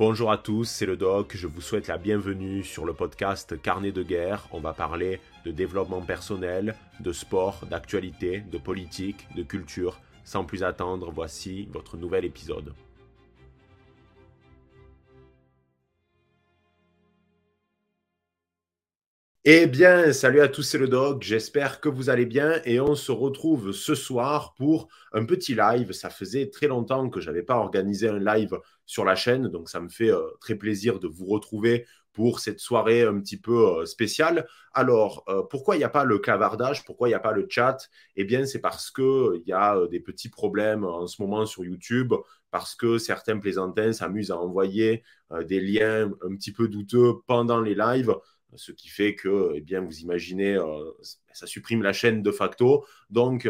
Bonjour à tous, c'est le doc, je vous souhaite la bienvenue sur le podcast Carnet de guerre. On va parler de développement personnel, de sport, d'actualité, de politique, de culture. Sans plus attendre, voici votre nouvel épisode. Eh bien, salut à tous, c'est le Doc. J'espère que vous allez bien et on se retrouve ce soir pour un petit live. Ça faisait très longtemps que je n'avais pas organisé un live sur la chaîne, donc ça me fait euh, très plaisir de vous retrouver pour cette soirée un petit peu euh, spéciale. Alors, euh, pourquoi il n'y a pas le clavardage? Pourquoi il n'y a pas le chat? Eh bien, c'est parce qu'il y a des petits problèmes en ce moment sur YouTube, parce que certains plaisantins s'amusent à envoyer des liens un petit peu douteux pendant les lives ce qui fait que, eh bien, vous imaginez, euh, ça supprime la chaîne de facto. Donc,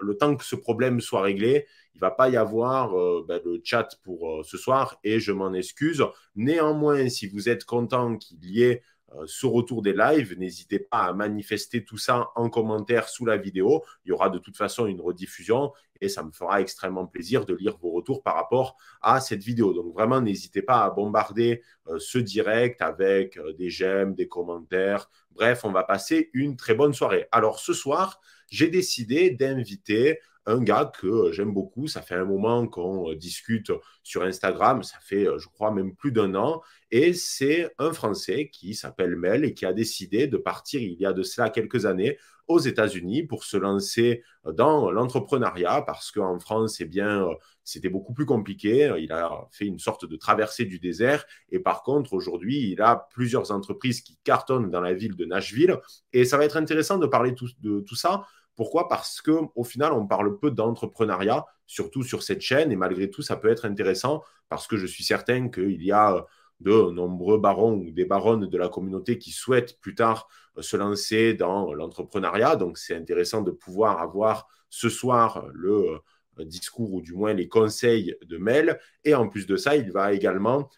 le temps que ce problème soit réglé, il ne va pas y avoir euh, ben, le chat pour euh, ce soir et je m'en excuse. Néanmoins, si vous êtes content qu'il y ait ce retour des lives, n'hésitez pas à manifester tout ça en commentaire sous la vidéo. Il y aura de toute façon une rediffusion et ça me fera extrêmement plaisir de lire vos retours par rapport à cette vidéo. Donc vraiment, n'hésitez pas à bombarder euh, ce direct avec euh, des j'aime, des commentaires. Bref, on va passer une très bonne soirée. Alors ce soir, j'ai décidé d'inviter un gars que j'aime beaucoup. Ça fait un moment qu'on euh, discute sur Instagram. Ça fait, je crois, même plus d'un an. Et c'est un Français qui s'appelle Mel et qui a décidé de partir il y a de cela quelques années aux États-Unis pour se lancer dans l'entrepreneuriat parce qu'en France, eh bien, c'était beaucoup plus compliqué. Il a fait une sorte de traversée du désert et par contre, aujourd'hui, il a plusieurs entreprises qui cartonnent dans la ville de Nashville et ça va être intéressant de parler de tout ça. Pourquoi? Parce qu'au final, on parle peu d'entrepreneuriat, surtout sur cette chaîne, et malgré tout, ça peut être intéressant parce que je suis certain qu'il y a de nombreux barons ou des baronnes de la communauté qui souhaitent plus tard euh, se lancer dans l'entrepreneuriat. Donc, c'est intéressant de pouvoir avoir ce soir le euh, discours ou du moins les conseils de Mel. Et en plus de ça, il va également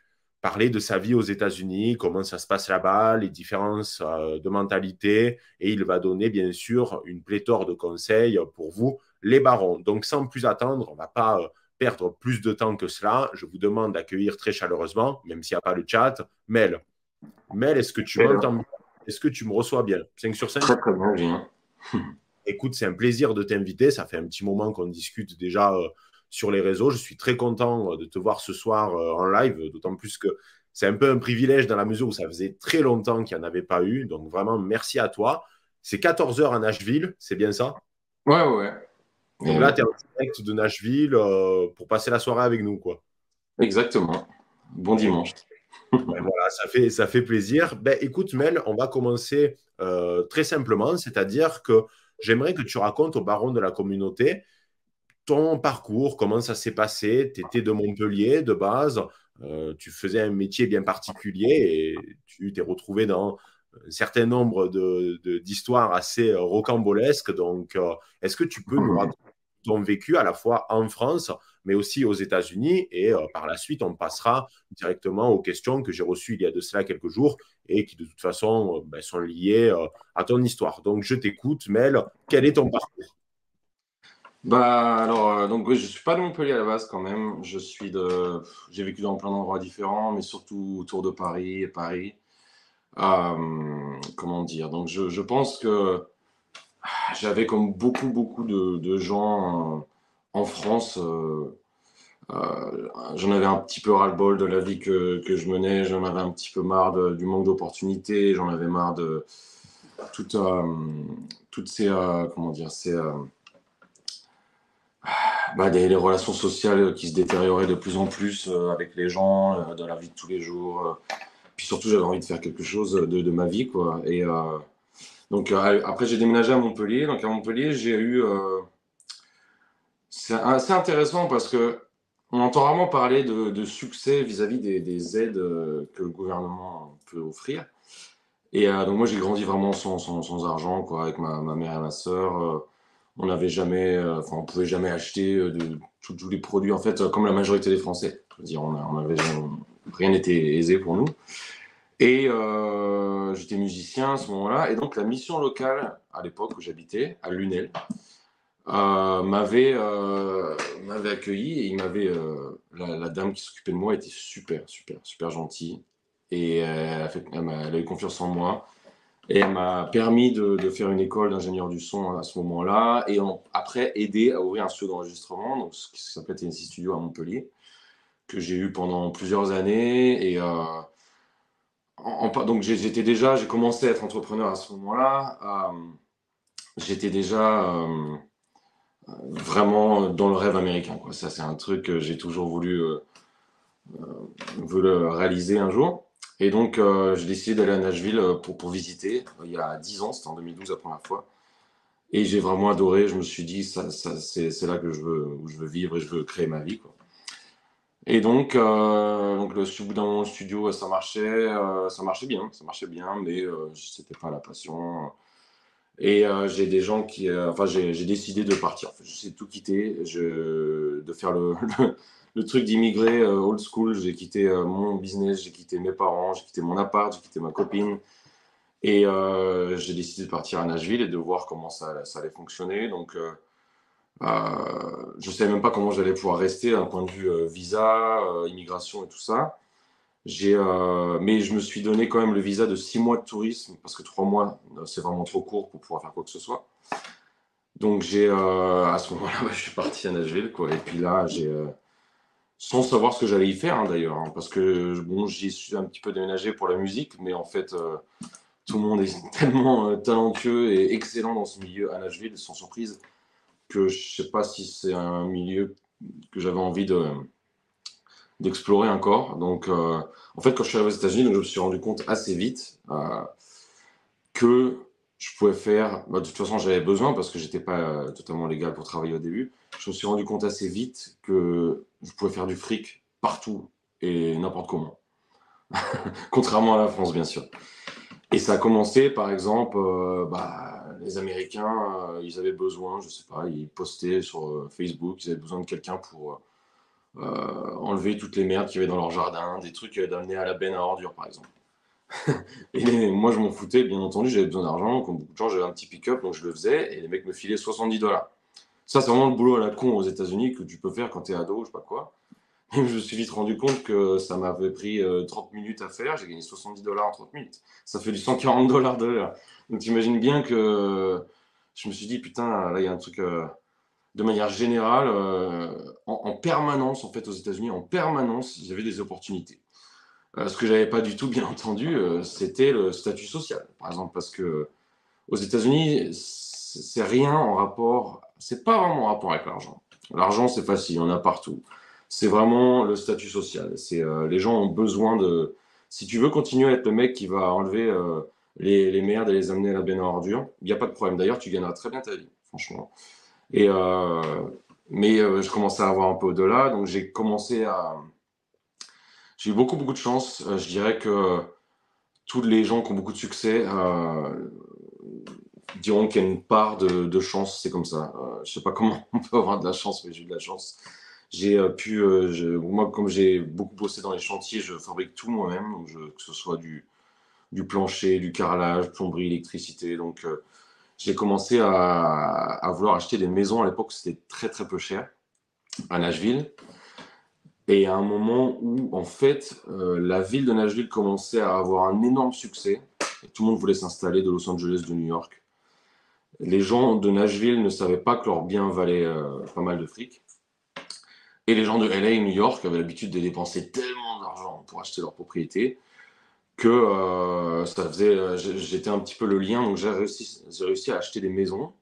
parler de sa vie aux États-Unis, comment ça se passe là-bas, les différences euh, de mentalité. Et il va donner, bien sûr, une pléthore de conseils pour vous, les barons. Donc, sans plus attendre, on ne va pas perdre plus de temps que cela, je vous demande d'accueillir très chaleureusement, même s'il n'y a pas le chat, Mel. Mel, est-ce que tu m'entends bien? Est-ce que tu me reçois bien? 5 sur 5 Très très bien, Écoute, c'est un plaisir de t'inviter. Ça fait un petit moment qu'on discute déjà euh, sur les réseaux. Je suis très content euh, de te voir ce soir euh, en live, d'autant plus que c'est un peu un privilège dans la mesure où ça faisait très longtemps qu'il n'y en avait pas eu. Donc vraiment, merci à toi. C'est 14 heures à Nashville, c'est bien ça? Ouais, ouais. Donc là, tu es en direct de Nashville euh, pour passer la soirée avec nous, quoi. Exactement. Bon dimanche. Ben voilà, ça fait, ça fait plaisir. Ben, écoute, Mel, on va commencer euh, très simplement, c'est-à-dire que j'aimerais que tu racontes au baron de la communauté ton parcours, comment ça s'est passé? Tu étais de Montpellier de base, euh, tu faisais un métier bien particulier et tu t'es retrouvé dans un certain nombre d'histoires de, assez rocambolesques. Donc, est-ce que tu peux nous raconter ont vécu à la fois en France, mais aussi aux États-Unis? Et euh, par la suite, on passera directement aux questions que j'ai reçues il y a de cela quelques jours et qui de toute façon euh, ben, sont liées euh, à ton histoire. Donc je t'écoute, Mel, quel est ton parcours? Bah alors donc je suis pas de Montpellier à la base quand même. Je suis de j'ai vécu dans plein d'endroits différents, mais surtout autour de Paris et Paris. comment dire? Donc je, je pense que j'avais comme beaucoup, beaucoup de, gens euh, en France. Euh, euh, j'en avais un petit peu ras-le-bol de la vie que, que je menais. J'en avais un petit peu marre du manque d'opportunités. J'en avais marre de toutes, toutes ces. comment dire ces, bah, des, les relations sociales qui se détérioraient de plus en plus avec les gens, de la vie de tous les jours. Puis surtout, j'avais envie de faire quelque chose de, ma vie. Quoi. Et donc euh, après, j'ai déménagé à Montpellier. Donc à Montpellier, j'ai eu. Euh, c'est assez intéressant parce que on entend rarement parler de, succès vis-à-vis des, aides euh, que le gouvernement peut offrir. Et donc moi, j'ai grandi vraiment sans, argent, quoi, avec ma, mère et ma soeur. On n'avait jamais, enfin, on pouvait jamais acheter de, tous les produits, en fait, comme la majorité des Français. Dire, on, rien n'était aisé pour nous. Et euh, j'étais musicien à ce moment-là. Et donc, la mission locale, à l'époque où j'habitais, à Lunel, m'avait accueilli et il m'avait la, dame qui s'occupait de moi était super super super gentille et a, fait, elle a eu confiance en moi et elle m'a permis de, faire une école d'ingénieur du son à ce moment-là. Et après, aider à ouvrir un studio d'enregistrement, donc ce qui s'appelle Tennessee Studio à Montpellier, que j'ai eu pendant plusieurs années. Et euh, donc j'étais déjà, j'ai commencé à être entrepreneur à ce moment-là. Euh, j'étais déjà euh, vraiment dans le rêve américain. Ça, c'est un truc que j'ai toujours voulu réaliser un jour. Et donc, euh, j'ai décidé d'aller à Nashville euh, pour, pour visiter. Euh, il y a 10 ans, c'était en 2012 la première fois. Et j'ai vraiment adoré. Je me suis dit, ça, c'est là que je veux, où je veux vivre et je veux créer ma vie. Et donc, donc le, au bout d'un studio, ça marchait, ça marchait bien, ça marchait bien, mais c'était pas la passion. Et j'ai des gens qui, enfin, j'ai décidé de partir. En fait, je sais tout quitter, de faire le, le truc d'immigrer euh, old school. J'ai quitté euh, mon business, j'ai quitté mes parents, j'ai quitté mon appart, j'ai quitté ma copine. Et euh, j'ai décidé de partir à Nashville et de voir comment ça, ça allait fonctionner. Donc, je ne savais même pas comment j'allais pouvoir rester d'un point de vue visa, immigration et tout ça. mais je me suis donné quand même le visa de six mois de tourisme parce que trois mois, c'est vraiment trop court pour pouvoir faire quoi que ce soit. Donc, j'ai, à ce moment-là, je suis parti à Nashville. Quoi, et puis là, j'ai sans savoir ce que j'allais y faire hein, d'ailleurs, hein, parce que bon, j'y suis un petit peu déménagé pour la musique, mais en fait, euh, tout le monde est tellement euh, talentueux et excellent dans ce milieu à Nashville, sans surprise, que je sais pas si c'est un milieu que j'avais envie de d'explorer encore. Donc, euh, en fait, quand je suis arrivé aux États-Unis, je me suis rendu compte assez vite que je pouvais faire. Bah, de toute façon, j'avais besoin parce que j'étais pas totalement légal pour travailler au début. Je me suis rendu compte assez vite que je pouvais faire du fric partout et n'importe comment. Contrairement à la France, bien sûr. Et ça a commencé, par exemple, euh, bah, les Américains, euh, ils avaient besoin, je sais pas, ils postaient sur Facebook, ils avaient besoin de quelqu'un pour enlever toutes les merdes qu'il y avait dans leur jardin, des trucs d'amener à la benne à ordures, par exemple. et moi, je m'en foutais, bien entendu, j'avais besoin d'argent. Comme beaucoup de gens, j'avais un petit pick-up, donc je le faisais, et les mecs me filaient 70 dollars. Ça, c'est vraiment le boulot à la con aux États-Unis que tu peux faire quand tu es ado, je sais pas quoi. Et je me suis vite rendu compte que ça m'avait pris 30 euh, minutes à faire, j'ai gagné 70 dollars en 30 minutes. Ça fait du 140 dollars de l'heure. Donc, tu imagines bien que je me suis dit, putain, là, il y a un truc. Euh, de manière générale, euh, en, en, permanence, en fait, aux États-Unis, en permanence, il y avait des opportunités. Ce que j'avais pas du tout, bien entendu, c'était le statut social, par exemple, parce que aux États-Unis, c'est rien en rapport, c'est pas vraiment en rapport avec l'argent. L'argent, c'est facile, on a partout. C'est vraiment le statut social. C'est euh, les gens ont besoin de. Si tu veux continuer à être le mec qui va enlever les, les, merdes et les amener à la benne à ordures, il n'y a pas de problème. D'ailleurs, tu gagneras très bien ta vie, franchement. Et mais je commençais à avoir un peu au-delà, donc j'ai commencé à j'ai eu beaucoup, beaucoup de chance. Euh, je dirais que tous les gens qui ont beaucoup de succès euh, diront qu'il y a une part de, chance, c'est comme ça. Euh, je sais pas comment on peut avoir de la chance, mais j'ai eu de la chance. J'ai pu, moi, comme j'ai beaucoup bossé dans les chantiers, je fabrique tout moi-même, que ce soit du, plancher, du carrelage, plomberie, électricité. Donc, j'ai commencé à, à, vouloir acheter des maisons. À l'époque, c'était très, très peu cher à Nashville. Et à un moment où, en fait, euh, la ville de Nashville commençait à avoir un énorme succès, et tout le monde voulait s'installer de Los Angeles, de New York. Les gens de Nashville ne savaient pas que leur bien valait euh, pas mal de fric. Et les gens de LA et New York avaient l'habitude de dépenser tellement d'argent pour acheter leur propriété que euh, ça faisait. J'étais un petit peu le lien, donc j'ai réussi, à acheter des maisons.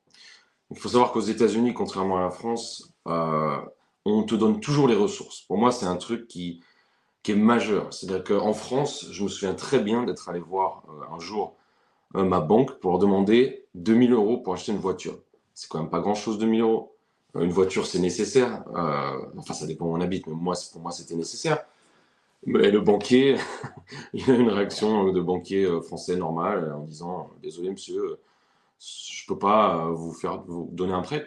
Il faut savoir qu'aux États-Unis, contrairement à la France, on te donne toujours les ressources. Pour moi, c'est un truc qui, est majeur. C'est-à-dire qu'en France, je me souviens très bien d'être allé voir euh, un jour euh, ma banque pour leur demander 2000 euros pour acheter une voiture. C'est quand même pas grand-chose, 2000 euros. Euh, une voiture, c'est nécessaire. enfin, ça dépend où on habite, mais pour moi, c'était nécessaire. Mais le banquier, il a une réaction de banquier français normal en disant Désolé, monsieur, je peux pas vous faire vous donner un prêt.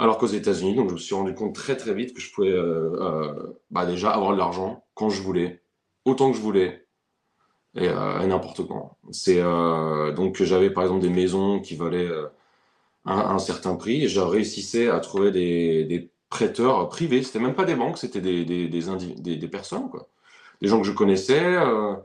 Alors qu'aux États-Unis, donc je me suis rendu compte très très vite que je pouvais euh, euh, bah, déjà avoir de l'argent quand je voulais, autant que je voulais, et, euh, n'importe quand. C'est donc j'avais par exemple des maisons qui valaient à un certain prix. Je réussissais à trouver des, prêteurs privés. C'était même pas des banques, c'était des, des, des, personnes. Des gens que je connaissais. Euh,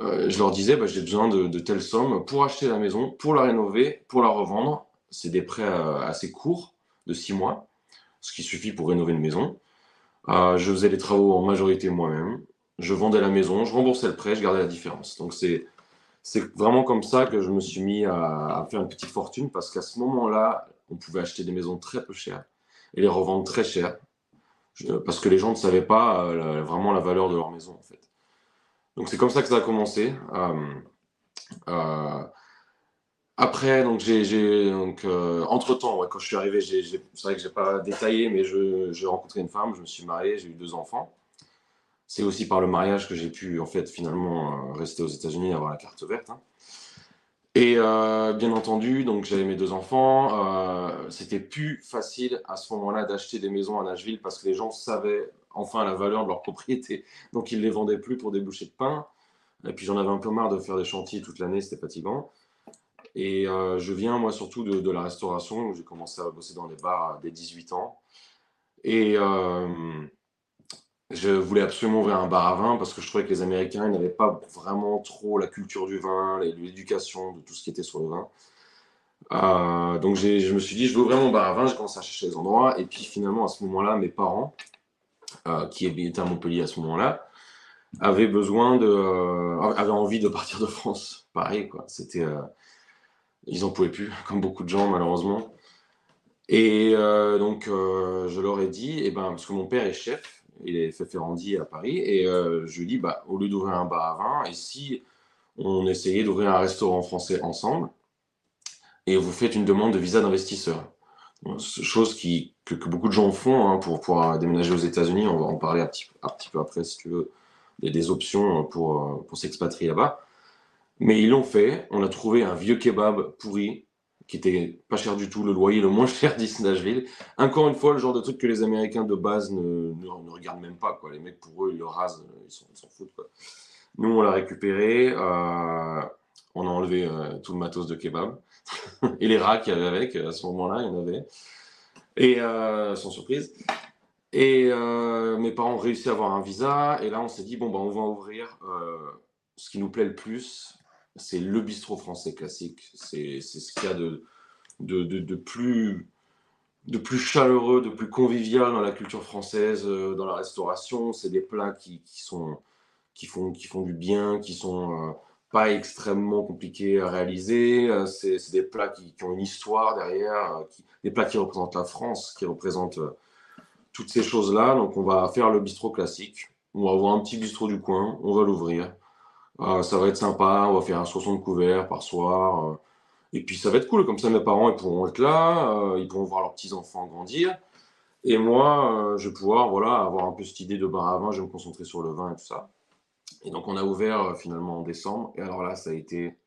euh, je leur disais, bah, j'ai besoin de, de telle somme pour acheter la maison, pour la rénover, pour la revendre. C'est des prêts euh, assez courts, de six mois, ce qui suffit pour rénover une maison. je faisais les travaux en majorité moi-même. Je vendais la maison, je remboursais le prêt, je gardais la différence. Donc c'est vraiment comme ça que je me suis mis à, faire une petite fortune parce qu'à ce moment-là, on pouvait acheter des maisons très peu chères et les revendre très cher parce que les gens ne savaient pas euh, vraiment la valeur de leur maison en fait. Donc c'est comme ça que ça a commencé. Euh, euh, après, donc j'ai donc entre temps, quand je suis arrivé, c'est vrai que j'ai pas détaillé, mais j'ai rencontré une femme, je me suis marié, j'ai eu deux enfants. C'est aussi par le mariage que j'ai pu, en fait, finalement, euh, rester aux États-Unis et avoir la carte verte. Hein. Et euh, bien entendu, donc j'avais mes deux enfants. Euh, c'était plus facile à ce moment-là d'acheter des maisons à Nashville parce que les gens savaient enfin la valeur de leur propriété. Donc ils ne les vendaient plus pour des bouchées de pain. Et puis j'en avais un peu marre de faire des chantiers toute l'année, c'était fatigant. Et je viens, moi, surtout de, la restauration, où j'ai commencé à bosser dans des bars dès 18 ans. Et je voulais absolument ouvrir un bar à vin parce que je trouvais que les Américains n'avaient pas vraiment trop la culture du vin, l'éducation de tout ce qui était sur le vin. Euh, donc je me suis dit, je vais ouvrir mon bar à vin, j'ai commencé à chercher les endroits. Et puis finalement, à ce moment-là, mes parents, euh, qui étaient à Montpellier à ce moment-là, avaient besoin de, euh, avaient envie de partir de France. Pareil, quoi. C'était, ils en pouvaient plus, comme beaucoup de gens malheureusement. Et donc je leur ai dit, eh ben, parce que mon père est chef, il est fait Ferrandi à Paris. Et euh, je lui dis, bah, au lieu d'ouvrir un bar à vin, et si on essayait d'ouvrir un restaurant français ensemble, et vous faites une demande de visa d'investisseur Chose qui, que, beaucoup de gens font hein, pour pouvoir déménager aux États-Unis. On va en parler un petit, peu après, si tu veux. A des options pour, pour s'expatrier là-bas. Mais ils l'ont fait. On a trouvé un vieux kebab pourri qui était pas cher du tout, le loyer le moins cher d'East Nashville. Encore une fois, le genre de truc que les Américains de base ne, ne, regardent même pas. Quoi. Les mecs, pour eux, ils le rasent, ils s'en foutent. Quoi. Nous, on l'a récupéré, euh, on a enlevé euh, tout le matos de kebab et les rats qu'il y avait avec. À ce moment-là, il y en avait. Et euh, sans surprise. Et mes parents ont réussi à avoir un visa. Et là, on s'est dit, bon, bah, on va ouvrir ce qui nous plaît le plus, c'est le bistrot français classique. C'est ce qu'il y a de, de, de, plus, de plus chaleureux, de plus convivial dans la culture française, euh, dans la restauration. C'est des plats qui, qui, sont, qui, font, qui font du bien, qui sont euh, pas extrêmement compliqués à réaliser. Euh, c'est des plats qui, qui, ont une histoire derrière, des plats qui représentent la France, qui représentent toutes ces choses-là. Donc on va faire le bistrot classique. On va avoir un petit bistrot du coin, on va l'ouvrir. Ah, ça va être sympa, on va faire un 60 couverts par soir. Euh. et puis ça va être cool, comme ça mes parents ils pourront être là, euh, ils pourront voir leurs petits-enfants grandir. Et moi, euh, je vais pouvoir voilà, avoir un peu cette idée de bar à vin, je vais me concentrer sur le vin et tout ça. Et donc on a ouvert finalement en décembre. Et alors là, ça a été,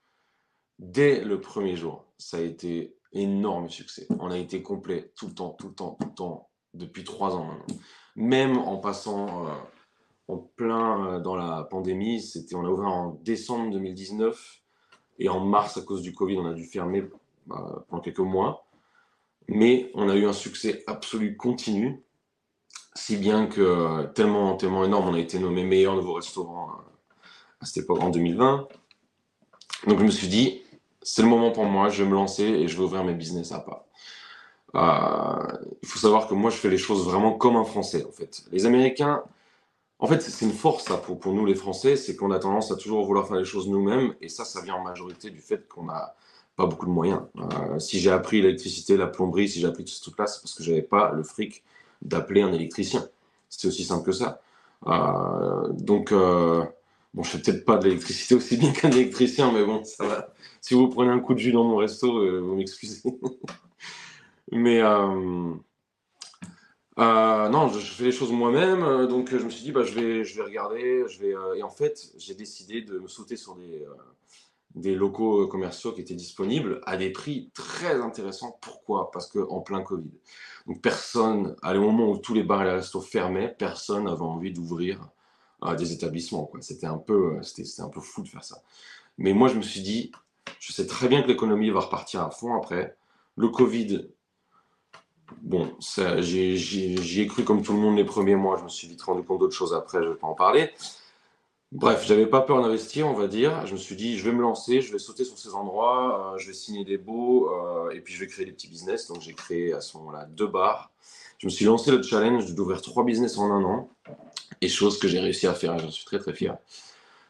dès le premier jour, ça a été énorme succès. On a été complet tout le temps, tout le temps, tout le temps, depuis trois ans maintenant. Même en passant euh, dans la pandémie. On a ouvert en décembre 2019 et en mars, à cause du Covid, on a dû fermer bah, pendant quelques mois. Mais on a eu un succès absolu continu, si bien que tellement, tellement énorme, on a été nommé meilleur nouveau restaurant euh, à cette époque en 2020. Donc je me suis dit, c'est le moment pour moi, je vais me lancer et je vais ouvrir mes business à part. Euh, il faut savoir que moi, je fais les choses vraiment comme un Français, en fait. Les Américains, en fait, c'est une force pour, nous les Français, c'est qu'on a tendance à toujours vouloir faire les choses nous-mêmes, et ça, ça vient en majorité du fait qu'on n'a pas beaucoup de moyens. Euh, si j'ai appris l'électricité, la plomberie, si j'ai appris tout ce truc-là, c'est parce que j'avais pas le fric d'appeler un électricien. C'est aussi simple que ça. Euh, donc, euh, bon, je fais peut-être pas de l'électricité aussi bien qu'un électricien, mais bon, ça va. Si vous prenez un coup de jus dans mon resto, vous m'excusez. mais euh, non, je, fais les choses moi-même, euh, donc je me suis dit, bah, je, vais, regarder, je vais, euh, et en fait, j'ai décidé de me sauter sur des, locaux commerciaux qui étaient disponibles à des prix très intéressants. Pourquoi? Parce qu'en plein Covid. Donc personne, à le moment où tous les bars et les restos fermaient, personne n'avait envie d'ouvrir des établissements. C'était un, peu, c'était un peu fou de faire ça. Mais moi, je me suis dit, je sais très bien que l'économie va repartir à fond après. Le Covid, bon, j'y ai, cru comme tout le monde les premiers mois. Je me suis vite rendu compte d'autres choses après, je ne vais pas en parler. Bref, j'avais pas peur d'investir, on va dire. Je me suis dit, je vais me lancer, je vais sauter sur ces endroits, euh, je vais signer des beaux, euh, et puis je vais créer des petits business. Donc j'ai créé à ce moment-là deux bars. Je me suis lancé le challenge d'ouvrir trois business en un an, et chose que j'ai réussi à faire, j'en suis très très fier.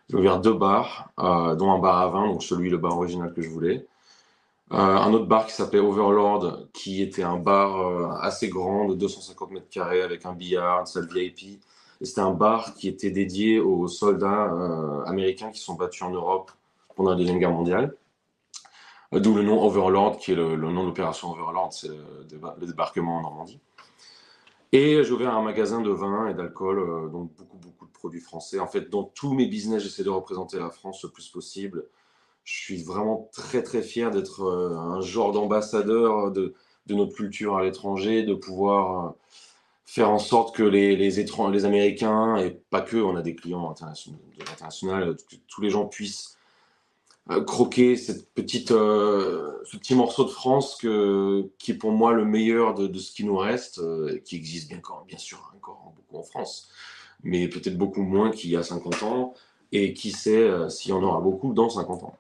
J'ai ouvert deux bars, euh, dont un bar à vin, donc celui, le bar original que je voulais. Un autre bar qui s'appelait Overlord, qui était un bar assez grand, de 250 mètres carrés, avec un billard, une salle VIP c'était un bar qui était dédié aux soldats euh, américains qui sont battus en Europe pendant la Deuxième Guerre mondiale. Euh, d'où le nom Overlord, qui est le, nom de l'opération Overlord, c'est le, débarquement en Normandie. Et j'ai ouvert un magasin de vin et d'alcool, euh, donc beaucoup, beaucoup de produits français. En fait, dans tous mes business, j'essaie de représenter la France le plus possible. Je suis vraiment très, très fier d'être un genre d'ambassadeur de, notre culture à l'étranger, de pouvoir faire en sorte que les, les, les Américains, et pas que, on a des clients internationaux, que tous les gens puissent euh, croquer cette petite, euh, ce petit morceau de France que, qui est pour moi le meilleur de, de ce qui nous reste, euh, qui existe bien, bien sûr encore beaucoup en France, mais peut-être beaucoup moins qu'il y a 50 ans, et qui sait s'il y en aura beaucoup dans 50 ans.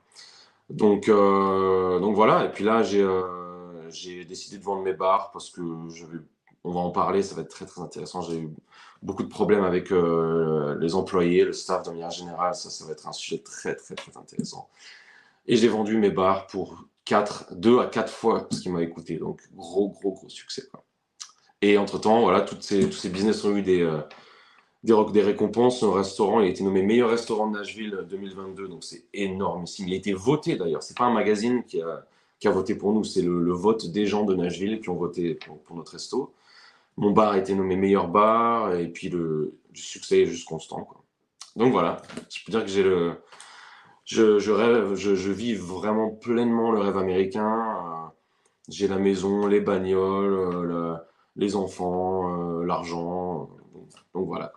Donc, donc voilà, et puis là, j'ai décidé de vendre mes bars parce que j'avais on va en parler, ça va être très très intéressant. J'ai eu beaucoup de problèmes avec euh, les employés, le staff de manière générale, ça, ça va être un sujet très très très intéressant. Et j'ai vendu mes bars pour 4, 2 à 4 fois ce qui m'a coûté, donc gros gros gros succès. Et entre-temps, voilà, toutes ces, tous ces business ont eu des, euh, des, des, récompenses. Un restaurant, il a été nommé meilleur restaurant de Nashville 2022, donc c'est énorme. Il a été voté d'ailleurs, c'est pas un magazine qui a, voté pour nous, c'est le, vote des gens de Nashville qui ont voté pour, notre resto. Mon bar a été nommé meilleur bar et puis le, succès est juste constant. Donc voilà, je peux dire que j'ai le, je, rêve, je, vis vraiment pleinement le rêve américain. Euh, j'ai la maison, les bagnoles, euh, les enfants, euh, l'argent. Donc voilà.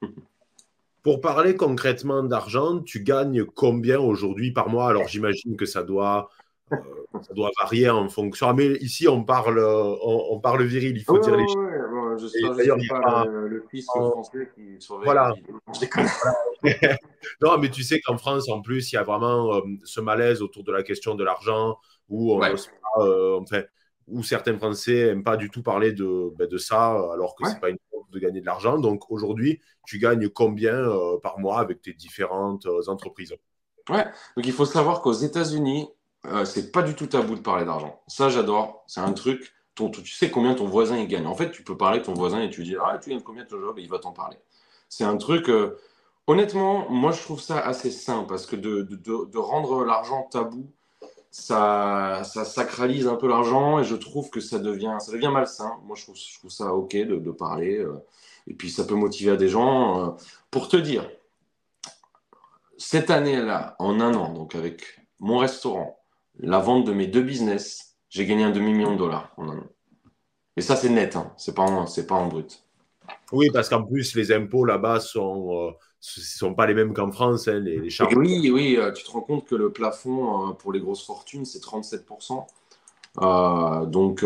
Pour parler concrètement d'argent, tu gagnes combien aujourd'hui par mois? Alors j'imagine que ça doit euh, ça doit varier en fonction. Ah, mais ici, on parle, on, parle viril, il faut dire les choses. Il n'y a pas le fils français qui surveille. Voilà. non, mais tu sais qu'en France, en plus, il y a vraiment euh, ce malaise autour de la question de l'argent où, on euh, enfin, où certains Français n'aiment pas du tout parler de, ben, de ça, alors que ce n'est pas une de gagner de l'argent. Donc aujourd'hui, tu gagnes combien par mois avec tes différentes entreprises? Ouais, donc il faut savoir qu'aux États-Unis, euh, c'est pas du tout tabou de parler d'argent. Ça, j'adore. C'est un truc. Ton, tu sais combien ton voisin il gagne. En fait, tu peux parler de ton voisin et tu lui dis Ah, tu gagnes combien ton job Et il va t'en parler. C'est un truc. Euh, honnêtement, moi, je trouve ça assez sain parce que de, de, de rendre l'argent tabou, ça, ça sacralise un peu l'argent et je trouve que ça devient, ça devient malsain. Moi, je trouve, je trouve ça OK de, parler. Euh, et puis, ça peut motiver des gens. pour te dire, cette année-là, en un an, donc avec mon restaurant, la vente de mes deux business, j'ai gagné un demi-million de dollars en un an. Et ça, c'est net, hein. c'est pas, en, pas en brut. Oui, parce qu'en plus, les impôts là-bas sont, euh, sont pas les mêmes qu'en France, hein, les, charges. Oui, oui, euh, tu te rends compte que le plafond euh, pour les grosses fortunes, c'est 37%. donc,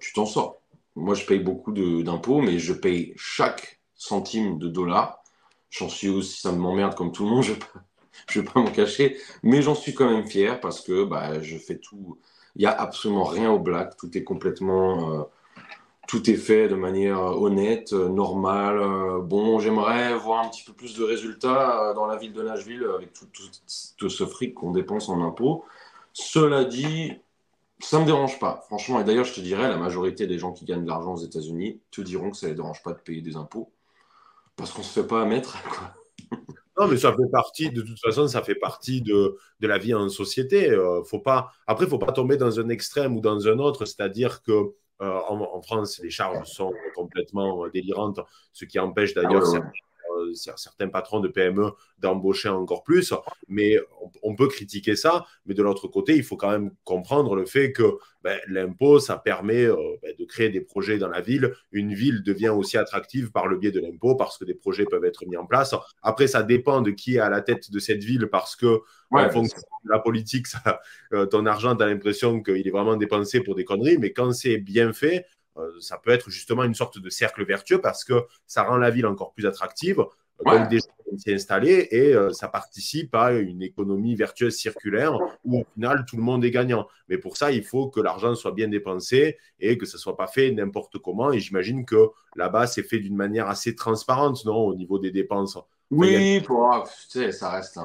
tu t'en sors. Moi, je paye beaucoup d'impôts, mais je paye chaque centime de dollar. J'en suis aussi, ça m'emmerde comme tout le monde, je, je ne vais pas m'en cacher, mais j'en suis quand même fier parce que bah, je fais tout. Il n'y a absolument rien au black, tout est complètement. Euh, tout est fait de manière honnête, euh, normale. Euh, bon, j'aimerais voir un petit peu plus de résultats dans la ville de Nashville avec tout, ce fric qu'on dépense en impôts. Cela dit, ça ne me dérange pas, franchement. Et d'ailleurs, je te dirais, la majorité des gens qui gagnent de l'argent aux États-Unis te diront que ça ne les dérange pas de payer des impôts parce qu'on ne se fait pas mettre. Quoi. Non, mais ça fait partie, de toute façon, ça fait partie de, la vie en société. Euh, faut pas, après, il ne faut pas tomber dans un extrême ou dans un autre, c'est-à-dire que euh, en, France, les charges sont complètement délirantes, ce qui empêche d'ailleurs ah certains, patrons de PME d'embaucher encore plus. Mais on on, peut critiquer ça, mais de l'autre côté, il faut quand même comprendre le fait que ben, l'impôt, ça permet euh, ben, de créer des projets dans la ville. Une ville devient aussi attractive par le biais de l'impôt parce que des projets peuvent être mis en place. Après, ça dépend de qui est à la tête de cette ville parce que en fonction de la politique, ça, euh, ton argent, tu as l'impression qu'il est vraiment dépensé pour des conneries, mais quand c'est bien fait, euh, ça peut être justement une sorte de cercle vertueux parce que ça rend la ville encore plus attractive. Donc des gens s'y installer et euh, ça participe à une économie vertueuse circulaire où au final tout le monde est gagnant. Mais pour ça, il faut que l'argent soit bien dépensé et que ça ne soit pas fait n'importe comment. Et j'imagine que là-bas, c'est fait d'une manière assez transparente, non, au niveau des dépenses. Oui, pour, tu sais, ça reste,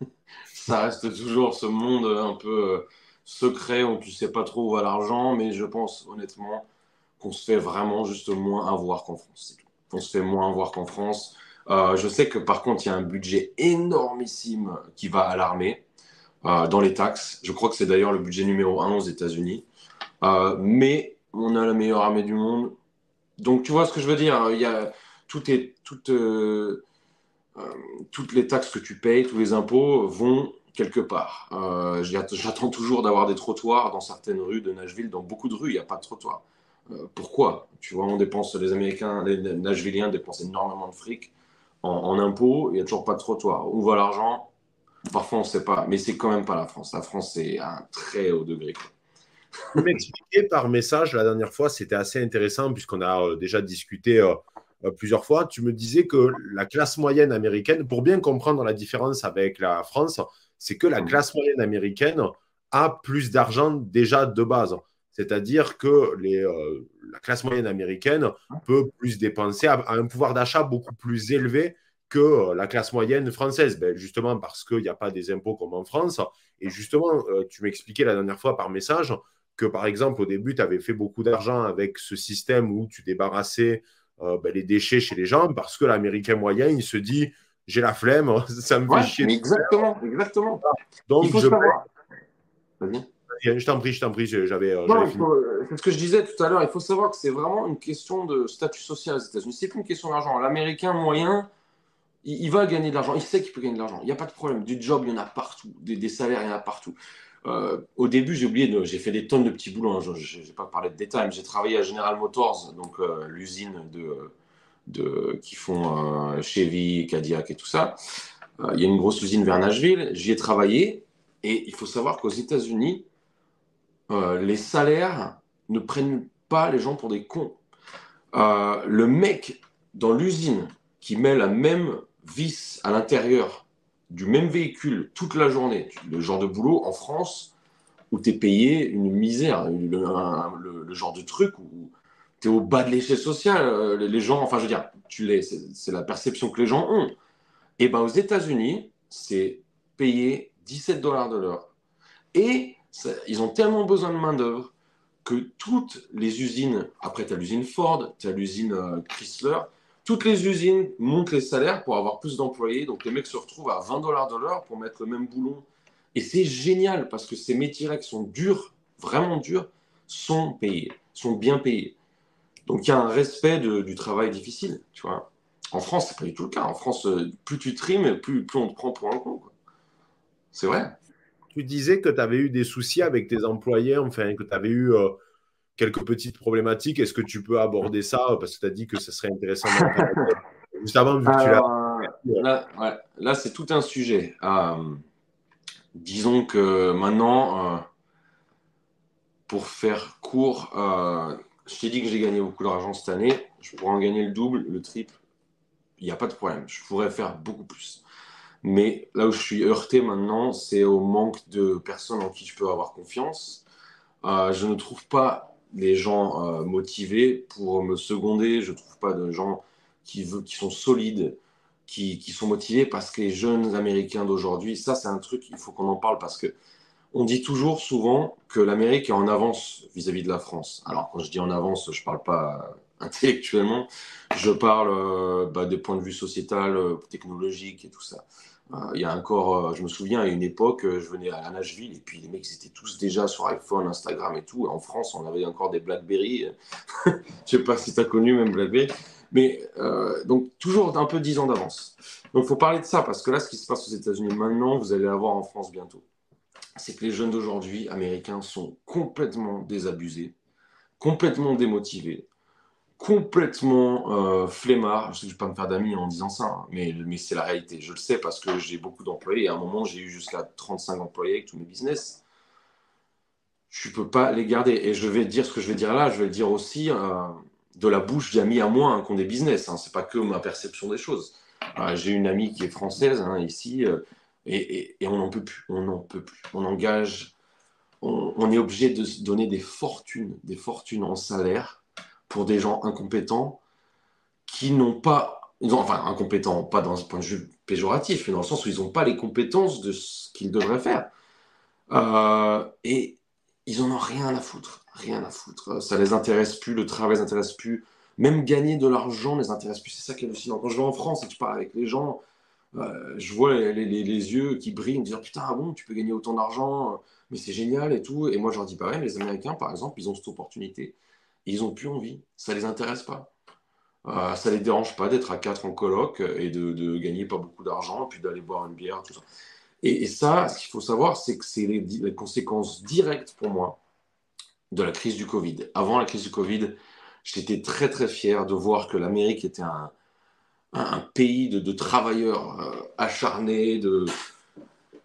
ça reste toujours ce monde un peu euh, secret où tu ne sais pas trop où va l'argent, mais je pense honnêtement qu'on se fait vraiment juste moins avoir qu'en France. On se fait moins avoir qu'en France. Euh, je sais que par contre, il y a un budget énormissime qui va à l'armée euh, dans les taxes. Je crois que c'est d'ailleurs le budget numéro un aux États-Unis. Euh, mais on a la meilleure armée du monde. Donc tu vois ce que je veux dire Il y a tout est, toutes les taxes que tu payes, tous les impôts vont quelque part. J'attends toujours d'avoir des trottoirs dans certaines rues de Nashville. Dans beaucoup de rues, il n'y a pas de trottoir. Pourquoi? Tu vois, on dépense, les Américains, les Nashvilliens dépensent énormément de fric en, impôts, il n'y a toujours pas de trottoir. Où va l'argent? Parfois, on ne sait pas. Mais c'est quand même pas la France. La France, c'est un très haut degré. Vous m'expliquer par message la dernière fois, c'était assez intéressant puisqu'on a euh, déjà discuté euh, euh, plusieurs fois. Tu me disais que la classe moyenne américaine, pour bien comprendre la différence avec la France, c'est que la classe moyenne américaine a plus d'argent déjà de base. C'est-à-dire que les, la classe moyenne américaine peut plus dépenser, a, un pouvoir d'achat beaucoup plus élevé que euh, la classe moyenne française, ben, justement parce qu'il n'y a pas des impôts comme en France. Et justement, euh, tu m'expliquais la dernière fois par message que, par exemple, au début, tu avais fait beaucoup d'argent avec ce système où tu débarrassais euh, ben, les déchets chez les gens parce que l'Américain moyen, il se dit, j'ai la flemme, ça me fait chier. Exactement, exactement. Donc, il faut je... savoir. Je t'en prie, je t'en prie, j'avais. Euh, c'est ce que je disais tout à l'heure. Il faut savoir que c'est vraiment une question de statut social aux États-Unis. C'est plus une question d'argent. L'Américain moyen, il, va gagner de l'argent. Il sait qu'il peut gagner de l'argent. Il n'y a pas de problème. Du job, il y en a partout. Des, salaires, il y en a partout. Euh, au début, j'ai oublié, j'ai fait des tonnes de petits boulots. Hein. Je n'ai pas parlé de détails, mais j'ai travaillé à General Motors, donc euh, l'usine de, de, qui font Chevy, Cadillac et tout ça. il y a une grosse usine vers Nashville. J'y ai travaillé. Et il faut savoir qu'aux États-Unis, euh, les salaires ne prennent pas les gens pour des cons. Euh, le mec dans l'usine qui met la même vis à l'intérieur du même véhicule toute la journée, le genre de boulot en France où tu es payé une misère, le, genre de truc où tu es au bas de l'échelle sociale, euh, les gens, enfin je veux dire, tu l'es, c'est la perception que les gens ont. Et ben aux États-Unis, c'est payé 17 dollars de l'heure. Et ils ont tellement besoin de main-d'œuvre que toutes les usines, après tu as l'usine Ford, tu as l'usine euh, Chrysler, toutes les usines montent les salaires pour avoir plus d'employés. Donc les mecs se retrouvent à 20 dollars de l'heure pour mettre le même boulon. Et c'est génial parce que ces métiers-là qui sont durs, vraiment durs, sont payés, sont bien payés. Donc il y a un respect du travail difficile, tu vois. En France, c'est pas du tout le cas. En France, euh, plus tu trimes, plus, plus on te prend pour un con. C'est vrai tu disais que tu avais eu des soucis avec tes employés, enfin, que tu avais eu euh, quelques petites problématiques. Est-ce que tu peux aborder ça? Parce que tu as dit que ce serait intéressant. Juste avant, vu que tu l'as. Là, là c'est tout un sujet. Euh, disons que maintenant, euh, pour faire court, je t'ai dit que j'ai gagné beaucoup d'argent cette année. Je pourrais en gagner le double, le triple. Il n'y a pas de problème. Je pourrais faire beaucoup plus. Mais là où je suis heurté maintenant, c'est au manque de personnes en qui je peux avoir confiance. Euh, je ne trouve pas les gens euh, motivés pour me seconder. Je ne trouve pas de gens qui, qui sont solides, qui, qui, sont motivés parce que les jeunes Américains d'aujourd'hui, ça c'est un truc, il faut qu'on en parle parce que on dit toujours souvent que l'Amérique est en avance vis-à-vis de la France. Alors quand je dis en avance, je ne parle pas intellectuellement, je parle euh, bah, des points de vue sociétal, technologiques et tout ça. Euh, il y a encore, euh, je me souviens, à une époque, euh, je venais à Nashville et puis les mecs étaient tous déjà sur iPhone, Instagram et tout. En France, on avait encore des BlackBerry. je sais pas si tu as connu même BlackBerry. Mais euh, donc, toujours un peu 10 ans d'avance. Donc, il faut parler de ça parce que là, ce qui se passe aux États-Unis maintenant, vous allez l'avoir en France bientôt. C'est que les jeunes d'aujourd'hui, américains, sont complètement désabusés, complètement démotivés, complètement euh, flemmards. Je ne vais pas me faire d'amis en disant ça, hein, mais, c'est la réalité. Je le sais parce que j'ai beaucoup d'employés. À un moment, j'ai eu jusqu'à 35 employés avec tous mes business je ne peux pas les garder. Et je vais dire ce que je vais dire là, je vais le dire aussi euh, de la bouche d'amis à moi hein, qui ont des business. Hein. Ce n'est pas que ma perception des choses. Euh, j'ai une amie qui est française hein, ici, euh, et, on n'en peut plus. On n'en peut plus. On engage, on, est obligé de donner des fortunes, des fortunes en salaire pour des gens incompétents qui n'ont pas, enfin incompétents, pas dans un point de vue péjoratif, mais dans le sens où ils n'ont pas les compétences de ce qu'ils devraient faire. et ils en ont rien à foutre, rien à foutre. Ça les intéresse plus, le travail les intéresse plus. Même gagner de l'argent les intéresse plus. C'est ça qui est hallucinant. Quand je vais en France et que je parle avec les gens, euh, je vois les, yeux qui brillent, me dire putain, ah bon, tu peux gagner autant d'argent, mais c'est génial et tout. Et moi, je leur dis pareil, mais les Américains, par exemple, ils ont cette opportunité. Ils n'ont plus envie. Ça les intéresse pas. Euh, ça les dérange pas d'être à quatre en coloc et de, gagner pas beaucoup d'argent, puis d'aller boire une bière, tout ça. Et, ça, ce qu'il faut savoir, c'est que c'est les, conséquences directes pour moi de la crise du Covid. Avant la crise du Covid, j'étais très très fier de voir que l'Amérique était un, un, pays de, travailleurs euh, acharnés. De...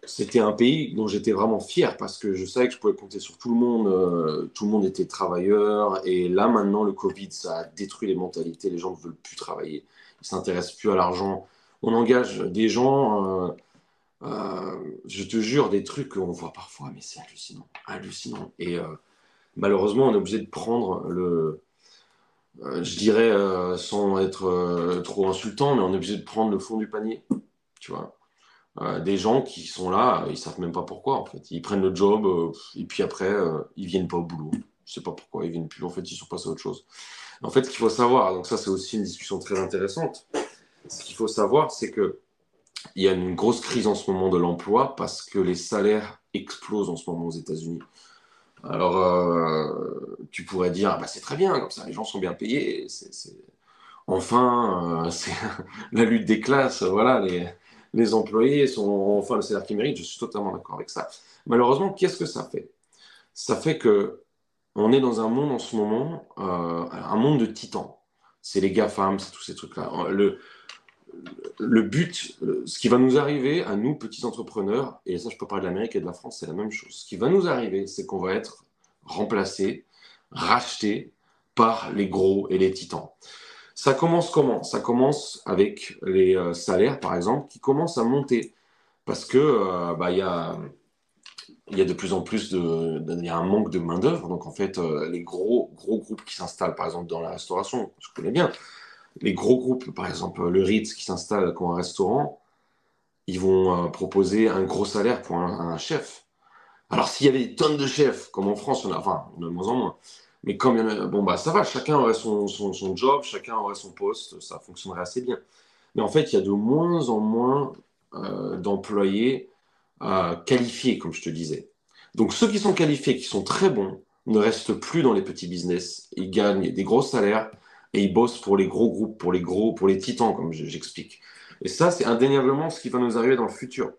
C'était un pays dont j'étais vraiment fier parce que je savais que je pouvais compter sur tout le monde. Euh, tout le monde était travailleur. Et là maintenant, le Covid, ça a détruit les mentalités. Les gens ne veulent plus travailler. Ils s'intéressent plus à l'argent. On engage des gens. Euh, euh, je te jure, des trucs qu'on voit parfois, mais c'est hallucinant, hallucinant. Et malheureusement, on est obligé de prendre le, je dirais, sans être trop insultant, mais on est obligé de prendre le fond du panier, tu vois. Des gens qui sont là, ils savent même pas pourquoi, en fait. Ils prennent le job, et puis après, ils viennent pas au boulot. Je sais pas pourquoi, ils viennent plus. En fait, ils sont passés à autre chose. En fait, ce qu'il faut savoir, donc ça, c'est aussi une discussion très intéressante. Ce qu'il faut savoir, c'est que il y a une grosse crise en ce moment de l'emploi parce que les salaires explosent en ce moment aux États-Unis. Alors, euh, tu pourrais dire, ah bah, c'est très bien, comme ça, les gens sont bien payés. Enfin, euh, c'est la lutte des classes, voilà, les, les employés sont enfin le salaire qu'ils méritent, je suis totalement d'accord avec ça. Malheureusement, qu'est-ce que ça fait? Ça fait que on est dans un monde en ce moment, euh, un monde de titans. C'est les GAFAM, c'est tous ces trucs-là. Le, le but, ce qui va nous arriver à nous, petits entrepreneurs, et ça je peux parler de l'Amérique et de la France, c'est la même chose. Ce qui va nous arriver, c'est qu'on va être remplacé, racheté par les gros et les titans. Ça commence comment? Ça commence avec les euh, salaires, par exemple, qui commencent à monter. Parce que euh, bah, il y, a, y, a, de plus en plus de, y a un manque de main-d'œuvre. Donc en fait, euh, les gros, gros groupes qui s'installent, par exemple, dans la restauration, je connais bien, les gros groupes, par exemple le Ritz qui s'installe comme un restaurant, ils vont euh, proposer un gros salaire pour un, chef. Alors s'il y avait des tonnes de chefs, comme en France, on a, enfin, a de moins en moins, mais comme il bon bah ça va, chacun aurait son, son, job, chacun aurait son poste, ça fonctionnerait assez bien. Mais en fait, il y a de moins en moins euh, d'employés euh, qualifiés, comme je te disais. Donc ceux qui sont qualifiés, qui sont très bons, ne restent plus dans les petits business. Ils gagnent des gros salaires, et ils bossent pour les gros groupes, pour les gros, pour les titans, comme j'explique. Et ça, c'est indéniablement ce qui va nous arriver dans le futur.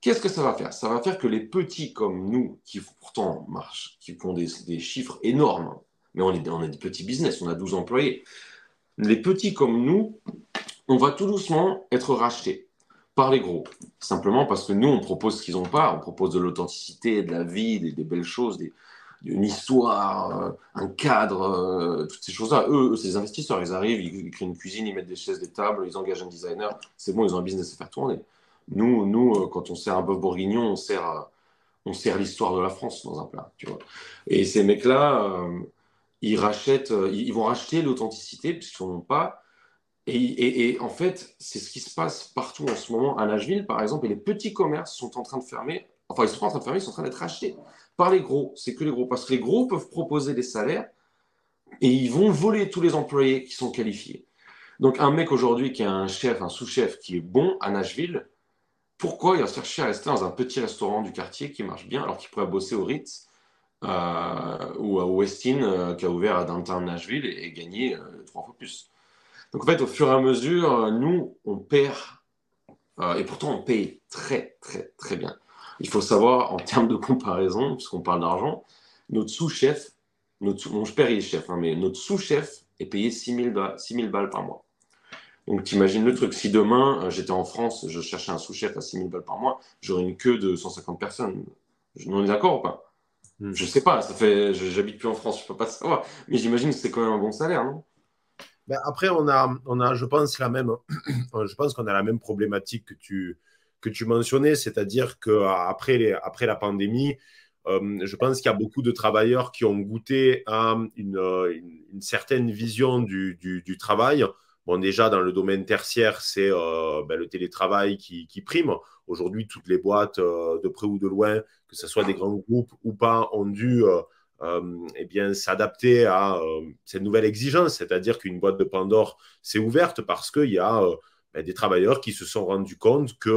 Qu'est-ce que ça va faire? Ça va faire que les petits comme nous, qui pourtant marchent, qui font des, chiffres énormes, mais on est, on des petits business, on a 12 employés, les petits comme nous, on va tout doucement être rachetés par les gros. Simplement parce que nous, on propose ce qu'ils n'ont pas. On propose de l'authenticité, de la vie, des, belles choses, des, une histoire, euh, un cadre, euh, toutes ces choses-là. Eux, c'est des investisseurs. Ils arrivent, ils, créent une cuisine, ils mettent des chaises, des tables, ils engagent un designer. C'est bon, ils ont un business à faire tourner. Nous, nous euh, quand on sert un bœuf bourguignon, on sert, sert l'histoire de la France dans un plat. Tu vois. Et ces mecs-là, ils rachètent, ils vont racheter l'authenticité puisqu'ils n'en ont pas. Et, en fait, c'est ce qui se passe partout en ce moment à Nashville, par exemple, et les petits commerces sont en train de fermer. Enfin, ils sont pas en train de fermer, ils sont en train d'être rachetés par les gros. C'est que les gros. Parce que les gros peuvent proposer des salaires et ils vont voler tous les employés qui sont qualifiés. Donc, un mec aujourd'hui qui a un chef, un sous-chef qui est bon à Nashville, pourquoi il va chercher à rester dans un petit restaurant du quartier qui marche bien alors qu'il pourrait bosser au Ritz euh, ou à Westin euh, qui a ouvert à downtown Nashville et, gagner euh, trois fois plus Donc en fait, au fur et à mesure, nous, on perd, et pourtant on paye très, très, très bien. Il faut savoir, en termes de comparaison, puisqu'on parle d'argent, notre sous-chef, notre, mon père il chef, hein, mais notre sous-chef est payé 6 000, balles par mois. Donc, tu imagines le truc. Si demain, euh, j'étais en France, je cherchais un sous-chef à 6 000 balles par mois, j'aurais une queue de 150 personnes. On est d'accord ou pas? Hmm. Je sais pas, ça fait, j'habite plus en France, je peux pas savoir. Mais j'imagine que c'est quand même un bon salaire, non? Ben après, on a, on a, je pense, la même, je pense qu'on a la même problématique que tu, que tu mentionnais, c'est-à-dire qu'après après la pandémie, euh, je pense qu'il y a beaucoup de travailleurs qui ont goûté à une, une, certaine vision du, du, travail. Bon, déjà, dans le domaine tertiaire, c'est euh, ben, le télétravail qui, prime. Aujourd'hui, toutes les boîtes, euh, de près ou de loin, que ce soit des grands groupes ou pas, ont dû eh bien, s'adapter à cette nouvelle exigence. C'est-à-dire qu'une boîte de Pandore s'est ouverte parce qu'il y a ben, des travailleurs qui se sont rendus compte que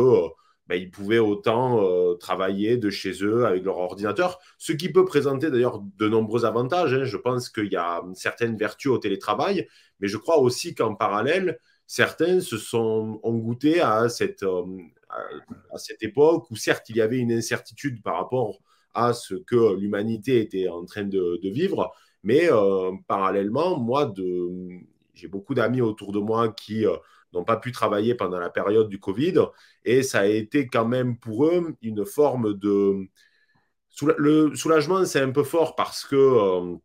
ben, ils pouvaient autant euh, travailler de chez eux avec leur ordinateur, ce qui peut présenter d'ailleurs de nombreux avantages. Hein. Je pense qu'il y a certaines vertus au télétravail, mais je crois aussi qu'en parallèle, certains se sont ont à cette, euh, à cette époque où certes il y avait une incertitude par rapport à ce que l'humanité était en train de, vivre, mais euh, parallèlement, moi, j'ai beaucoup d'amis autour de moi qui n'ont pas pu travailler pendant la période du Covid. Et ça a été quand même pour eux une forme de... Le soulagement, c'est un peu fort parce que euh,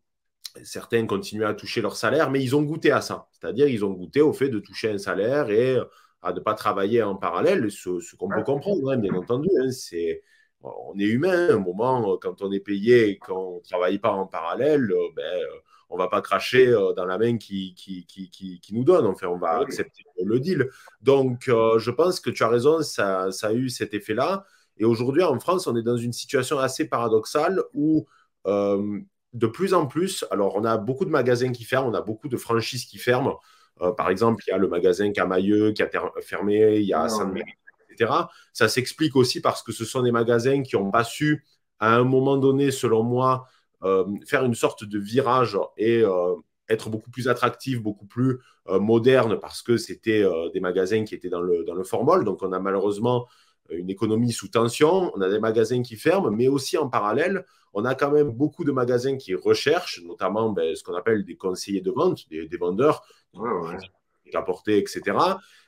certains continuaient à toucher leur salaire, mais ils ont goûté à ça. C'est-à-dire, ils ont goûté au fait de toucher un salaire et à ne pas travailler en parallèle, ce, qu'on peut comprendre, hein, bien entendu. Hein, c'est on est humain, un moment, quand on est payé et qu'on ne travaille pas en parallèle, ben, on va pas cracher euh, dans la main qui, qui, qui, qui, nous donne. Enfin, on va accepter le deal. Donc, euh, je pense que tu as raison, ça, ça a eu cet effet-là. Et aujourd'hui, en France, on est dans une situation assez paradoxale où euh, de plus en plus, alors on a beaucoup de magasins qui ferment, on a beaucoup de franchises qui ferment. par exemple, il y a le magasin Camailleux qui a fermé, il y a Saint-Méry, etc. Ça s'explique aussi parce que ce sont des magasins qui n'ont pas su, à un moment donné, selon moi, faire une sorte de virage et euh, être beaucoup plus attractif, beaucoup plus euh, moderne parce que c'était des magasins qui étaient dans le, dans le formol. Donc, on a malheureusement une économie sous tension, on a des magasins qui ferment, mais aussi en parallèle, on a quand même beaucoup de magasins qui recherchent, notamment ben, ce qu'on appelle des conseillers de vente, des, vendeurs, des apportés, etc.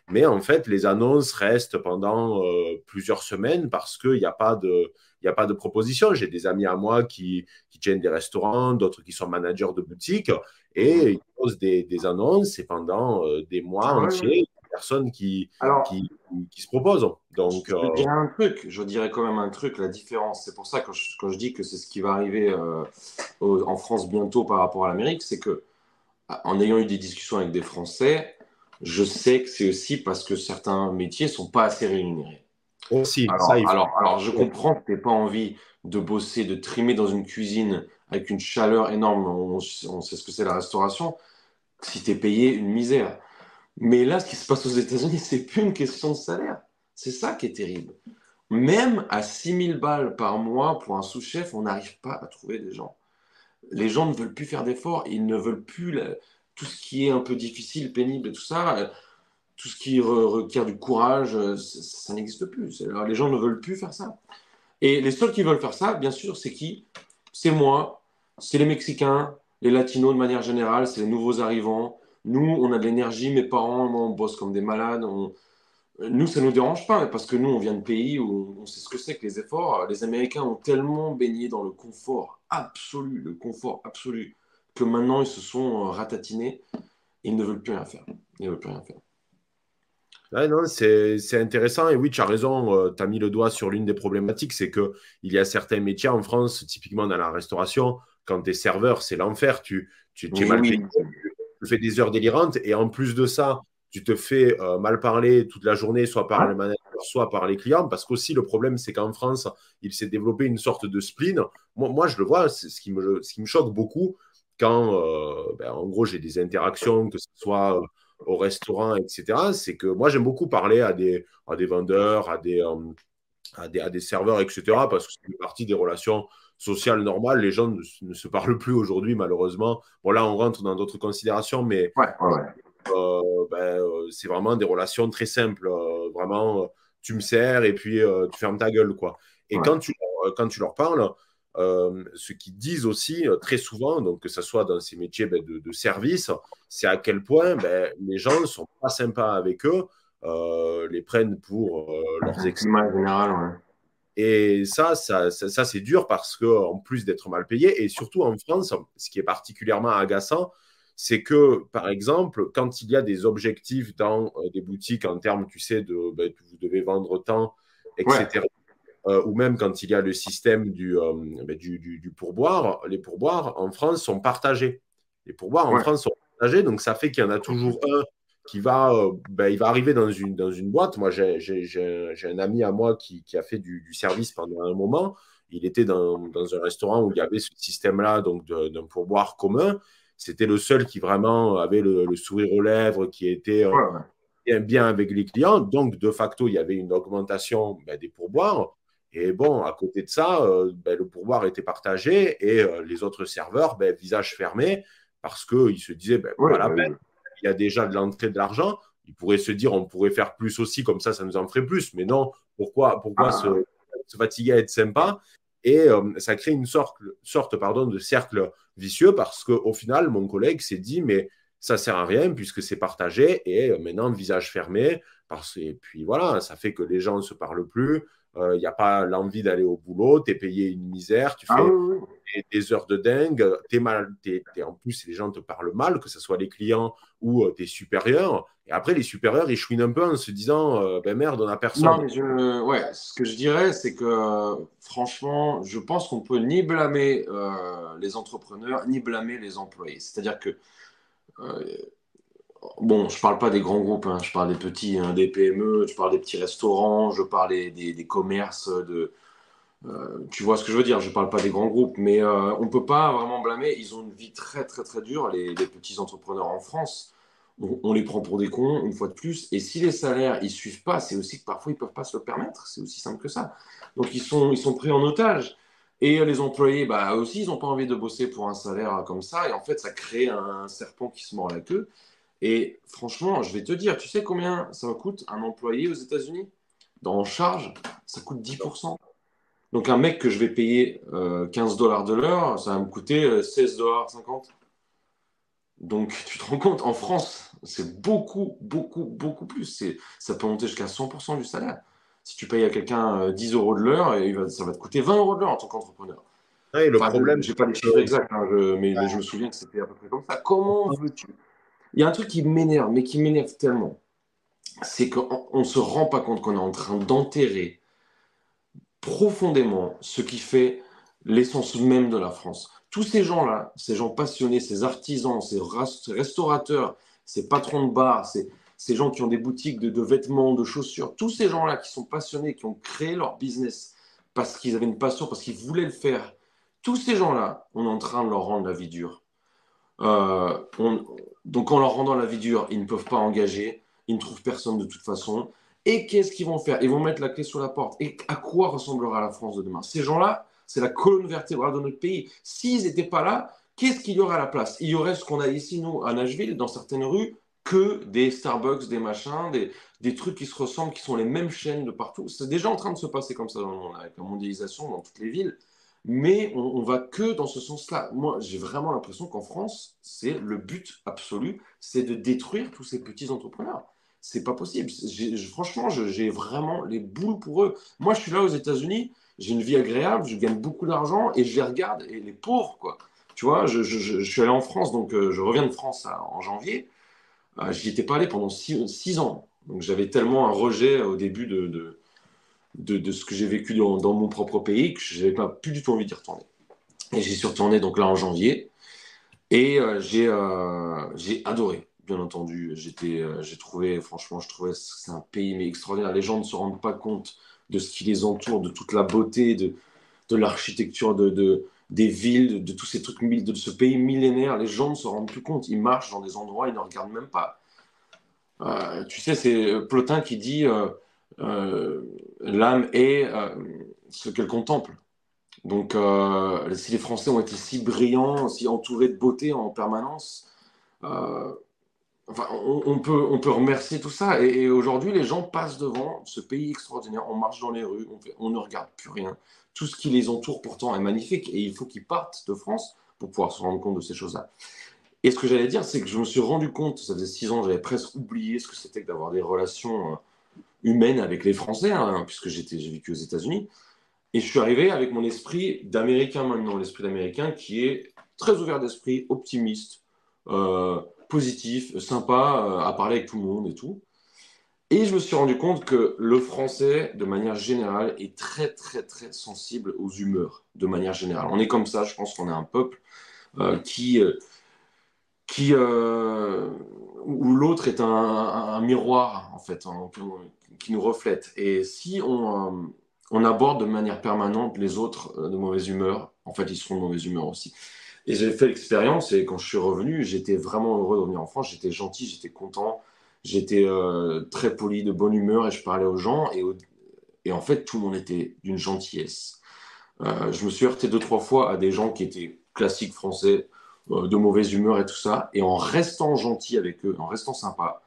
Mais en fait, les annonces restent pendant plusieurs semaines parce qu'il n'y a pas de il n'y a pas de proposition. J'ai des amis à moi qui, qui tiennent des restaurants, d'autres qui sont managers de boutiques et ils posent des, annonces et pendant euh, des mois ah entiers, personne qui, qui, qui, se propose. Donc, je euh, dirais un truc, je dirais quand même un truc, la différence. C'est pour ça que je, quand je dis que c'est ce qui va arriver euh, en France bientôt par rapport à l'Amérique, c'est que en ayant eu des discussions avec des Français, je sais que c'est aussi parce que certains métiers sont pas assez rémunérés. Aussi, alors, alors, je comprends que tu n'aies pas envie de bosser, de trimer dans une cuisine avec une chaleur énorme. On, sait ce que c'est la restauration. Si tu es payé une misère. Mais là, ce qui se passe aux États-Unis, c'est plus une question de salaire. C'est ça qui est terrible. Même à 6000 balles par mois pour un sous-chef, on n'arrive pas à trouver des gens. Les gens ne veulent plus faire d'efforts, ils ne veulent plus tout ce qui est un peu difficile, pénible et tout ça tout ce qui requiert du courage, euh, ça, n'existe plus. les gens ne veulent plus faire ça. Et les seuls qui veulent faire ça, bien sûr, c'est qui? C'est moi, c'est les Mexicains, les Latinos de manière générale, c'est les nouveaux arrivants. Nous, on a de l'énergie, mes parents, moi, on bosse comme des malades. Nous, ça ne nous dérange pas, parce que nous, on vient de pays où on sait ce que c'est que les efforts. Les Américains ont tellement baigné dans le confort absolu, le confort absolu, que maintenant, ils se sont ratatinés. Ils ne veulent plus rien faire. Ils ne veulent plus rien faire non, c'est intéressant. Et oui, tu as raison, euh, tu as mis le doigt sur l'une des problématiques, c'est qu'il y a certains métiers en France, typiquement dans la restauration, quand tu es serveur, c'est l'enfer. Tu, tu, es mal payé, tu fais des heures délirantes. Et en plus de ça, tu te fais euh, mal parler toute la journée, soit par le manager, soit par les clients. Parce qu'aussi, le problème, c'est qu'en France, il s'est développé une sorte de spleen. Moi, moi je le vois, ce qui, me, ce qui me choque beaucoup quand, euh, ben, en gros, j'ai des interactions, que ce soit au restaurant, etc., c'est que moi, j'aime beaucoup parler à des, à des vendeurs, à des, euh, à des, à des, serveurs, etc., parce que c'est une partie des relations sociales normales. Les gens ne, se parlent plus aujourd'hui, malheureusement. Bon, là, on rentre dans d'autres considérations, mais ben, c'est vraiment des relations très simples. vraiment, tu me sers et puis tu fermes ta gueule. quoi. Et quand, tu, quand tu leur parles, ce qu'ils disent aussi très souvent, donc que ce soit dans ces métiers ben, de, service, c'est à quel point ben, les gens ne sont pas sympas avec eux, les prennent pour leurs ex. général, Et ça, ça, ça, c'est dur parce qu'en plus d'être mal payé, et surtout en France, ce qui est particulièrement agaçant, c'est que, par exemple, quand il y a des objectifs dans des boutiques en termes, tu sais, de ben, vous devez vendre tant, etc. Euh, ou même quand il y a le système euh, ben, du, du, pourboire, les pourboires en France sont partagés. Les pourboires en France sont partagés, donc ça fait qu'il y en a toujours un qui va, euh, ben, il va arriver dans une, dans une boîte. Moi, j'ai un ami à moi qui, qui a fait du, service pendant un moment. Il était dans, dans, un restaurant où il y avait ce système-là, donc d'un pourboire commun. C'était le seul qui vraiment avait le, sourire aux lèvres, qui était bien, avec les clients. Donc, de facto, il y avait une augmentation ben, des pourboires. Et bon, à côté de ça, euh, ben, le pourboire était partagé et euh, les autres serveurs, ben, visage fermé, parce qu'ils se disaient, ben, voilà, il y a déjà de l'entrée de l'argent. Ils pourraient se dire, on pourrait faire plus aussi, comme ça, ça nous en ferait plus. Mais non, pourquoi, pourquoi ah. se, fatiguer à être sympa? Et euh, ça crée une sorte, sorte pardon, de cercle vicieux parce qu'au final, mon collègue s'est dit, mais ça sert à rien puisque c'est partagé et maintenant, visage fermé. Parce, et puis voilà, ça fait que les gens ne se parlent plus il euh, n'y a pas l'envie d'aller au boulot, tu es payé une misère, tu ah fais Des, heures de dingue, es mal, en plus les gens te parlent mal, que ce soit les clients ou euh, tes supérieurs. Et après, les supérieurs, ils chouinent un peu en se disant euh, ben merde, on n'a personne. Non, mais je, ouais, ce que je dirais, c'est que franchement, je pense qu'on peut ni blâmer les entrepreneurs, ni blâmer les employés. C'est-à-dire que bon, je parle pas des grands groupes, hein. je parle des petits, hein, des PME, je parle des petits restaurants, je parle des, commerces, de, euh, tu vois ce que je veux dire, je parle pas des grands groupes, mais euh, on peut pas vraiment blâmer, ils ont une vie très très très dure, les, petits entrepreneurs en France. On, les prend pour des cons, une fois de plus, et si les salaires ils suivent pas, c'est aussi que parfois ils peuvent pas se le permettre, c'est aussi simple que ça. Donc ils sont, ils sont pris en otage. Et les employés, bah aussi, ils n'ont pas envie de bosser pour un salaire comme ça. Et en fait, ça crée un serpent qui se mord la queue. Et franchement, je vais te dire, tu sais combien ça coûte un employé aux États-Unis? Dans charge, ça coûte 10%. Donc un mec que je vais payer 15 euh, dollars de l'heure, ça va me coûter 16 euh, dollars 50. Donc tu te rends compte, en France, c'est beaucoup, beaucoup, beaucoup plus. Ça peut monter jusqu'à 100% du salaire. Si tu payes à quelqu'un 10 euh, euros de l'heure, ça va te coûter 20 euros de l'heure en tant qu'entrepreneur. Le problème, je n'ai pas les chiffres exacts, hein, mais, mais, je me souviens que c'était à peu près comme ça. Comment veux-tu il y a un truc qui m'énerve, mais qui m'énerve tellement, c'est qu'on ne se rend pas compte qu'on est en train d'enterrer profondément ce qui fait l'essence même de la France. Tous ces gens-là, ces gens passionnés, ces artisans, ces restaurateurs, ces patrons de bars, ces, gens qui ont des boutiques de, de vêtements, de chaussures, tous ces gens-là qui sont passionnés, qui ont créé leur business parce qu'ils avaient une passion, parce qu'ils voulaient le faire, tous ces gens-là, on est en train de leur rendre la vie dure. Euh, donc en leur rendant la vie dure, ils ne peuvent pas engager, ils ne trouvent personne de toute façon. Et qu'est-ce qu'ils vont faire? Ils vont mettre la clé sur la porte. Et à quoi ressemblera la France de demain? Ces gens-là, c'est la colonne vertébrale de notre pays. S'ils n'étaient pas là, qu'est-ce qu'il y aurait à la place? Il y aurait ce qu'on a ici, nous, à Nashville, dans certaines rues, que des Starbucks, des machins, des, des, trucs qui se ressemblent, qui sont les mêmes chaînes de partout. C'est déjà en train de se passer comme ça dans le monde, avec la mondialisation dans toutes les villes mais on, va que dans ce sens-là. Moi, j'ai vraiment l'impression qu'en France, c'est le but absolu, c'est de détruire tous ces petits entrepreneurs. C'est pas possible. franchement, j'ai vraiment les boules pour eux. Moi, je suis là aux États-Unis, j'ai une vie agréable, je gagne beaucoup d'argent et je les regarde et les pauvres, quoi. Tu vois, je, suis allé en France, donc euh, je reviens de France en janvier. Euh, J'y étais pas allé pendant six, ans. Donc j'avais tellement un rejet au début de, ce que j'ai vécu dans, mon propre pays que je n'avais pas plus du tout envie d'y retourner. Et j'y suis retourné donc là en janvier et euh, euh, j'ai adoré, bien entendu. Euh, j'ai trouvé, franchement, je trouvais que c'est un pays mais extraordinaire. Les gens ne se rendent pas compte de ce qui les entoure, de toute la beauté, de, de l'architecture, de, de, des villes, de, tous ces trucs, de ce pays millénaire. Les gens ne se rendent plus compte. Ils marchent dans des endroits, ils ne regardent même pas. tu sais, c'est Plotin qui dit l'âme est euh, ce qu'elle contemple. Donc, euh, si les Français ont été si brillants, si entourés de beauté en permanence, enfin, on, peut, on peut remercier tout ça. Et, aujourd'hui, les gens passent devant ce pays extraordinaire. On marche dans les rues, on, ne regarde plus rien. Tout ce qui les entoure pourtant est magnifique. Et il faut qu'ils partent de France pour pouvoir se rendre compte de ces choses-là. Et ce que j'allais dire, c'est que je me suis rendu compte, ça faisait six ans, j'avais presque oublié ce que c'était que d'avoir des relations euh, humaines avec les Français, hein, puisque j'ai vécu aux États-Unis. Et je suis arrivé avec mon esprit d'Américain maintenant, l'esprit d'Américain qui est très ouvert d'esprit, optimiste, euh, positif, sympa euh, à parler avec tout le monde et tout. Et je me suis rendu compte que le français, de manière générale, est très, très, très sensible aux humeurs, de manière générale. On est comme ça, je pense qu'on est un peuple euh, qui, qui où l'autre est un, miroir, en fait, qui nous reflète. Et si on, on aborde de manière permanente les autres de mauvaise humeur, en fait, ils seront de mauvaise humeur aussi. Et j'ai fait l'expérience et quand je suis revenu, j'étais vraiment heureux de revenir en France. J'étais gentil, j'étais content, j'étais euh, très poli, de bonne humeur et je parlais aux gens. Et, en fait, tout le monde était d'une gentillesse. Euh, je me suis heurté deux, trois fois à des gens qui étaient classiques français, euh, de mauvaise humeur et tout ça. Et en restant gentil avec eux, en restant sympa,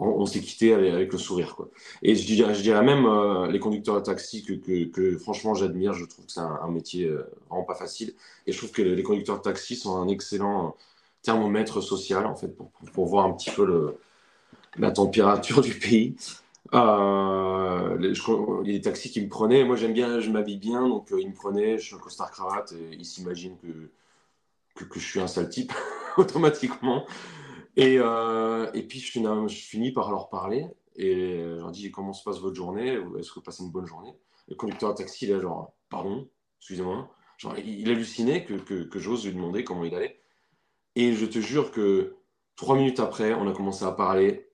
on, s'est quitté avec, le sourire. Quoi. Et je dirais, je même euh, les conducteurs de taxi que, franchement j'admire, je trouve que c'est un, métier euh, vraiment pas facile. Et je trouve que les conducteurs de taxi sont un excellent thermomètre social en fait pour, voir un petit peu la température du pays. Euh, les, taxis qui me prenaient. Moi, j'aime bien, je m'habille bien, donc ils me prenaient. Je suis un costard cravate et ils s'imaginent que, que, je suis un sale type automatiquement. Et, euh, et puis, je finis, par leur parler et je leur dis comment se passe votre journée? Est-ce que vous passez une bonne journée? Le conducteur de taxi, il est genre, pardon, excusez-moi. Il, hallucinait que, que j'ose lui demander comment il allait. Et je te jure que trois minutes après, on a commencé à parler.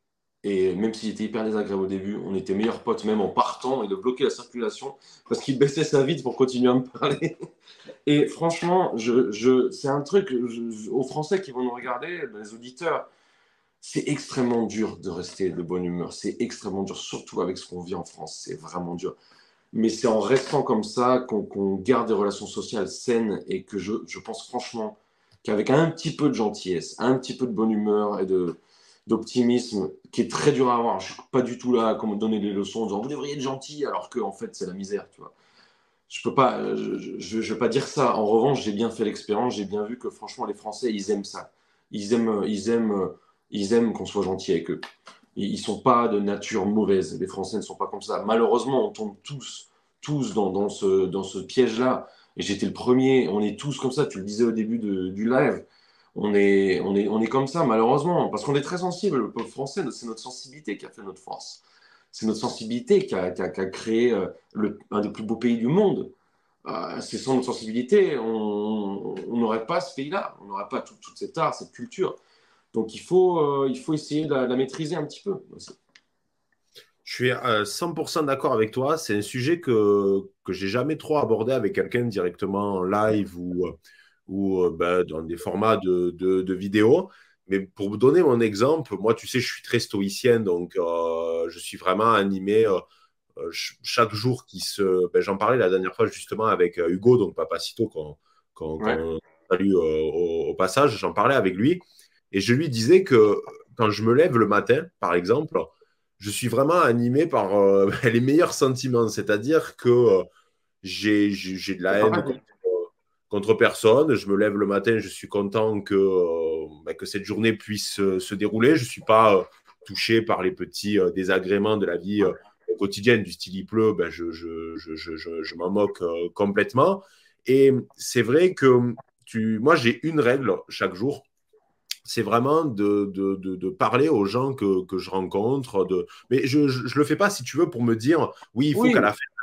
Et même s'il était hyper désagréable au début, on était meilleurs potes même en partant et de bloquer la circulation parce qu'il baissait sa vitre pour continuer à me parler. Et franchement, c'est un truc aux Français qui vont nous regarder, les auditeurs, c'est extrêmement dur de rester de bonne humeur. C'est extrêmement dur, surtout avec ce qu'on vit en France. C'est vraiment dur. Mais c'est en restant comme ça qu'on garde des relations sociales saines et que je pense franchement qu'avec un petit peu de gentillesse, un petit peu de bonne humeur et de, d'optimisme qui est très dur à avoir. Je suis pas du tout là à donner des leçons en disant vous devriez être gentil alors que en fait c'est la misère, tu vois je peux pas, je, je, veux pas dire ça. En revanche, j'ai bien fait l'expérience, j'ai bien vu que franchement, les Français, ils aiment ça. Ils aiment, ils aiment, ils aiment qu'on soit gentil avec eux. Ils, sont pas de nature mauvaise. Les Français ne sont pas comme ça. Malheureusement, on tombe tous, tous dans, ce, dans ce piège-là. Et j'étais le premier. On est tous comme ça. Tu le disais au début du live. On est, on est, on est comme ça, malheureusement, parce qu'on est très sensible. Le peuple français, c'est notre sensibilité qui a fait notre force c'est notre sensibilité qui a, créé euh, un des plus beaux pays du monde. Euh, c'est sans notre sensibilité, on n'aurait pas ce pays-là, on n'aurait pas tout, cet art, cette culture. Donc il faut, euh, il faut essayer de la, maîtriser un petit peu Je suis 100% d'accord avec toi. C'est un sujet que, que j'ai jamais trop abordé avec quelqu'un directement en live ou, ou ben, dans des formats de, de, de vidéo. Mais pour vous donner mon exemple, moi, tu sais, je suis très stoïcien, donc euh, je suis vraiment animé euh, euh, chaque jour qui se. Ben, J'en parlais la dernière fois justement avec Hugo, donc Papacito, qu'on qu salue au, passage. J'en parlais avec lui et je lui disais que quand je me lève le matin, par exemple, je suis vraiment animé par les meilleurs sentiments, c'est-à-dire que j'ai de la haine contre personne. Je me lève le matin, je suis content que, euh, bah, que cette journée puisse euh, se dérouler. Je ne suis pas euh, touché par les petits désagréments de la vie quotidienne, du style il pleut, ben, je, je, je, je m'en moque complètement. Et c'est vrai que tu, moi, j'ai une règle chaque jour. C'est vraiment de, de, de, parler aux gens que, que je rencontre. De... Mais je ne le fais pas, si tu veux, pour me dire, oui, il faut qu'à la fin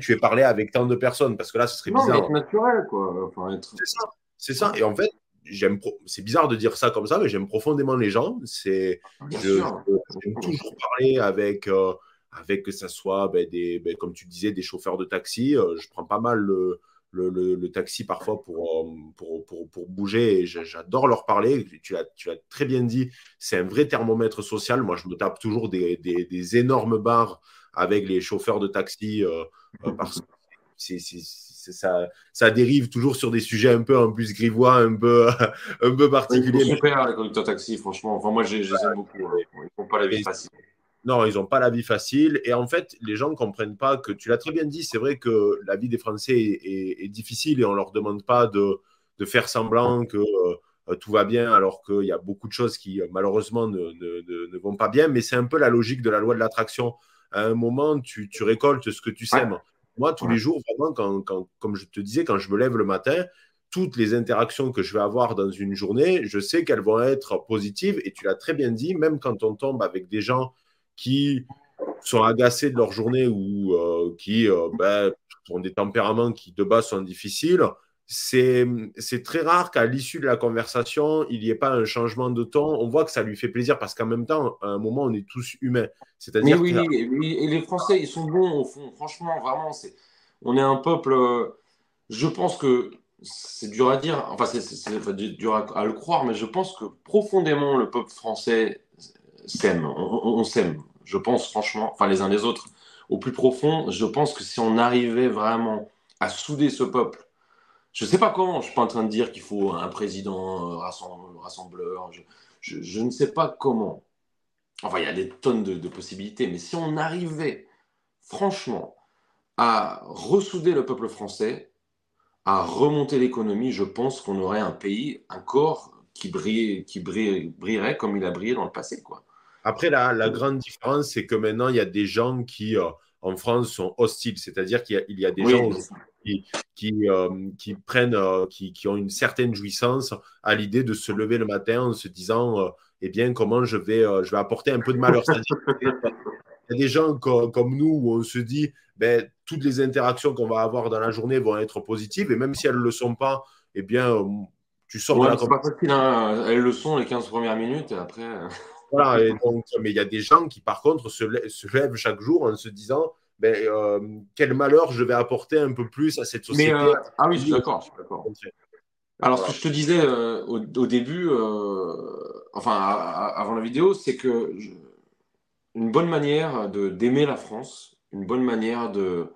tu es parlé avec tant de personnes, parce que là, ce serait bizarre. Non, naturel, quoi. C'est ça. C'est ça. Et en fait, j'aime c'est bizarre de dire ça comme ça, mais j'aime profondément les gens. C'est, j'aime toujours parler avec, euh, avec que ça soit, ben, des, ben, comme tu disais, des chauffeurs de taxi. Euh, je prends pas mal le, le, le, taxi parfois pour, euh, pour, pour, pour bouger et j'adore leur parler. Tu as, tu as très bien dit, c'est un vrai thermomètre social. Moi, je me tape toujours des, des, des énormes barres avec les chauffeurs de taxi euh, euh, parce que ça, ça dérive toujours sur des sujets un peu en plus grivois, un peu, un peu particuliers. C'est super les conducteurs taxi, franchement. Enfin, moi, j'ai beaucoup. Hein. Ils n'ont pas la vie facile. Non, ils n'ont pas la vie facile. Et en fait, les gens ne comprennent pas que, tu l'as très bien dit, c'est vrai que la vie des Français est, difficile et on ne leur demande pas de, de faire semblant que euh, tout va bien alors qu'il y a beaucoup de choses qui, malheureusement, ne, ne, ne vont pas bien. Mais c'est un peu la logique de la loi de l'attraction. À un moment, tu, tu récoltes ce que tu sèmes. Moi, tous les jours, vraiment, quand, quand, comme je te disais, quand je me lève le matin, toutes les interactions que je vais avoir dans une journée, je sais qu'elles vont être positives. Et tu l'as très bien dit, même quand on tombe avec des gens qui sont agacés de leur journée ou euh, qui euh, ben, ont des tempéraments qui de base sont difficiles, c'est très rare qu'à l'issue de la conversation, il n'y ait pas un changement de ton. On voit que ça lui fait plaisir parce qu'en même temps, à un moment, on est tous humains. C'est-à-dire oui, oui, et les Français, ils sont bons au fond. Franchement, vraiment, c'est on est un peuple. Je pense que c'est dur à dire, enfin, c'est dur à, le croire, mais je pense que profondément, le peuple français s'aime. on s'aime je pense franchement, enfin les uns les autres, au plus profond, je pense que si on arrivait vraiment à souder ce peuple, je ne sais pas comment, je ne suis pas en train de dire qu'il faut un président rassembleur, je, ne sais pas comment. Enfin, il y a des tonnes de, possibilités, mais si on arrivait franchement à ressouder le peuple français, à remonter l'économie, je pense qu'on aurait un pays, un corps qui, brille, qui brillerait comme il a brillé dans le passé. quoi. Après, la, grande différence, c'est que maintenant, il y a des gens qui, euh, en France, sont hostiles. C'est-à-dire qu'il y, a des gens qui, euh, qui, prennent, euh, qui, ont une certaine jouissance à l'idée de se lever le matin en se disant, eh bien, comment je vais, je vais apporter un peu de malheur. il y a des gens comme, nous où on se dit, ben, toutes les interactions qu'on va avoir dans la journée vont être positives. Et même si elles ne le sont pas, eh bien, tu sors de la... C'est pas facile, hein. elles le sont les 15 premières minutes. Et après... Voilà, et donc, mais il y a des gens qui, par contre, se, lèvent chaque jour en se disant ben, euh, quel malheur je vais apporter un peu plus à cette société. Euh, ah oui, je suis d'accord. Alors, ce que je te disais euh, au, début, enfin, avant la vidéo, c'est que une bonne manière d'aimer la France, une bonne manière de,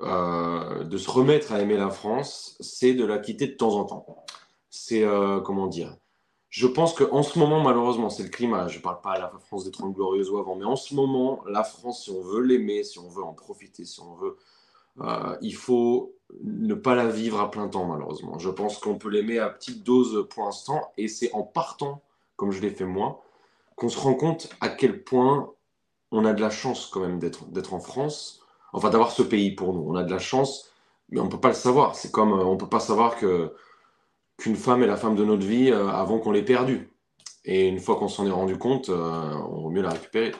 de se remettre à aimer la France, c'est de la quitter de temps en temps. C'est, comment dire, je pense qu'en ce moment, malheureusement, c'est le climat. Je ne parle pas à la France des 30 glorieuses ou avant, mais en ce moment, la France, si on veut l'aimer, si on veut en profiter, si on veut, euh, il faut ne pas la vivre à plein temps, malheureusement. Je pense qu'on peut l'aimer à petite dose pour l'instant, et c'est en partant, comme je l'ai fait moi, qu'on se rend compte à quel point on a de la chance quand même d'être en France, enfin d'avoir ce pays pour nous. On a de la chance, mais on ne peut pas le savoir. C'est comme euh, on ne peut pas savoir que qu'une femme est la femme de notre vie euh, avant qu'on l'ait perdue. Et une fois qu'on s'en est rendu compte, euh, on vaut mieux la récupérer.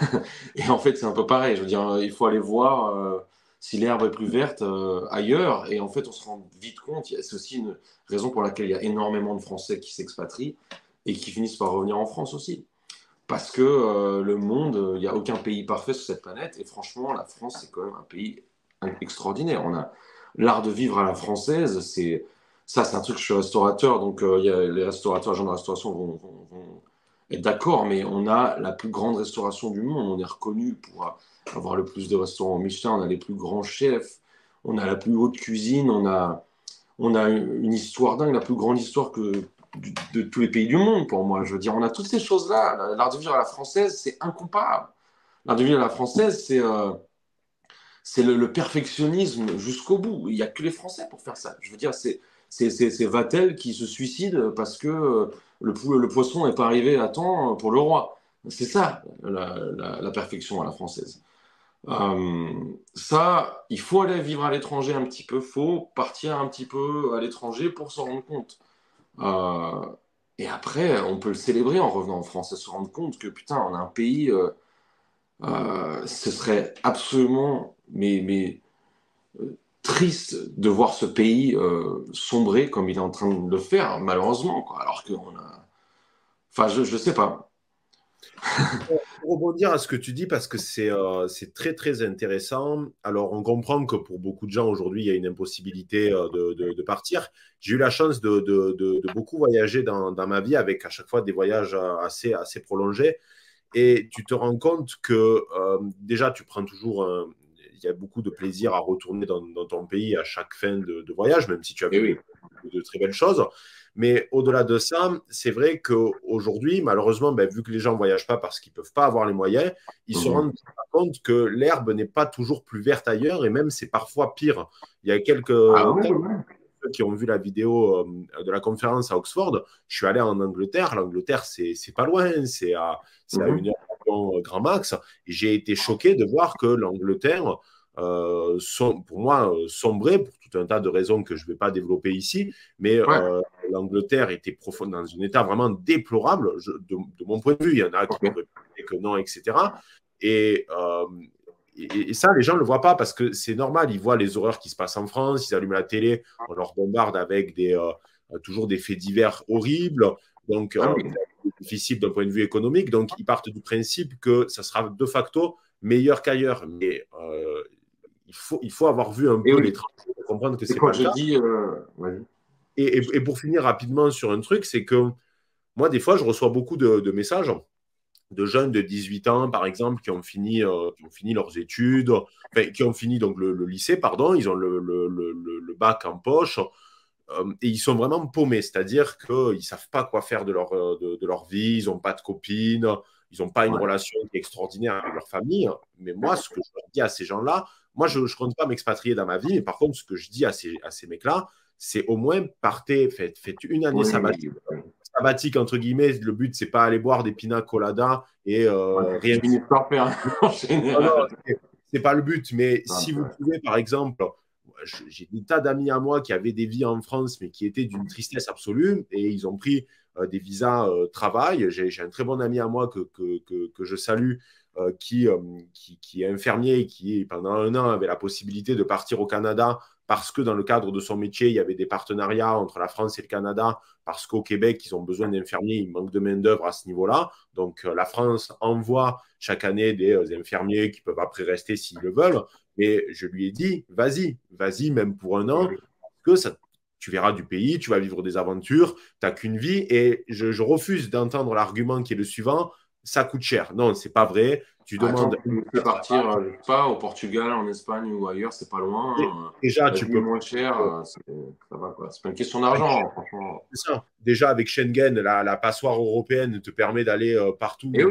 et en fait, c'est un peu pareil. Je veux dire, il faut aller voir euh, si l'herbe est plus verte ailleurs. Et en fait, on se rend vite compte. C'est aussi une raison pour laquelle il y a énormément de Français qui s'expatrient et qui finissent par revenir en France aussi. Parce que le monde, il n'y a aucun pays parfait sur cette planète. Et franchement, la France, c'est quand même un pays extraordinaire. On a l'art de vivre à la française. C'est ça, c'est un truc, je suis restaurateur, donc euh, y les restaurateurs, gens de restauration vont, être d'accord, mais on a la plus grande restauration du monde. On est reconnu pour avoir le plus de restaurants au Michelin, on a les plus grands chefs, on a la plus haute cuisine, on a, on a une histoire dingue, la plus grande histoire que de, tous les pays du monde pour moi. Je veux dire, on a toutes ces choses-là. L'art de vivre à la française, c'est incomparable. L'art de vivre à la française, c'est euh, le, le, perfectionnisme jusqu'au bout. Il n'y a que les Français pour faire ça. Je veux dire, c'est c'est Vatel qui se suicide parce que euh, le, poisson n'est pas arrivé à temps pour le roi. C'est ça, la, perfection à la française. Euh, ça, il faut aller vivre à l'étranger un petit peu, faut partir un petit peu à l'étranger pour s'en rendre compte. Euh, et après, on peut le célébrer en revenant en France et se rendre compte que putain, on a un pays, ce serait absolument, mais triste de voir ce pays euh, sombrer comme il est en train de le faire, malheureusement. Quoi. Alors qu'on a. Enfin, je ne sais pas. Pour rebondir à ce que tu dis, parce que euh, c'est très très intéressant. Alors, on comprend que pour beaucoup de gens aujourd'hui, il y a une impossibilité euh, de, partir. J'ai eu la chance de, beaucoup voyager dans, dans, ma vie avec à chaque fois des voyages assez, assez prolongés. Et tu te rends compte que déjà, tu prends toujours y a beaucoup de plaisir à retourner dans, ton pays à chaque fin de, voyage, même si tu as eh vu de très belles choses. Mais au-delà de ça, c'est vrai qu'aujourd'hui, malheureusement, ben, vu que les gens ne voyagent pas parce qu'ils ne peuvent pas avoir les moyens, ils se mhm. rendent compte que l'herbe n'est pas toujours plus verte ailleurs et même c'est parfois pire. Il y a quelques ah qui ont vu la vidéo euh, de la conférence à Oxford. Je suis allé en Angleterre. L'Angleterre, c'est pas loin, c'est à, à mhm. une heure euh, grand max. Et j'ai été choqué de voir que l'Angleterre, euh, pour moi, euh, sombrait pour tout un tas de raisons que je ne vais pas développer ici, mais l'Angleterre était profond, dans un état vraiment déplorable, de, mon point de vue. Il y en a qui ont que non, etc. Et, et, ça, les gens ne le voient pas parce que c'est normal. Ils voient les horreurs qui se passent en France, ils allument la télé, on leur bombarde avec des, toujours des faits divers horribles. Donc, ah difficile d'un point de vue économique. Donc, ils partent du principe que ça sera de facto meilleur qu'ailleurs. Mais euh, il, faut, il faut avoir vu un peu les travaux pour comprendre que c'est pas je Dis, euh, et, et, pour finir rapidement sur un truc, c'est que moi, des fois, je reçois beaucoup de, messages de jeunes de 18 ans, par exemple, qui ont fini, euh, qui ont fini leurs études, enfin, qui ont fini donc le, lycée, pardon, ils ont le, le bac en poche, euh, et ils sont vraiment paumés, c'est-à-dire qu'ils ne savent pas quoi faire de leur, euh, de, leur vie, ils n'ont pas de copines, ils n'ont pas une relation extraordinaire avec leur famille. Mais moi, ce que je dis à ces gens-là, moi, je ne compte pas m'expatrier dans ma vie, mais par contre, ce que je dis à ces, à ces mecs-là, c'est au moins partez, faites, faites une année sabbatique. Sabbatique, entre guillemets, le but, c'est pas aller boire des pina coladas et euh, rien. c'est pas le but, mais si vous pouvez, par exemple, j'ai des tas d'amis à moi qui avaient des vies en France, mais qui étaient d'une tristesse absolue, et ils ont pris des visas euh, travail. J'ai un très bon ami à moi que, que, que, je salue, euh, qui, qui, qui, est infirmier et qui, pendant un an, avait la possibilité de partir au Canada parce que dans le cadre de son métier, il y avait des partenariats entre la France et le Canada, parce qu'au Québec, ils ont besoin d'infirmiers, il manque de main-d'œuvre à ce niveau-là. Donc, la France envoie chaque année des infirmiers qui peuvent après rester s'ils le veulent. Mais je lui ai dit, vas-y, vas-y, même pour un an, que ça, tu verras du pays, tu vas vivre des aventures, tu n'as qu'une vie. Et je, refuse d'entendre l'argument qui est le suivant, ça coûte cher. Non, c'est pas vrai. Tu demandes. tu peux partir euh, pas au Portugal, en Espagne ou ailleurs, c'est pas loin. déjà, tu peux. moins cher, euh, ça va quoi. C'est pas une question d'argent, franchement. C'est ça. Déjà, avec Schengen, la, passoire européenne te permet d'aller euh, partout eh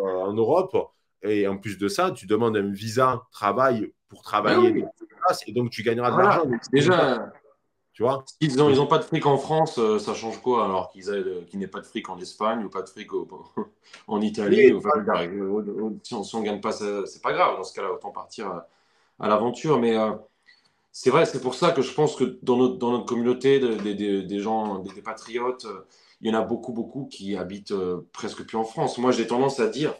en Europe. Et en plus de ça, tu demandes un visa travail pour travailler ah et donc tu gagneras de l'argent. Déjà, tu vois Ils n'ont ils ont pas de fric en France, euh, ça change quoi alors qu'ils n'aient pas de fric en Espagne ou pas de fric en Italie si, on, ne gagne pas, c'est pas grave. Dans ce cas-là, autant partir à, l'aventure. Mais euh, c'est vrai, c'est pour ça que je pense que dans notre, dans notre communauté, des gens, des, patriotes, il y en a beaucoup, beaucoup qui habitent euh, presque plus en France. Moi, j'ai tendance à dire,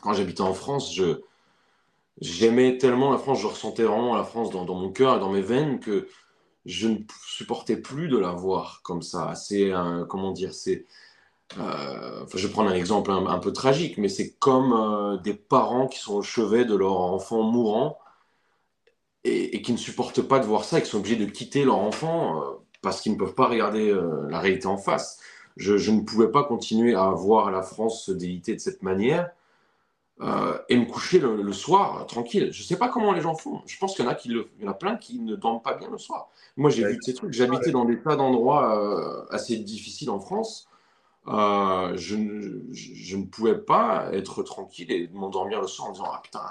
quand j'habitais en France, je j'aimais tellement la France, je ressentais vraiment la France dans, mon cœur et dans mes veines que je ne supportais plus de la voir comme ça. C'est comment dire, c'est euh, je vais prendre un exemple un, peu tragique, mais c'est comme euh, des parents qui sont au chevet de leur enfant mourant et, qui ne supportent pas de voir ça et qui sont obligés de quitter leur enfant euh, parce qu'ils ne peuvent pas regarder la réalité en face. Je, je, ne pouvais pas continuer à voir la France se déliter de cette manière euh, et me coucher le, soir euh, tranquille. Je ne sais pas comment les gens font. Je pense qu'il y en a qui il y en a plein qui ne dorment pas bien le soir. Moi, j'ai vu ces trucs. J'habitais dans des tas d'endroits euh, assez difficiles en France. je, ne pouvais pas être tranquille et m'endormir le soir en disant ah putain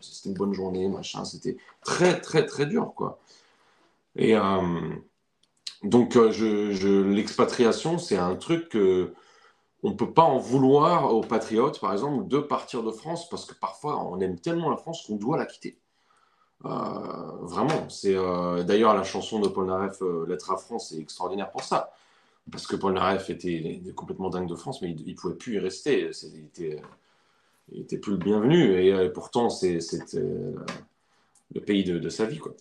c'était une bonne journée machin. C'était très très très dur quoi. Et donc je, l'expatriation c'est un truc que on ne peut pas en vouloir aux patriotes, par exemple, de partir de France, parce que parfois, on aime tellement la France qu'on doit la quitter. Euh, vraiment. C'est euh, D'ailleurs, la chanson de Paul Naref, euh, Lettre à France, est extraordinaire pour ça. Parce que Paul Naref était, complètement dingue de France, mais il ne pouvait plus y rester. Il était, était plus le bienvenu. Et, pourtant, c'est le pays de, sa vie. Quoi.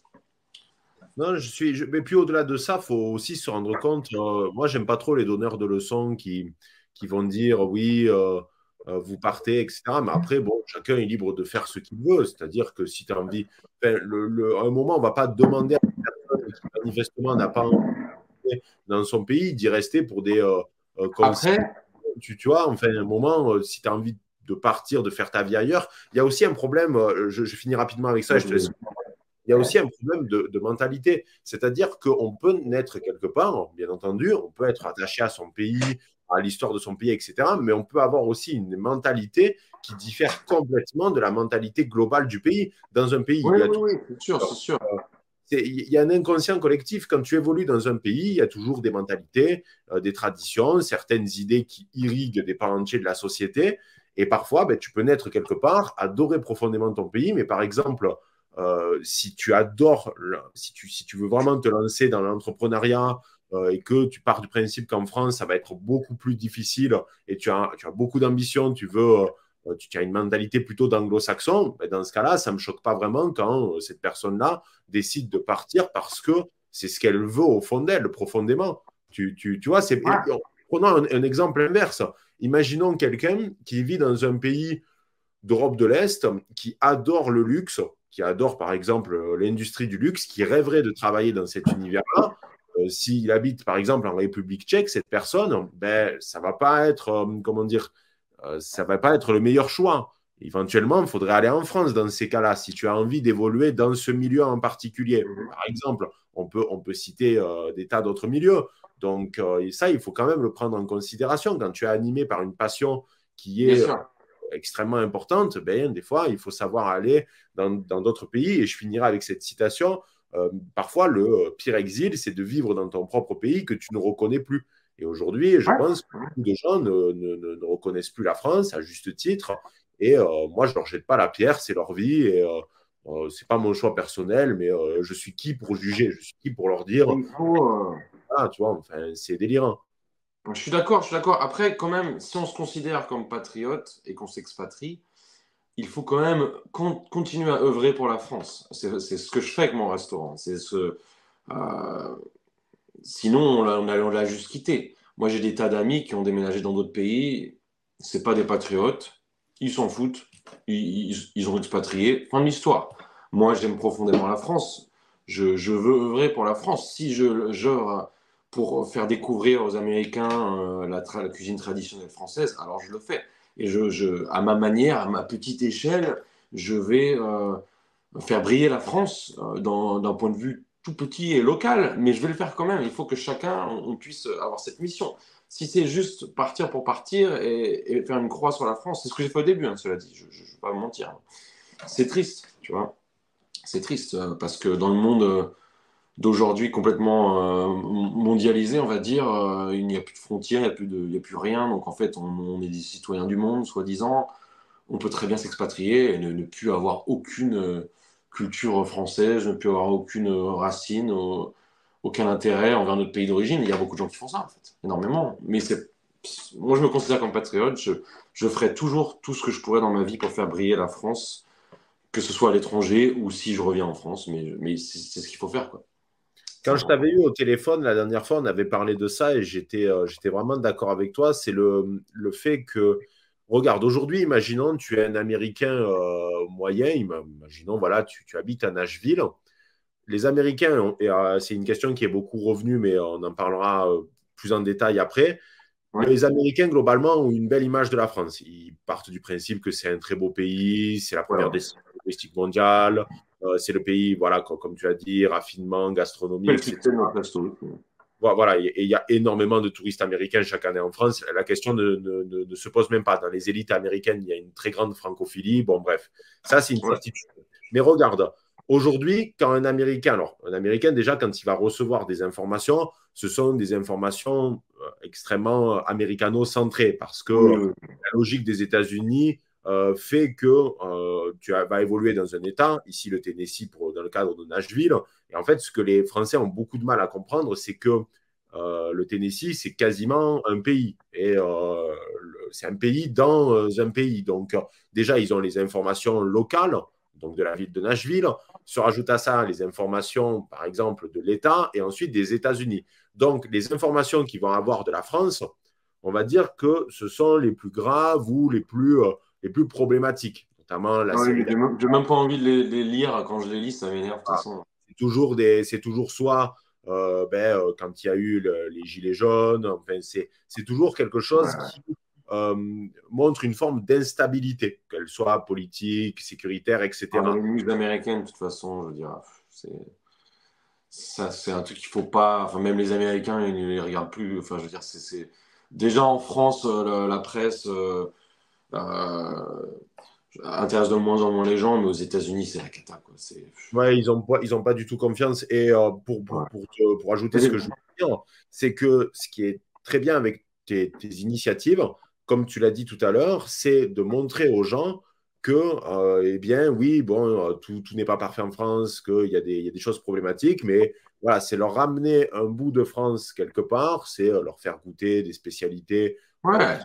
Mais puis au-delà de ça, il faut aussi se rendre compte. moi, j'aime pas trop les donneurs de leçons qui, qui vont dire oui, euh, euh, vous partez, etc. Mais après, bon, chacun est libre de faire ce qu'il veut. C'est-à-dire que si tu as envie, le, à un moment, on ne va pas demander à une personne qui manifestement n'a pas envie dans son pays d'y rester pour des. Euh, après, tu, tu, vois, enfin, un moment, si tu as envie de partir, de faire ta vie ailleurs. Il y a aussi un problème, je, finis rapidement avec ça, je te laisse. Il y a aussi un problème de, de mentalité, c'est-à-dire qu'on peut naître quelque part, bien entendu, on peut être attaché à son pays, à l'histoire de son pays, etc. Mais on peut avoir aussi une mentalité qui diffère complètement de la mentalité globale du pays. Dans un pays, oui, il y a oui, c'est sûr, c'est sûr. Il y a un inconscient collectif. Quand tu évolues dans un pays, il y a toujours des mentalités, euh, des traditions, certaines idées qui irriguent des pans entiers de la société. Et parfois, ben, tu peux naître quelque part, adorer profondément ton pays, mais par exemple, euh, si tu adores, si tu, si tu veux vraiment te lancer dans l'entrepreneuriat et que tu pars du principe qu'en France, ça va être beaucoup plus difficile et tu as, tu as beaucoup d'ambition, tu veux euh, tu as une mentalité plutôt d'anglo-saxon, dans ce cas-là, ça ne me choque pas vraiment quand euh, cette personne-là décide de partir parce que c'est ce qu'elle veut au fond d'elle, profondément. Tu, tu, tu vois, c'est... prenons un, exemple inverse. Imaginons quelqu'un qui vit dans un pays d'Europe de l'Est qui adore le luxe, qui adore par exemple l'industrie du luxe, qui rêverait de travailler dans cet univers-là. Euh, s'il habite par exemple en République tchèque, cette personne, ben, ça ne va pas être, comment dire, euh, ça va pas être le meilleur choix. Éventuellement, il faudrait aller en France dans ces cas-là, si tu as envie d'évoluer dans ce milieu en particulier. Mhm. Par exemple, on peut, on peut citer euh, des tas d'autres milieux. Donc, euh, ça, il faut quand même le prendre en considération. Quand tu es animé par une passion qui est extrêmement importante, ben, des fois, il faut savoir aller dans d'autres pays. Et je finirai avec cette citation. Parfois, le pire exil, c'est de vivre dans ton propre pays que tu ne reconnais plus. Et aujourd'hui, je pense que beaucoup de gens ne, reconnaissent plus la France à juste titre. Et euh, moi, je ne leur jette pas la pierre, c'est leur vie. Et euh, euh c'est pas mon choix personnel, mais euh, je suis qui pour juger Je suis qui pour leur dire Ah, tu vois, enfin, c'est délirant. Je suis d'accord, je suis d'accord. Après, quand même, si on se considère comme patriote et qu'on s'expatrie, il faut quand même continuer à œuvrer pour la France. C'est ce que je fais avec mon restaurant. Ce. Sinon, on l'a juste quitté. Moi, j'ai des tas d'amis qui ont déménagé dans d'autres pays. C'est pas des patriotes. Ils s'en foutent. Ils, ont expatrié. Fin de l'histoire. Moi, j'aime profondément la France. Je, veux œuvrer pour la France. Si je pour faire découvrir aux Américains euh, la, cuisine traditionnelle française, alors je le fais. Et je, à ma manière, à ma petite échelle, je vais euh, faire briller la France euh, d'un point de vue tout petit et local, mais je vais le faire quand même. Il faut que chacun puisse avoir cette mission. Si c'est juste partir pour partir et, faire une croix sur la France, c'est ce que j'ai fait au début, hein, cela dit, je ne vais pas mentir. C'est triste, tu vois. C'est triste euh, parce que dans le monde d'aujourd'hui complètement euh, mondialisé, on va dire, il n'y a plus de frontières, il n'y a, plus a plus rien. Donc en fait, on, est des citoyens du monde, soi-disant. On peut très bien s'expatrier et ne, plus avoir aucune culture française, ne peux avoir aucune racine, aucun intérêt envers notre pays d'origine. Il y a beaucoup de gens qui font ça, en fait, énormément. Mais c'est, moi, je me considère comme patriote. Je, je ferai toujours tout ce que je pourrais dans ma vie pour faire briller la France, que ce soit à l'étranger ou si je reviens en France. Mais, mais c'est, ce qu'il faut faire, quoi. Quand je t'avais eu au téléphone la dernière fois, on avait parlé de ça et j'étais, euh, vraiment d'accord avec toi. C'est le, le fait que Regarde, aujourd'hui, imaginons, tu es un Américain euh, moyen, imaginons, voilà, tu, habites à Nashville. Les Américains, euh, c'est une question qui est beaucoup revenue, mais on en parlera euh, plus en détail après. Les Américains, globalement, ont une belle image de la France. Ils partent du principe que c'est un très beau pays, c'est la première destination touristique mondiale, c'est le pays, voilà, comme, tu as dit, raffinement, gastronomie, etc voilà, et il y a énormément de touristes américains chaque année en France. La question ne, se pose même pas. Dans les élites américaines, il y a une très grande francophilie. Bon, bref, ça, c'est une certitude. Mais regarde, aujourd'hui, quand un Américain, alors, un Américain, déjà, quand il va recevoir des informations, ce sont des informations euh, extrêmement américano-centrées parce que la logique des États-Unis euh, fait que euh, tu vas évoluer dans un État, ici le Tennessee dans le cadre de Nashville. Et en fait, ce que les Français ont beaucoup de mal à comprendre, c'est que euh, le Tennessee, c'est quasiment un pays. Et c'est un pays dans un pays. Donc, déjà, ils ont les informations locales, donc de la ville de Nashville. Se rajoute à ça les informations, par exemple, de l'État et ensuite des États-Unis. Donc, les informations qu'ils vont avoir de la France, on va dire que ce sont les plus graves ou les plus les plus problématiques, notamment la série. J'ai même, pas envie de les, lire quand je les lis, ça m'énerve de toute ah, façon. C'est toujours, des, toujours soit euh, ben, euh, quand il y a eu les gilets jaunes, enfin, c'est toujours quelque chose qui montrent une forme d'instabilité, qu'elle soit politique, sécuritaire, etc. Ah, les news américaines, de toute façon, je veux dire, c'est ça, c'est un truc qu'il faut pas. Enfin, même les Américains, ils ne les regardent plus. Enfin, je veux dire, c'est déjà en France, euh, la, presse euh, euh, intéresse de moins en moins les gens, mais aux États-Unis, c'est la cata. Quoi. Ouais, ils n'ont pas, ils ont pas du tout confiance. Et pour, pour, pour, ajouter ce que je veux dire, c'est que ce qui est très bien avec tes, tes initiatives, comme tu l'as dit tout à l'heure, c'est de montrer aux gens que, euh, eh bien, oui, bon, euh, tout, tout n'est pas parfait en France, qu'il y, a des, y a des choses problématiques, mais voilà, c'est leur ramener un bout de France quelque part, c'est euh, leur faire goûter des spécialités, ouais.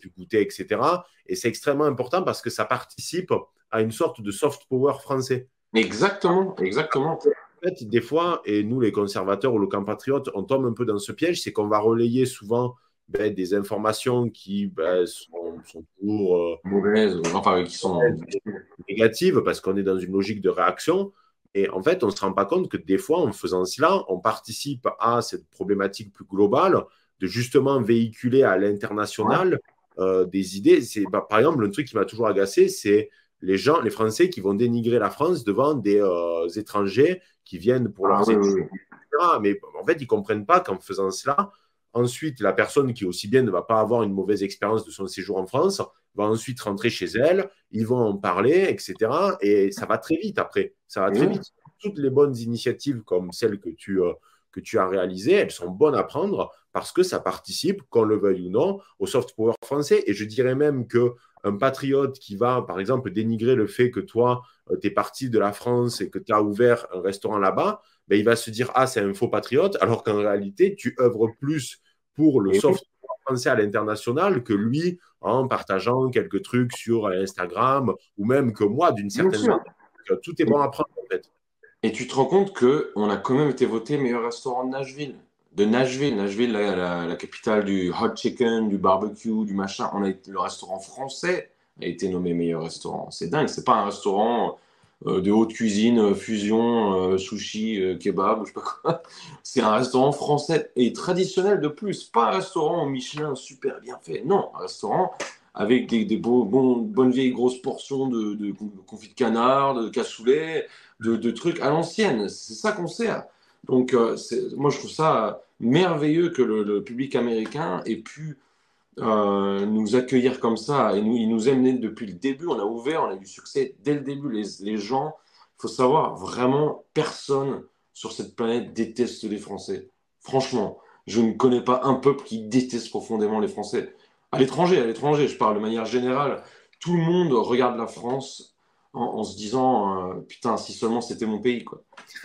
Du goûter, etc. Et c'est extrêmement important parce que ça participe à une sorte de soft power français. Exactement, exactement. En fait, des fois, et nous, les conservateurs ou le camp patriote, on tombe un peu dans ce piège, c'est qu'on va relayer souvent ben, des informations qui ben, sont, sont, toujours euh, mauvaises, enfin qui sont négatives parce qu'on est dans une logique de réaction. Et en fait, on ne se rend pas compte que des fois, en faisant cela, on participe à cette problématique plus globale de justement véhiculer à l'international euh, des idées. C'est, bah, par exemple, un truc qui m'a toujours agacé, c'est les gens, les Français qui vont dénigrer la France devant des euh, étrangers qui viennent pour leurs ah études, Mais en fait, ils ne comprennent pas qu'en faisant cela, Ensuite, la personne qui aussi bien ne va pas avoir une mauvaise expérience de son séjour en France va ensuite rentrer chez elle, ils vont en parler, etc. Et ça va très vite après. Ça va très vite. Toutes les bonnes initiatives comme celles que tu, euh, que tu as réalisées, elles sont bonnes à prendre parce que ça participe, qu'on le veuille ou non, au soft power français. Et je dirais même que un patriote qui va, par exemple, dénigrer le fait que toi, euh, tu es parti de la France et que tu as ouvert un restaurant là-bas, ben, il va se dire Ah, c'est un faux patriote, alors qu'en réalité, tu œuvres plus pour le soft français à l'international que lui en partageant quelques trucs sur Instagram ou même que moi d'une certaine manière. Tout est bon à prendre en fait. Et tu te rends compte qu'on a quand même été voté meilleur restaurant de Nashville. De Nashville, Nashville, la, capitale du hot chicken, du barbecue, du machin. Le restaurant français a été nommé meilleur restaurant. C'est dingue, c'est pas un restaurant euh, de haute cuisine, euh, fusion, euh, sushi, kebab, je sais pas quoi. C'est un restaurant français et traditionnel de plus, pas un restaurant au Michelin super bien fait. Non, un restaurant avec des, bonnes vieilles grosses portions de, de, confit de canard, de cassoulet, de, trucs à l'ancienne. C'est ça qu'on sert. Donc, moi, je trouve ça merveilleux que le, le public américain ait pu euh, nous accueillir comme ça. Et nous, ils nous aiment depuis le début. On a ouvert, on a eu du succès dès le début. Les, les gens, il faut savoir, vraiment, personne sur cette planète déteste les Français. Franchement, je ne connais pas un peuple qui déteste profondément les Français. À l'étranger, à l'étranger, je parle de manière générale. Tout le monde regarde la France en, se disant euh, putain, si seulement c'était mon pays, quoi.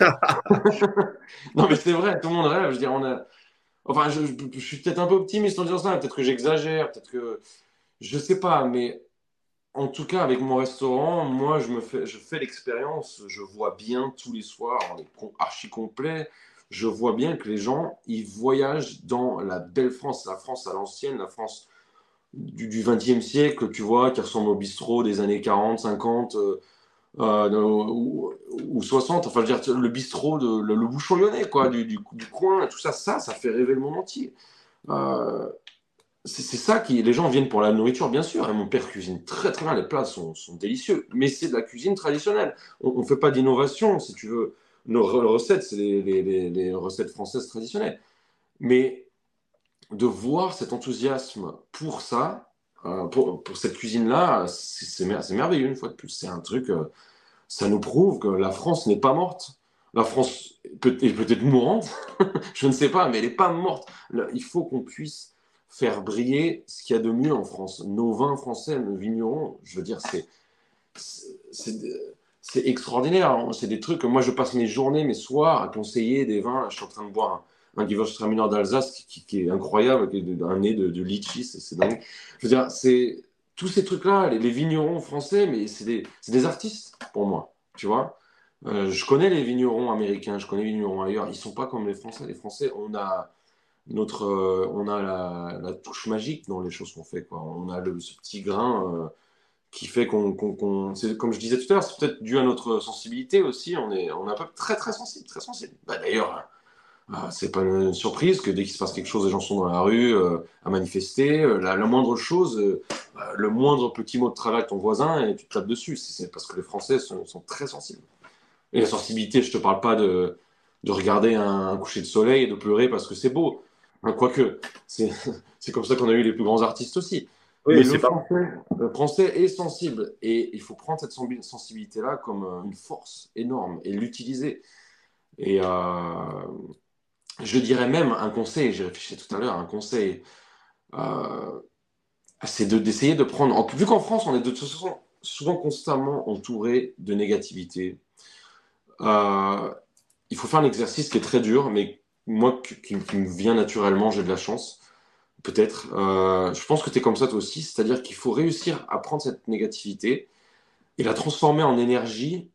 non, mais c'est vrai, tout le monde rêve. Je veux dire, on a Enfin, je, suis peut-être un peu optimiste en disant ça, peut-être que j'exagère, peut-être que. Je sais pas, mais en tout cas, avec mon restaurant, moi, je, me fais, je fais l'expérience, je vois bien tous les soirs, on est archi complet, je vois bien que les gens, ils voyagent dans la belle France, la France à l'ancienne, la France du, du 20e siècle, tu vois, qui ressemble au bistrot des années 40, 50. Euh, ou, 60, enfin, je veux dire, le bistrot, de, le, bouchon lyonnais, quoi, du, coin, tout ça, ça, ça fait rêver le monde entier. Euh, c'est ça qui. Les gens viennent pour la nourriture, bien sûr. Hein, mon père cuisine très très bien, les plats sont, sont délicieux, mais c'est de la cuisine traditionnelle. On ne fait pas d'innovation, si tu veux. Nos recettes, c'est les, les, recettes françaises traditionnelles. Mais de voir cet enthousiasme pour ça, euh, pour, cette cuisine-là, c'est merveilleux une fois de plus. C'est un truc ça nous prouve que la France n'est pas morte. La France est peut-être mourante, je ne sais pas, mais elle n'est pas morte. Il faut qu'on puisse faire briller ce qu'il y a de mieux en France. Nos vins français, nos vignerons, je veux dire, c'est c'est extraordinaire. C'est des trucs que moi, je passe mes journées, mes soirs à conseiller des vins. Je suis en train de boire un, Gewürztraminer d'Alsace qui, qui, est incroyable, qui est un nez de, de litchi, c'est dingue. Je veux dire, c'est tous ces trucs-là, les, vignerons français, mais c'est des, des, artistes pour moi, tu vois. Euh, je connais les vignerons américains, je connais les vignerons ailleurs, ils sont pas comme les Français. Les Français, on a notre, euh, on a la, touche magique dans les choses qu'on fait. On a ce petit grain euh, qui fait qu'on, comme je disais tout à l'heure, c'est peut-être dû à notre sensibilité aussi. On est, on est un peu très très sensible, très sensible. Bah, d'ailleurs, c'est pas une surprise que dès qu'il se passe quelque chose, les gens sont dans la rue euh, à manifester. Euh, la, moindre chose, euh, le moindre petit mot de travail de ton voisin, et tu te tapes dessus. C'est parce que les Français sont, très sensibles. Et la sensibilité, je te parle pas de, de regarder un, coucher de soleil et de pleurer parce que c'est beau. Hein, quoique, c'est comme ça qu'on a eu les plus grands artistes aussi. Oui, Mais le, français, le français est sensible et il faut prendre cette sensibilité-là comme une force énorme et l'utiliser. Et je dirais même un conseil, j'ai réfléchi tout à l'heure, un conseil, euh, c'est d'essayer de, prendre, vu qu'en France, on est de toute façon souvent constamment entouré de négativité, euh, il faut faire un exercice qui est très dur, mais moi, qui, me vient naturellement, j'ai de la chance, peut-être. Euh, je pense que tu es comme ça toi aussi, c'est-à-dire qu'il faut réussir à prendre cette négativité et la transformer en énergie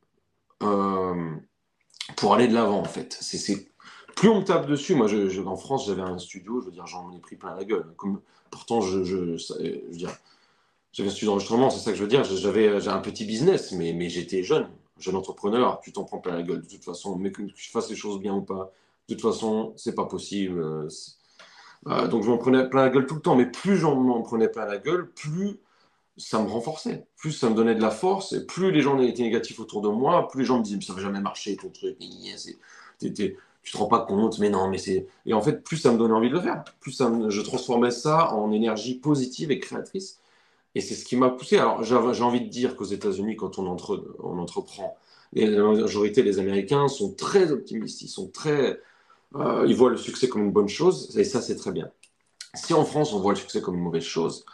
pour aller de l'avant, en fait. C'est plus on me tape dessus, moi, en France, j'avais un studio, je veux dire, j'en ai pris plein la gueule. Comme, pourtant, je, je, je veux dire, j'avais un studio d'enregistrement, c'est ça que je veux dire. J'avais un petit business, mais, mais j'étais jeune, jeune entrepreneur. Tu t'en prends plein la gueule de toute façon. Mais que je fasse les choses bien ou pas, de toute façon, c'est pas possible. Euh, euh, donc, je m'en prenais plein la gueule tout le temps. Mais plus j'en m'en prenais plein la gueule, plus ça me renforçait. Plus ça me donnait de la force. Et plus les gens étaient négatifs autour de moi, plus les gens me disaient, ça va jamais marcher, ton truc. T'es tu te rends pas compte, mais non, mais c'est. Et en fait, plus ça me donnait envie de le faire, plus je transformais ça en énergie positive et créatrice. Et c'est ce qui m'a poussé. Alors, j'ai envie de dire qu'aux États-Unis, quand on entreprend, la majorité des Américains sont très optimistes, ils sont très. Euh, ils voient le succès comme une bonne chose, et ça, c'est très bien. Si en France, on voit le succès comme une mauvaise chose,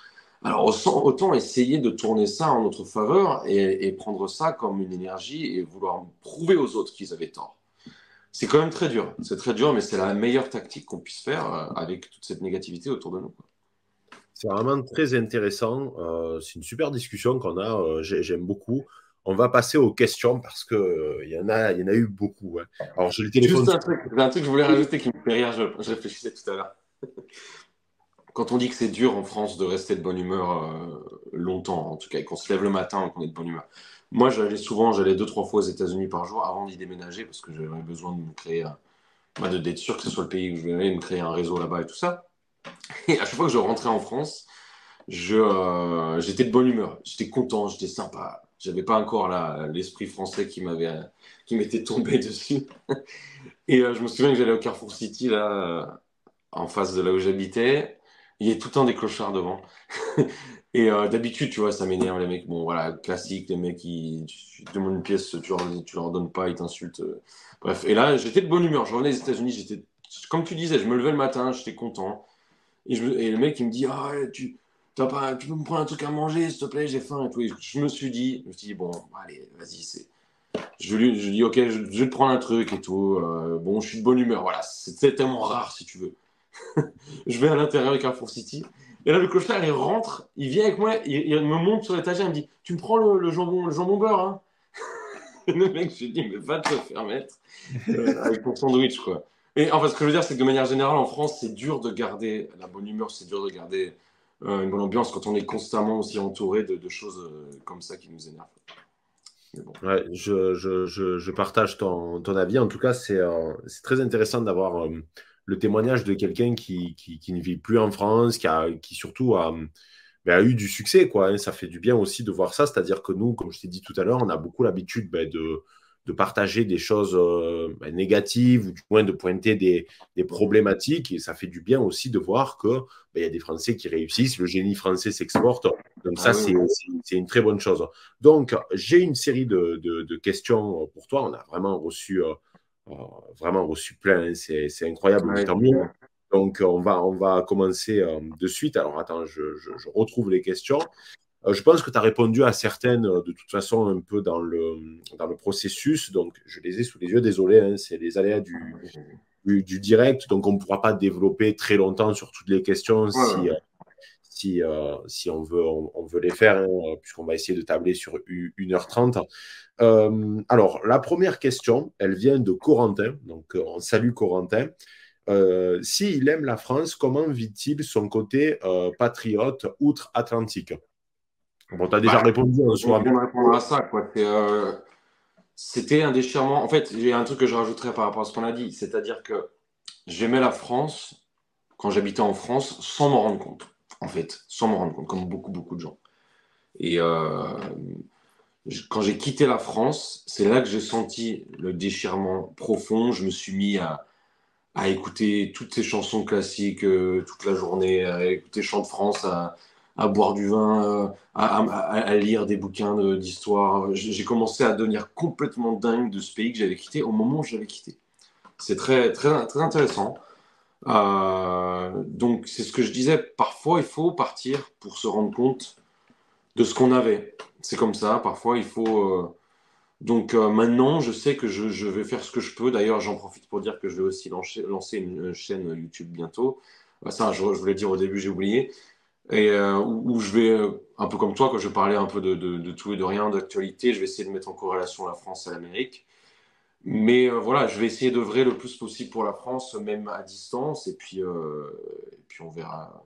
alors autant, essayer de tourner ça en notre faveur et prendre ça comme une énergie et vouloir prouver aux autres qu'ils avaient tort. C'est quand même très dur. C'est très dur, mais c'est la meilleure tactique qu'on puisse faire euh, avec toute cette négativité autour de nous. C'est vraiment très intéressant. Euh, c'est une super discussion qu'on a. Euh, j'aime beaucoup. On va passer aux questions parce qu'il y, en a, y en a eu beaucoup. Hein. Alors, le téléphone. Juste un truc, un truc que je voulais rajouter qui me fait rire. Je, je réfléchissais tout à l'heure. Quand on dit que c'est dur en France de rester de bonne humeur longtemps, en tout cas, qu'on se lève le matin et qu'on est de bonne humeur. Moi, j'allais souvent, j'allais deux, trois fois aux États-Unis par jour avant d'y déménager parce que j'avais besoin de me créer, bah, d'être sûr que ce soit le pays où je voulais me créer un réseau là-bas et tout ça. Et à chaque fois que je rentrais en France, euh, j'étais de bonne humeur, j'étais content, j'étais sympa. J'avais pas encore l'esprit français qui m'avait, m'était tombé dessus. Et euh, je me souviens que j'allais au Carrefour City là, en face de là où j'habitais. Il y avait tout le temps des clochards devant. Et euh, d'habitude, tu vois, ça m'énerve les mecs. Bon, voilà, classique, les mecs qui tu, te demandes une pièce, tu leur, leur donnes pas, ils t'insultent. Euh. Bref, et là, j'étais de bonne humeur. Je revenais des États-Unis, j'étais, comme tu disais, je me levais le matin, j'étais content. Et, le mec, il me dit, ah, tu, tu peux me prendre un truc à manger, s'il te plaît, j'ai faim et tout. Je me suis dit, je me suis dit, bon, allez, vas-y, c'est. Je lui, je dis, ok, je, vais te prendre un truc et tout. Euh, bon, je suis de bonne humeur. Voilà, c'est tellement rare, si tu veux. je vais à l'intérieur de Carrefour City. Et là, le clochard, il rentre, il vient avec moi, il, me monte sur l'étagère, il me dit Tu me prends le, jambon, le jambon beurre hein Le mec, je lui dis Mais va te faire mettre euh, avec ton sandwich, quoi. Et enfin, ce que je veux dire, c'est que de manière générale, en France, c'est dur de garder la bonne humeur, c'est dur de garder euh, une bonne ambiance quand on est constamment aussi entouré de, choses euh, comme ça qui nous énervent. Je, partage ton, avis. En tout cas, c'est très intéressant d'avoir le témoignage de quelqu'un qui, qui, ne vit plus en France, qui, a, qui surtout a, ben, a eu du succès. Quoi. Hein. Ça fait du bien aussi de voir ça. C'est-à-dire que nous, comme je t'ai dit tout à l'heure, on a beaucoup l'habitude ben, de, de, partager des choses euh, ben, négatives ou du moins de pointer des, des, problématiques. Et ça fait du bien aussi de voir qu'il y a des Français qui réussissent. Le génie français s'exporte. Donc ça, ah c'est une très bonne chose. Donc, j'ai une série de, de, questions pour toi. On a vraiment reçu... Euh, vraiment reçu plein. Hein. C'est incroyable. Donc, on va, on va commencer euh, de suite. Alors, attends, je, retrouve les questions. Euh, je pense que tu as répondu à certaines euh, de toute façon un peu dans le, dans le processus. Donc, je les ai sous les yeux. Désolé, hein, c'est les aléas du, du, direct. Donc, on ne pourra pas développer très longtemps sur toutes les questions si, si, si on, veut, on, veut les faire, hein, puisqu'on va essayer de tabler sur 1h30. Euh, alors, la première question, elle vient de Corentin. Donc, euh, on salue Corentin. Euh, S'il aime la France, comment vit-il son côté patriote outre-Atlantique? Bon, tu as déjà bah, répondu en soi. Je répondre à ça. C'était un déchirement. En fait, il y a un truc que je rajouterais par rapport à ce qu'on a dit. C'est-à-dire que j'aimais la France quand j'habitais en France sans m'en rendre compte, en fait, sans m'en rendre compte, comme beaucoup, beaucoup de gens. Et euh, quand j'ai quitté la France, c'est là que j'ai senti le déchirement profond. Je me suis mis à, écouter toutes ces chansons classiques euh, toute la journée, à écouter Chant de France, à, boire du vin, euh, à, à, lire des bouquins d'histoire. J'ai commencé à devenir complètement dingue de ce pays que j'avais quitté au moment où j'avais quitté. C'est très, très, très intéressant. Euh, donc, c'est ce que je disais. Parfois, il faut partir pour se rendre compte de ce qu'on avait. C'est comme ça. Parfois, il faut. Donc maintenant, je sais que je, vais faire ce que je peux. D'ailleurs, j'en profite pour dire que je vais aussi lancer, une, chaîne YouTube bientôt. Ça, je, voulais dire au début, j'ai oublié et euh, où, je vais, euh, un peu comme toi, quand je parlais un peu de, tout et de rien, d'actualité, je vais essayer de mettre en corrélation la France et l'Amérique. Mais euh, voilà, je vais essayer d'œuvrer le plus possible pour la France, même à distance, et puis, et puis on verra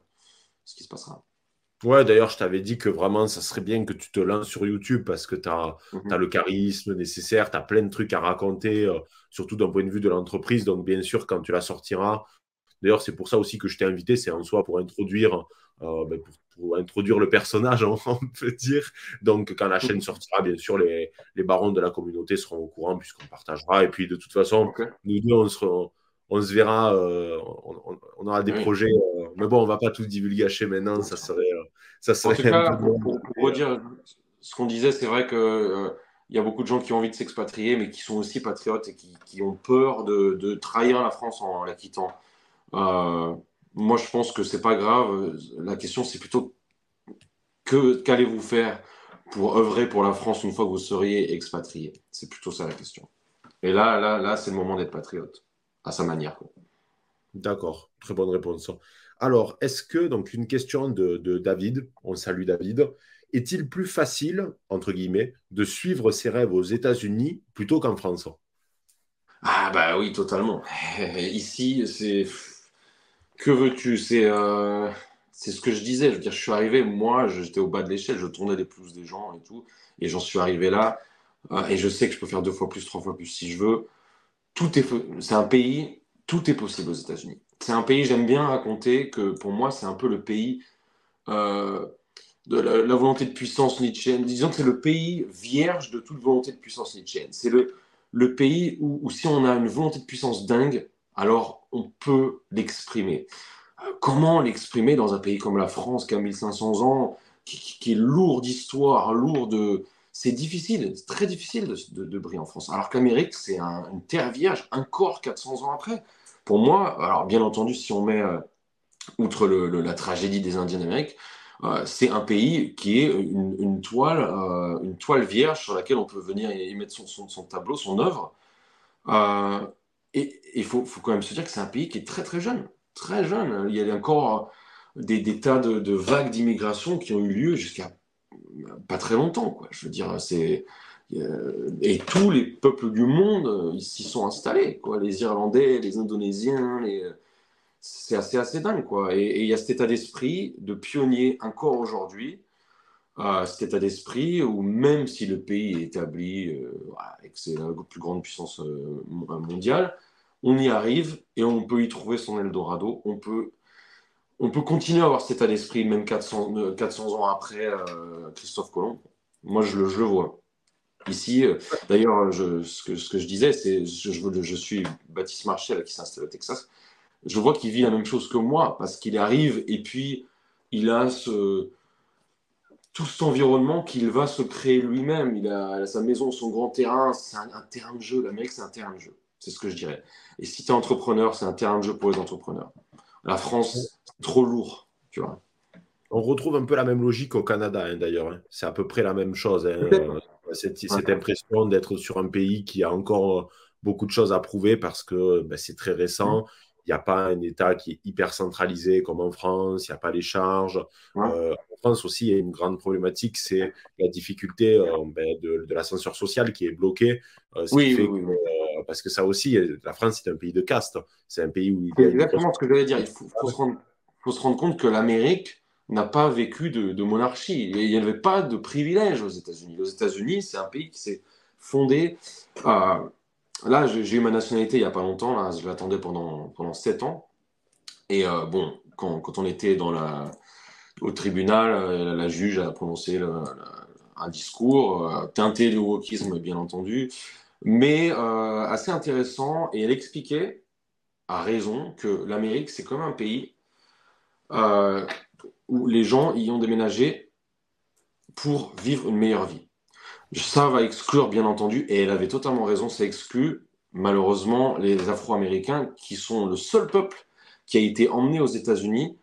ce qui se passera. Ouais, d'ailleurs, je t'avais dit que vraiment, ça serait bien que tu te lances sur YouTube parce que tu as, mhm. le charisme nécessaire, tu as plein de trucs à raconter, surtout d'un point de vue de l'entreprise. Donc, bien sûr, quand tu la sortiras, d'ailleurs, c'est pour ça aussi que je t'ai invité, c'est en soi pour introduire euh, ben, pour, introduire le personnage, on peut dire. Donc, quand la chaîne sortira, bien sûr, les, les barons de la communauté seront au courant puisqu'on partagera. Et puis, de toute façon, nous deux, on se, on se verra, euh, on, aura des projets. Euh, mais bon, on va pas tout divulgacher maintenant, ça serait. ça serait en tout cas, pour, redire ce qu'on disait, c'est vrai que. il y a beaucoup de gens qui ont envie de s'expatrier, mais qui sont aussi patriotes et qui, qui ont peur de, de, trahir la France en la quittant. Moi, je pense que c'est pas grave. La question, c'est plutôt que qu'allez-vous faire pour œuvrer pour la France une fois que vous seriez expatrié? C'est plutôt ça la question. Et là, là, là, c'est le moment d'être patriote, à sa manière. D'accord, très bonne réponse. Alors, est-ce que, donc, une question de, de David, on salue David, est-il plus facile, entre guillemets, de suivre ses rêves aux États-Unis plutôt qu'en France? Ah, bah oui, totalement. Ici, c'est que veux-tu? C'est euh, c'est ce que je disais. Je veux dire, je suis arrivé, moi, j'étais au bas de l'échelle, je tournais les plus des gens et tout, et j'en suis arrivé là. Euh, et je sais que je peux faire deux fois plus, trois fois plus si je veux. Tout est, c'est un pays, tout est possible aux États-Unis. C'est un pays, j'aime bien raconter que pour moi, c'est un peu le pays euh, de la, volonté de puissance nietzschéenne. Disons que c'est le pays vierge de toute volonté de puissance nietzschéenne. C'est le, le pays où, où, si on a une volonté de puissance dingue, alors on peut l'exprimer. Comment l'exprimer dans un pays comme la France qui a 1500 ans, qui, est lourd d'histoire, lourd de... C'est difficile, c'est très difficile de, briller en France. Alors qu'Amérique, c'est une terre vierge, encore 400 ans après. Pour moi, alors bien entendu, si on met, euh, outre la tragédie des Indiens d'Amérique, euh, c'est un pays qui est une, toile, euh, une toile vierge sur laquelle on peut venir y mettre son, son tableau, son œuvre. Et il faut, quand même se dire que c'est un pays qui est très très jeune. Très jeune. Il y a encore des, des tas de, vagues d'immigration qui ont eu lieu jusqu'à pas très longtemps. Je veux dire, c'est. Et tous les peuples du monde s'y sont installés. Les Irlandais, les Indonésiens, c'est assez, assez dingue. Quoi. Et, il y a cet état d'esprit de pionnier encore aujourd'hui. Euh, cet état d'esprit où même si le pays est établi euh, et que c'est la plus grande puissance euh, mondiale, on y arrive et on peut y trouver son Eldorado. On peut, on peut continuer à avoir cet état d'esprit même 400, 400 euh, ans après euh, Christophe Colomb. Moi, je le, je vois. Ici, d'ailleurs, ce que, ce, que, je disais, c'est je, je, suis Baptiste Marchel qui s'installe au Texas. Je vois qu'il vit la même chose que moi parce qu'il arrive et puis il a ce, tout cet environnement qu'il va se créer lui-même. Il a, sa maison, son grand terrain, c'est un, un, terrain de jeu. L'Amérique, c'est un terrain de jeu. C'est ce que je dirais. Et si tu es entrepreneur, c'est un terrain de jeu pour les entrepreneurs. La France, c'est trop lourd, tu vois. On retrouve un peu la même logique au Canada, hein, d'ailleurs. Hein. C'est à peu près la même chose. Hein. Euh, cette, impression d'être sur un pays qui a encore beaucoup de choses à prouver parce que ben, c'est très récent. Il n'y a pas un État qui est hyper centralisé comme en France, il n'y a pas les charges. Euh, en France aussi, il y a une grande problématique, c'est la difficulté euh, ben, de, de l'ascenseur social qui est bloqué. oui, oui, oui parce que ça aussi, la France, c'est un pays de caste. C'est un pays où. C'est exactement ce que je voulais dire. Il faut, se rendre, compte que l'Amérique n'a pas vécu de, monarchie. Il n'y avait pas de privilèges aux États-Unis. Aux États-Unis, c'est un pays qui s'est fondé là, j'ai eu ma nationalité il n'y a pas longtemps. Là, je l'attendais pendant, pendant 7 ans. Et euh, bon, quand, quand, on était dans la, au tribunal, euh, la juge a prononcé un discours euh, teinté de wokisme, bien entendu, mais assez intéressant. Et elle expliquait, à raison, que l'Amérique, c'est comme un pays où les gens y ont déménagé pour vivre une meilleure vie. Ça va exclure, bien entendu, et elle avait totalement raison, ça exclut malheureusement les Afro-Américains qui sont le seul peuple qui a été emmené aux États-Unis,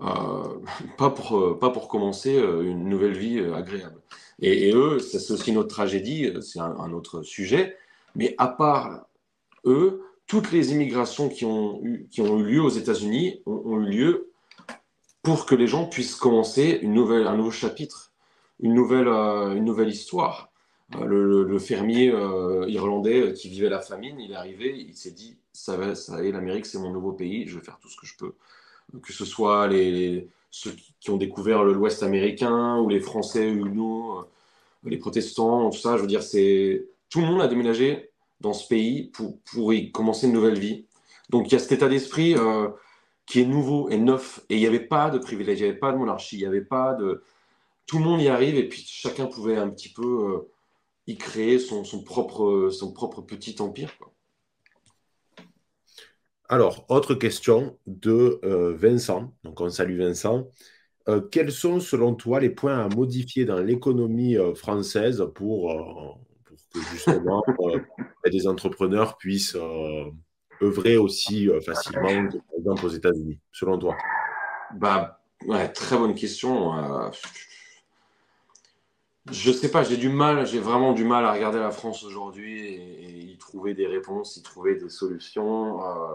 euh, pas, pour, euh, pas pour commencer euh, une nouvelle vie agréable. Et, eux, c'est aussi notre tragédie, c'est un, autre sujet, mais à part eux, toutes les immigrations qui ont eu, qui ont eu lieu aux États-Unis ont, ont, eu lieu pour que les gens puissent commencer une nouvelle, un nouveau chapitre une nouvelle, euh, une nouvelle histoire. Euh, le, fermier euh, irlandais qui vivait la famine, il est arrivé, il s'est dit ça va, ça est, l'Amérique c'est mon nouveau pays, je vais faire tout ce que je peux. Que ce soit les, ceux qui ont découvert l'Ouest américain ou les Français huguenots, les protestants, tout ça, je veux dire, c'est tout le monde a déménagé dans ce pays pour, pour y commencer une nouvelle vie. Donc il y a cet état d'esprit qui est nouveau et neuf, et il n'y avait pas de privilèges, il n'y avait pas de monarchie, il n'y avait pas de, tout le monde y arrive et puis chacun pouvait un petit peu euh, y créer son, propre, son propre petit empire. Alors, autre question de euh, Vincent. Donc, on salue Vincent. Euh, quels sont, selon toi, les points à modifier dans l'économie française pour, pour, que justement des entrepreneurs puissent œuvrer aussi facilement, par exemple, aux États-Unis, selon toi? Bah, Très bonne question. Je sais pas, j'ai du mal, j'ai vraiment du mal à regarder la France aujourd'hui et, y trouver des réponses, y trouver des solutions. Euh,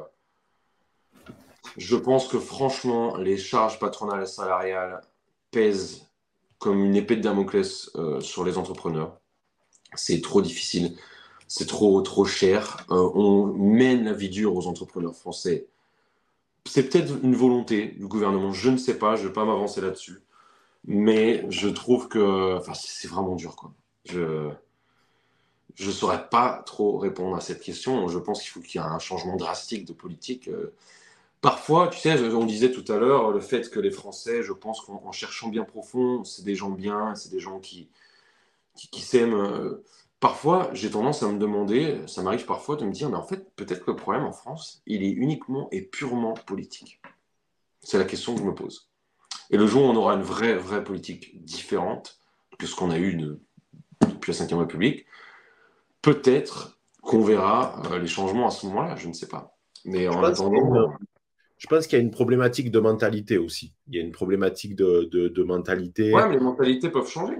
je pense que franchement, les charges patronales et salariales pèsent comme une épée de Damoclès euh, sur les entrepreneurs. C'est trop difficile, c'est trop trop cher. Euh, on mène la vie dure aux entrepreneurs français. C'est peut-être une volonté du gouvernement, je ne sais pas, je ne vais pas m'avancer là-dessus. Mais je trouve que c'est vraiment dur. Quoi. Je ne saurais pas trop répondre à cette question. Je pense qu'il faut qu'il y ait un changement drastique de politique. Euh. Parfois, tu sais, on disait tout à l'heure, le fait que les Français, je pense qu'en cherchant bien profond, c'est des gens bien, c'est des gens qui, qui, s'aiment. Euh. Parfois, j'ai tendance à me demander, ça m'arrive parfois de me dire, mais en fait, peut-être que le problème en France, il est uniquement et purement politique. C'est la question que je me pose. Et le jour où on aura une vraie, vraie politique différente que ce qu'on a eu depuis la Ve République, peut-être qu'on verra euh, les changements à ce moment-là, je ne sais pas. Mais en attendant. Je pense qu'il y a une problématique de mentalité aussi. Il y a une problématique de, de, mentalité. Ouais, mais les mentalités peuvent changer.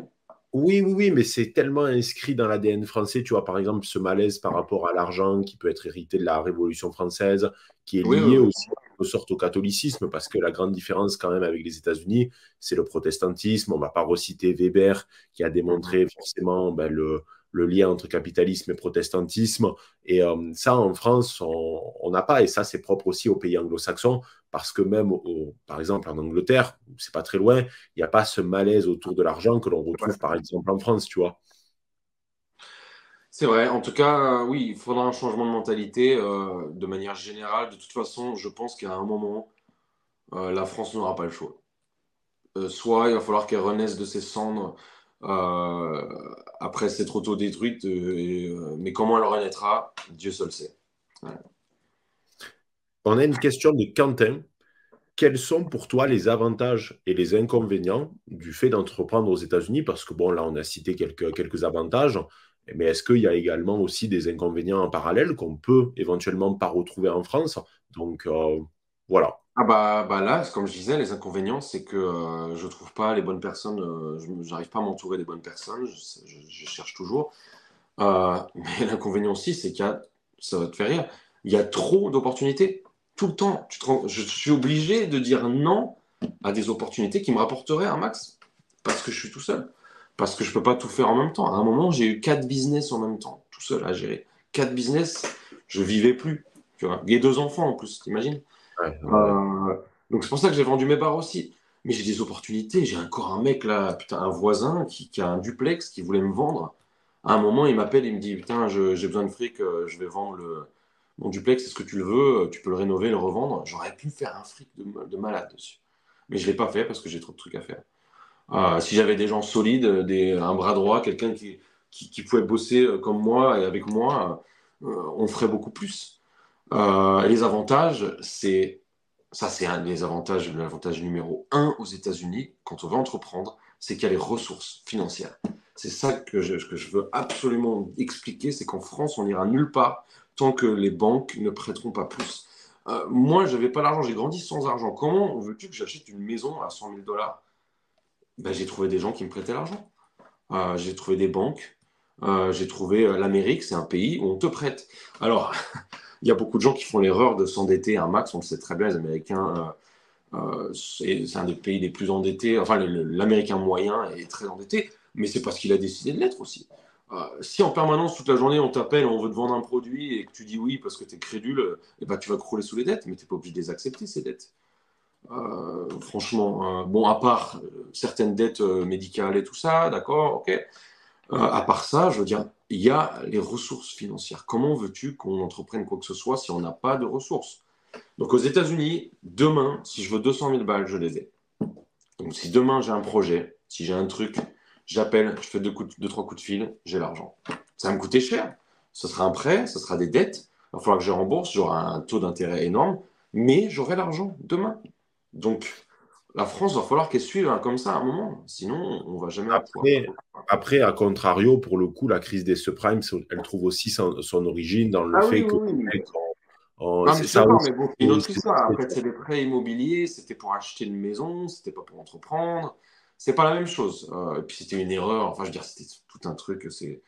Oui, oui, oui, mais c'est tellement inscrit dans l'ADN français. Tu vois, par exemple, ce malaise par rapport à l'argent qui peut être hérité de la Révolution française, qui est lié aussi sorte au catholicisme, parce que la grande différence quand même avec les États-Unis, c'est le protestantisme. On ne va pas reciter Weber, qui a démontré mhm. forcément ben, le, lien entre capitalisme et protestantisme. Et euh, ça, en France, on n'a pas. Et ça, c'est propre aussi aux pays anglo-saxons, parce que même, par exemple, en Angleterre, c'est pas très loin, il n'y a pas ce malaise autour de l'argent que l'on retrouve, par exemple, en France, tu vois. C'est vrai. En tout cas, euh, oui, il faudra un changement de mentalité euh, de manière générale. De toute façon, je pense qu'à un moment, euh, la France n'aura pas le choix. soit il va falloir qu'elle renaisse de ses cendres après s'être auto-détruite, mais comment elle renaîtra, Dieu seul sait. On a une question de Quentin. Quels sont pour toi les avantages et les inconvénients du fait d'entreprendre aux États-Unis? Parce que bon, là, on a cité quelques avantages. Mais est-ce qu'il y a également aussi des inconvénients en parallèle qu'on peut éventuellement pas retrouver en France? Donc euh, voilà. Ah bah, bah, là, comme je disais, les inconvénients, c'est que euh, je ne trouve pas les bonnes personnes, euh, je n'arrive pas à m'entourer des bonnes personnes, je, cherche toujours. mais l'inconvénient aussi, c'est qu'il y a, ça va te faire rire, il y a trop d'opportunités tout le temps. je suis obligé de dire non à des opportunités qui me rapporteraient un max parce que je suis tout seul parce que je peux pas tout faire en même temps. À un moment, j'ai eu quatre business en même temps, tout seul à gérer. Quatre business, je vivais plus. Tu vois, a deux enfants en plus, t'imagines? Euh, Donc c'est pour ça que j'ai vendu mes bars aussi. Mais j'ai des opportunités. J'ai encore un mec là, putain, un voisin qui, a un duplex qui voulait me vendre À un moment, il m'appelle, il me dit Putain, j'ai besoin de fric, euh, je vais vendre le, mon duplex, est-ce que tu le veux? Tu peux le rénover, le revendre? J'aurais pu faire un fric de, malade dessus. Mais je ne l'ai pas fait parce que j'ai trop de trucs à faire. Euh, si j'avais des gens solides, des, un bras droit, quelqu'un qui, pouvait bosser euh, comme moi et avec moi, on ferait beaucoup plus. les avantages, c'est ça, c'est un des avantages, l'avantage numéro un aux États-Unis quand on veut entreprendre, c'est qu'il y a les ressources financières. C'est ça que je, veux absolument expliquer, c'est qu'en France, on n'ira nulle part tant que les banques ne prêteront pas plus. Euh, moi, je n'avais pas l'argent, j'ai grandi sans argent. Comment veux-tu que j'achète une maison à 100 000 dollars? Ben, J'ai trouvé des gens qui me prêtaient l'argent. Euh, j'ai trouvé des banques. Euh, j'ai trouvé l'Amérique, c'est un pays où on te prête. Alors, il y a beaucoup de gens qui font l'erreur de s'endetter un max, on le sait très bien, les Américains, c'est un des pays les plus endettés. Enfin, l'Américain moyen est très endetté mais c'est parce qu'il a décidé de l'être aussi. Euh, si en permanence, toute la journée, on t'appelle, on veut te vendre un produit et que tu dis oui parce que tu es crédule, eh ben, tu vas crouler sous les dettes, mais tu n'es pas obligé de les accepter, ces dettes. Euh, franchement, euh, bon, à part certaines dettes médicales et tout ça, d'accord, ok. à part ça, je veux dire, il y a les ressources financières. Comment veux-tu qu'on entreprenne quoi que ce soit si on n'a pas de ressources? Donc aux États-Unis, demain, si je veux 200 000 balles, je les ai. Donc si demain j'ai un projet, si j'ai un truc j'appelle, je fais deux, coups, deux, trois coups de fil, j'ai l'argent. Ça va me coûter cher. Ce sera un prêt, ce sera des dettes. Il va falloir que je rembourse, j'aurai un taux d'intérêt énorme, mais j'aurai l'argent demain. Donc, la France, va falloir qu'elle suive comme ça à un moment. Sinon, on ne va jamais après, après, à contrario, pour le coup, la crise des subprimes, elle trouve aussi son, origine dans le ah fait que. Oui, c'est ça mais bon, une autre histoire. En fait, c'est des prêts immobiliers, c'était pour acheter une maison, c'était pas pour entreprendre c'est pas la même chose. Euh, et puis c'était une erreur. Enfin, je veux dire, c'était tout un truc. C'est.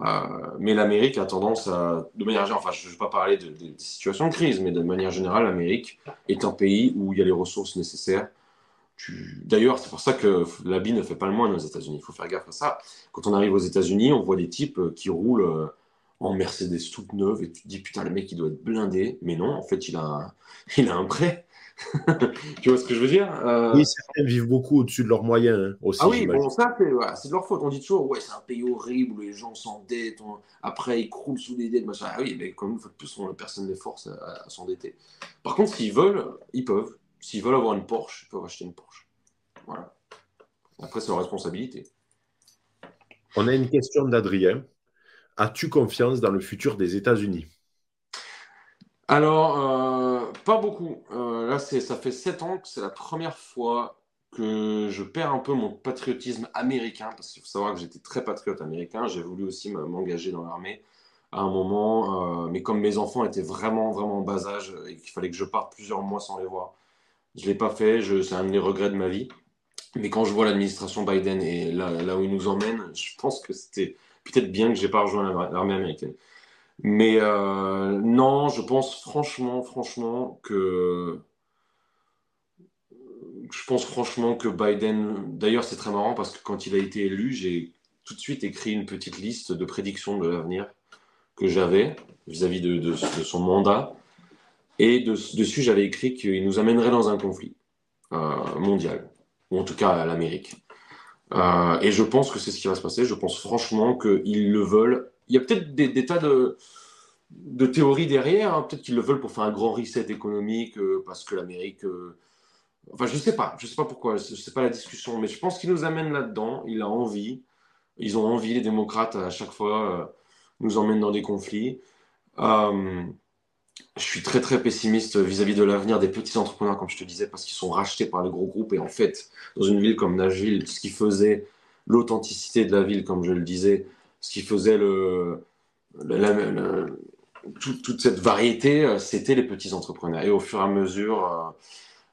Euh, mais l'Amérique a tendance à, de manière générale, enfin, je ne vais pas parler de, des situations de crise, mais de manière générale, l'Amérique est un pays où il y a les ressources nécessaires. D'ailleurs, c'est pour ça que l'habit ne fait pas le moins aux États-Unis. Il faut faire gaffe à ça. Quand on arrive aux États-Unis, on voit des types qui roulent euh, en Mercedes toute neuve et tu te dis putain, le mec il doit être blindé. Mais non, en fait, il a il a un prêt. tu vois ce que je veux dire euh, Oui, certains vivent beaucoup au-dessus de leurs moyens hein, aussi. Ah oui, bon, ça, c'est de leur faute. On dit toujours, ouais, c'est un pays horrible où les gens s'endettent, après ils croulent sous des dettes, machin. Ah oui, mais comme une fois de plus, personne ne force à, s'endetter. Par contre, s'ils veulent, ils peuvent. S'ils veulent avoir une Porsche, ils peuvent acheter une Porsche. Voilà. Après, c'est leur responsabilité. On a une question d'Adrien. As-tu confiance dans le futur des États-Unis? Alors, euh, pas beaucoup. Euh, ça fait sept ans que c'est la première fois que je perds un peu mon patriotisme américain, parce qu'il faut savoir que j'étais très patriote américain. J'ai voulu aussi m'engager dans l'armée à un moment, euh, mais comme mes enfants étaient vraiment, vraiment en bas âge et qu'il fallait que je parte plusieurs mois sans les voir, je ne l'ai pas fait. Je, c'est un des regrets de ma vie. Mais quand je vois l'administration Biden et là, où il nous emmène, je pense que c'était peut-être bien que j'ai pas rejoint l'armée américaine. Mais euh, non, je pense franchement, franchement que je pense franchement que Biden. D'ailleurs, c'est très marrant parce que quand il a été élu, j'ai tout de suite écrit une petite liste de prédictions de l'avenir que j'avais vis-à-vis de, son mandat. Et dessus, j'avais écrit qu'il nous amènerait dans un conflit euh, mondial, ou en tout cas à l'Amérique. Euh, et je pense que c'est ce qui va se passer. Je pense franchement qu'ils le veulent il y a peut-être des, tas de, théories derrière. Hein. Peut-être qu'ils le veulent pour faire un grand reset économique euh, parce que l'Amérique. Euh, enfin, je ne sais pas. Je ne sais pas pourquoi. Ce n'est pas la discussion. Mais je pense qu'il nous amène là-dedans. Il a envie. Ils ont envie, les démocrates, à chaque fois, euh, nous emmènent dans des conflits. je suis très, très pessimiste vis-à-vis de l'avenir des petits entrepreneurs, comme je te disais, parce qu'ils sont rachetés par les gros groupes. Et en fait, dans une ville comme Nashville, ce qui faisait l'authenticité de la ville, comme je le disais, ce qui faisait toute cette variété, euh, c'était les petits entrepreneurs. Et au fur et à mesure, euh,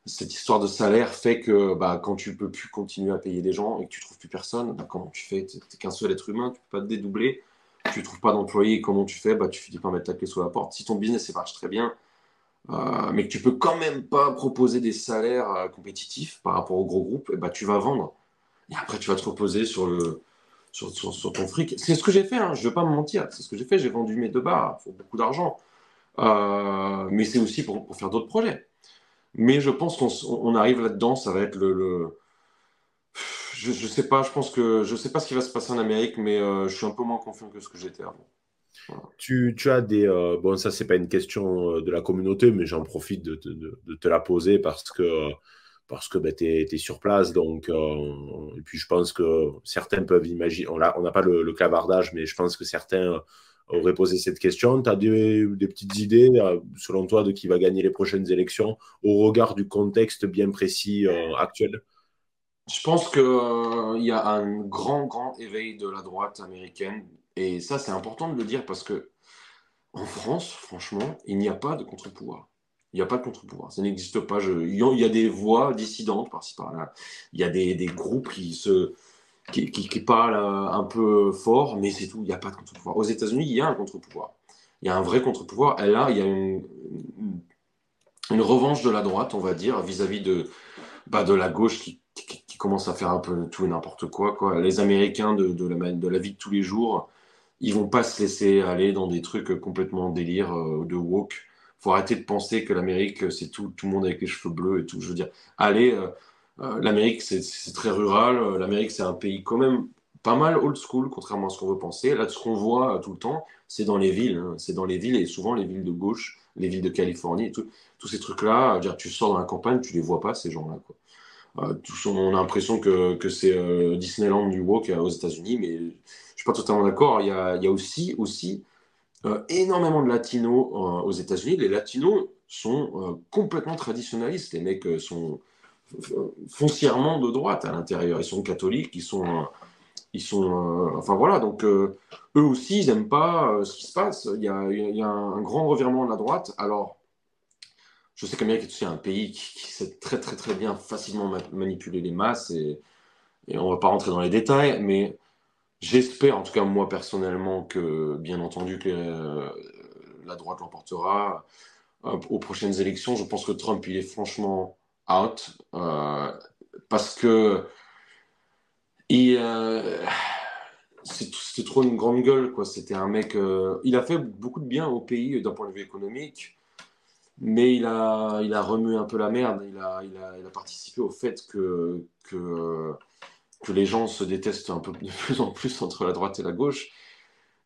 cette histoire de salaire fait que bah, quand tu peux plus continuer à payer des gens et que tu trouves plus personne, bah, comment tu fais? Tu n'es qu'un seul être humain, tu peux pas te dédoubler. Tu trouves pas d'employés, comment tu fais? Bah, Tu finis par mettre ta clé sous la porte. Si ton business marche très bien, euh, mais que tu peux quand même pas proposer des salaires compétitifs par rapport aux gros groupes, bah, tu vas vendre. Et après, tu vas te reposer sur ton fric. C'est ce que j'ai fait, hein, je ne vais pas me mentir. C'est ce que j'ai fait. J'ai vendu mes deux bars pour beaucoup d'argent. Euh, mais c'est aussi pour faire d'autres projets. Mais je pense qu'on arrive là-dedans, ça va être le. je, je sais pas, je pense que je sais pas ce qui va se passer en Amérique, mais euh, je suis un peu moins confiant que ce que j'étais avant. Tu, tu as des. euh, bon, ça, c'est pas une question euh, de la communauté, mais j'en profite de, te- la poser parce que, parce que ben, tu es, sur place. Donc, et puis, je pense que certains peuvent imaginer. On n'a pas le, le clavardage, mais je pense que certains auraient posé cette question. Tu as des, petites idées, euh, selon toi, de qui va gagner les prochaines élections au regard du contexte bien précis euh, actuel? Je pense que, euh, y a un grand, grand éveil de la droite américaine. Et ça, c'est important de le dire parce que en France, franchement, il n'y a pas de contre-pouvoir. Il n'y a pas de contre-pouvoir. Ça n'existe pas. Il y a des voix dissidentes par-ci par-là. Il y a des, des groupes qui se, qui, qui- qui parlent euh, un peu fort, mais c'est tout. Il n'y a pas de contre-pouvoir. Aux États-Unis, il y a un contre-pouvoir. Il y a un vrai contre-pouvoir. Et là, il y a une, une, revanche de la droite, on va dire, vis-à-vis de, bah, de la gauche qui, qui- commence à faire un peu tout et n'importe quoi, quoi. Les Américains de, de la, de la vie de tous les jours, ils vont pas se laisser aller dans des trucs complètement délire euh, de woke. Faut arrêter de penser que l'Amérique, c'est tout, tout le monde avec les cheveux bleus et tout. Je veux dire, allez, euh, l'Amérique, c'est très rural. Euh, L'Amérique, c'est un pays quand même pas mal old school, contrairement à ce qu'on veut penser. Là, ce qu'on voit euh, tout le temps, c'est dans les villes. hein. C'est dans les villes et souvent les villes de gauche, les villes de Californie. Tous ces trucs-là, euh, tu sors dans la campagne, tu les vois pas, ces gens-là. Euh, on a l'impression que, c'est euh, Disneyland woke euh, aux États-Unis, mais je suis pas totalement d'accord. Il y a, aussi, aussi euh, énormément de latinos euh, aux États-Unis. Les latinos sont euh, complètement traditionnalistes. Les mecs euh, sont foncièrement de droite à l'intérieur. Ils sont catholiques, ils sont, euh, ils sont, euh, enfin voilà. Donc euh, eux aussi, ils n'aiment pas ce qui se passe. Il y a, un grand revirement de la droite. Alors je sais qu'Amérique est aussi un pays qui, sait très très très bien facilement ma- manipuler les masses et, on va pas rentrer dans les détails, mais j'espère en tout cas moi personnellement que bien entendu que la droite l'emportera aux prochaines élections. Je pense que Trump il est franchement out euh, parce que il, euh, c'était trop une grande gueule quoi. C'était un mec. euh, il a fait beaucoup de bien au pays d'un point de vue économique. Mais il a, il a remué un peu la merde. Il a, il a, participé au fait que, que, que les gens se détestent un peu de plus en plus entre la droite et la gauche.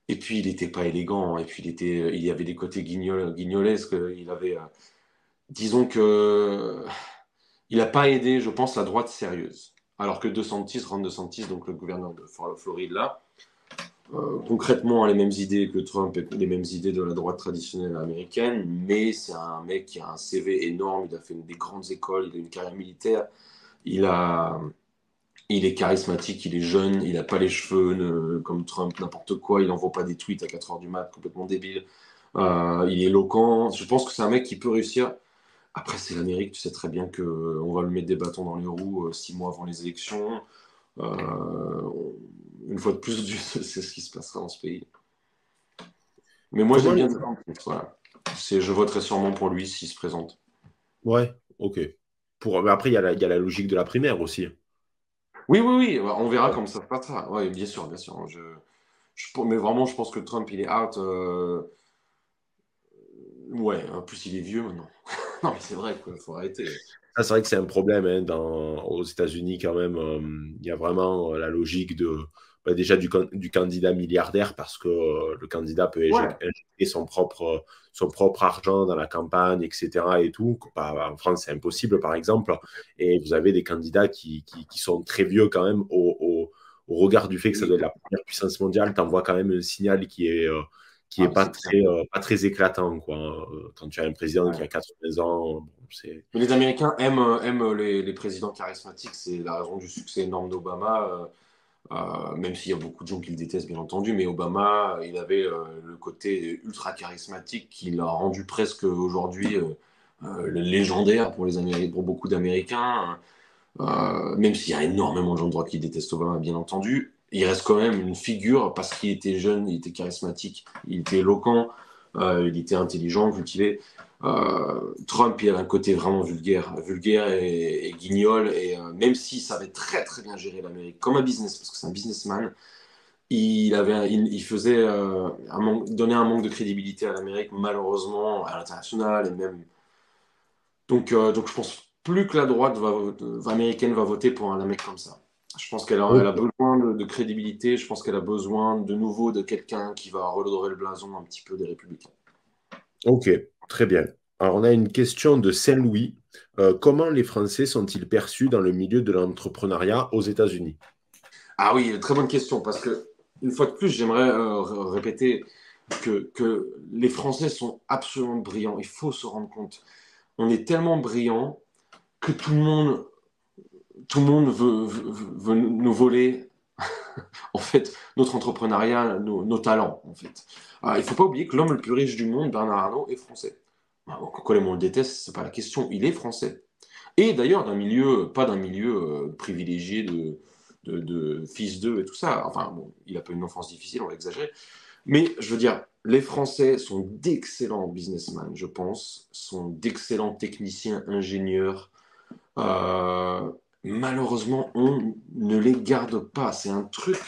Et puis, il n'était pas élégant. Et puis, il, était, il y avait des côtés guignol, guignolesques. Il avait, euh, disons que il n'a pas aidé, je pense, la droite sérieuse. Alors que DeSantis, Ron DeSantis, donc le gouverneur de Floride, là, euh, concrètement a les mêmes idées que Trump et les mêmes idées de la droite traditionnelle américaine, mais c'est un mec qui a un CV énorme, il a fait des grandes écoles, il a une carrière militaire, il, a, il est charismatique, il est jeune, il n'a pas les cheveux comme Trump, n'importe quoi, il n'envoie pas des tweets à 4 heures du mat, complètement débile. Euh, il est éloquent, je pense que c'est un mec qui peut réussir. Après, c'est l'Amérique, tu sais très bien qu'on va le mettre des bâtons dans les roues euh, six mois avant les élections. Euh, on- une fois de plus, Dieu c'est ce qui se passera dans ce pays. Mais moi, j'aime bien. Voilà. C'est, je voterai sûrement pour lui s'il se présente. Ouais, ok. Pour... Mais après, il y, a la- il y a la logique de la primaire aussi. Oui, oui, oui, on verra comment ça se passera. Oui, bien sûr, bien sûr. Je, je- mais vraiment, je pense que Trump, il est out. euh, Ouais, en plus, il est vieux maintenant. Non, mais c'est vrai, quoi, faut arrêter. Ça, c'est vrai que c'est un problème hein, dans... aux États-Unis quand même. euh, Il y a vraiment euh, la logique de bah, déjà du, can- du candidat milliardaire parce que euh, le candidat peut Ouais. injecter son propre, son propre argent dans la campagne, etc. Et tout. Bah, en France, c'est impossible, par exemple. Et vous avez des candidats qui, qui, qui sont très vieux quand même au, au, au regard du fait que ça doit être la première puissance mondiale. Tu envoies quand même un signal qui est, euh, qui est Ah, pas, très, euh, pas très éclatant. Quoi. Euh, Quand tu as un président qui a 80 ans, bon, c'est. Mais les Américains aiment, euh, aiment les, les présidents charismatiques. C'est la raison du succès énorme d'Obama. euh, euh, même s'il y a beaucoup de gens qui le détestent, bien entendu. Mais Obama, il avait euh, le côté ultra charismatique qui l'a rendu presque aujourd'hui euh, euh, légendaire pour, les pour beaucoup d'Américains. Euh, même s'il y a énormément de gens de droite qui détestent Obama, bien entendu. Il reste quand même une figure parce qu'il était jeune, il était charismatique, il était éloquent, euh, il était intelligent, cultivé. Euh, Trump, il a un côté vraiment vulgaire, vulgaire et, guignol. Et euh, même s'il savait très très bien gérer l'Amérique comme un business, parce que c'est un businessman, il avait, il, faisait un manque, donnait un manque de crédibilité à l'Amérique, malheureusement à l'international et même. Donc, donc je pense plus que la droite va- américaine va voter pour un mec comme ça. Je pense qu'elle a, a, besoin de, crédibilité. Je pense qu'elle a besoin de nouveau de quelqu'un qui va relodorer le blason un petit peu des Républicains. Ok, très bien. Alors, on a une question de Saint-Louis. Euh, comment les Français sont-ils perçus dans le milieu de l'entrepreneuriat aux États-Unis? Ah oui, très bonne question. Parce que, une fois de plus, j'aimerais euh, répéter que, que, les Français sont absolument brillants. Il faut se rendre compte. On est tellement brillants que tout le monde tout le monde veut, nous voler en fait notre entrepreneuriat, nos, talents en fait. il ne faut pas oublier que l'homme le plus riche du monde, Bernard Arnault, est français. Quand on le déteste, c'est pas la question. Il est français. Et d'ailleurs d'un milieu, pas d'un milieu euh, privilégié de, fils d'eux et tout ça. Enfin il a pas une enfance difficile, on va exagérer. Mais je veux dire, les Français sont d'excellents businessmen, je pense, sont d'excellents techniciens, ingénieurs. Euh, malheureusement, on ne les garde pas. C'est un truc,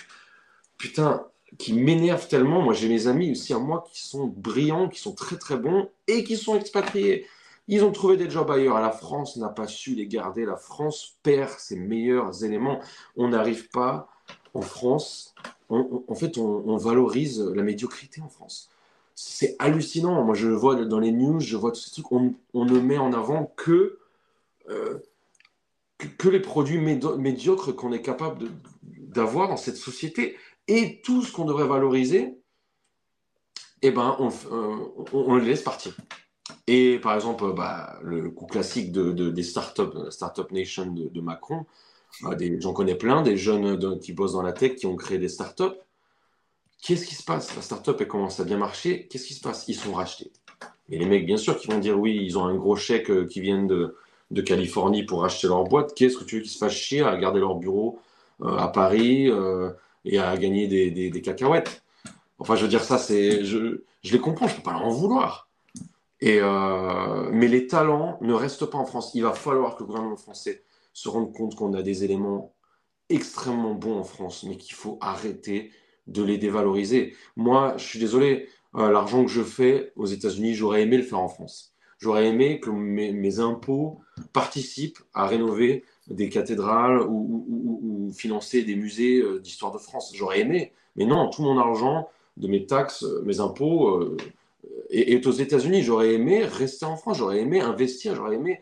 putain, qui m'énerve tellement. Moi, j'ai mes amis aussi à moi qui sont brillants, qui sont très très bons et qui sont expatriés. Ils ont trouvé des jobs ailleurs. La France n'a pas su les garder. La France perd ses meilleurs éléments. On n'arrive pas en France. en fait, on, valorise la médiocrité en France. C'est hallucinant. Moi, je vois dans les news, je vois tous ces trucs. On, ne met en avant que euh, que, les produits médiocres qu'on est capable d'avoir dans cette société et tout ce qu'on devrait valoriser, eh ben, on, euh, on, le laisse partir. Et par exemple, bah, le coup classique de, des startups, Startup Nation de, Macron, bah, j'en connais plein, des jeunes qui bossent dans la tech, qui ont créé des startups. Qu'est-ce qui se passe? La startup, elle commence à bien marcher. Qu'est-ce qui se passe? Ils sont rachetés. Et les mecs, bien sûr, qui vont dire oui, ils ont un gros chèque euh, qui viennent de, de Californie pour acheter leur boîte, qu'est-ce que tu veux qu'ils se fassent chier à garder leur bureau euh, à Paris euh, et à gagner des, cacahuètes? Enfin, je veux dire, ça, c'est, je, les comprends, je ne peux pas leur en vouloir. Et, euh, mais les talents ne restent pas en France. Il va falloir que le gouvernement français se rende compte qu'on a des éléments extrêmement bons en France, mais qu'il faut arrêter de les dévaloriser. Moi, je suis désolé, l'argent que je fais aux États-Unis, j'aurais aimé le faire en France. J'aurais aimé que mes, impôts participent à rénover des cathédrales ou, financer des musées euh, d'histoire de France. J'aurais aimé. Mais non, tout mon argent de mes taxes, euh, mes impôts euh, est, aux États-Unis. J'aurais aimé rester en France. J'aurais aimé investir. J'aurais aimé.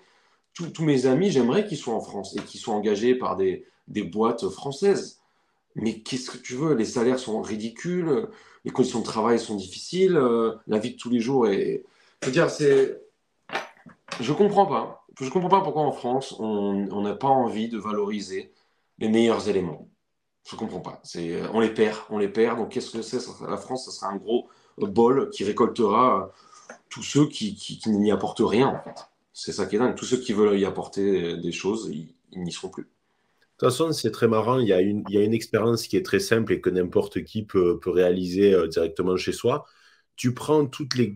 Tous mes amis, j'aimerais qu'ils soient en France et qu'ils soient engagés par des, des boîtes françaises. Mais qu'est-ce que tu veux? Les salaires sont ridicules, les conditions de travail sont difficiles, la vie de tous les jours est. Je veux dire, c'est je comprends pas. Je comprends pas pourquoi en France, on n'a pas envie de valoriser les meilleurs éléments. Je comprends pas. On les perd, on les perd. Donc qu'est-ce que c'est? La France, ce sera un gros bol qui récoltera tous ceux qui, n'y apportent rien. C'est ça qui est dingue. Tous ceux qui veulent y apporter des choses, ils, n'y seront plus. De toute façon, c'est très marrant. Il y, a une, expérience qui est très simple et que n'importe qui peut, peut réaliser euh, directement chez soi tu prends toutes les,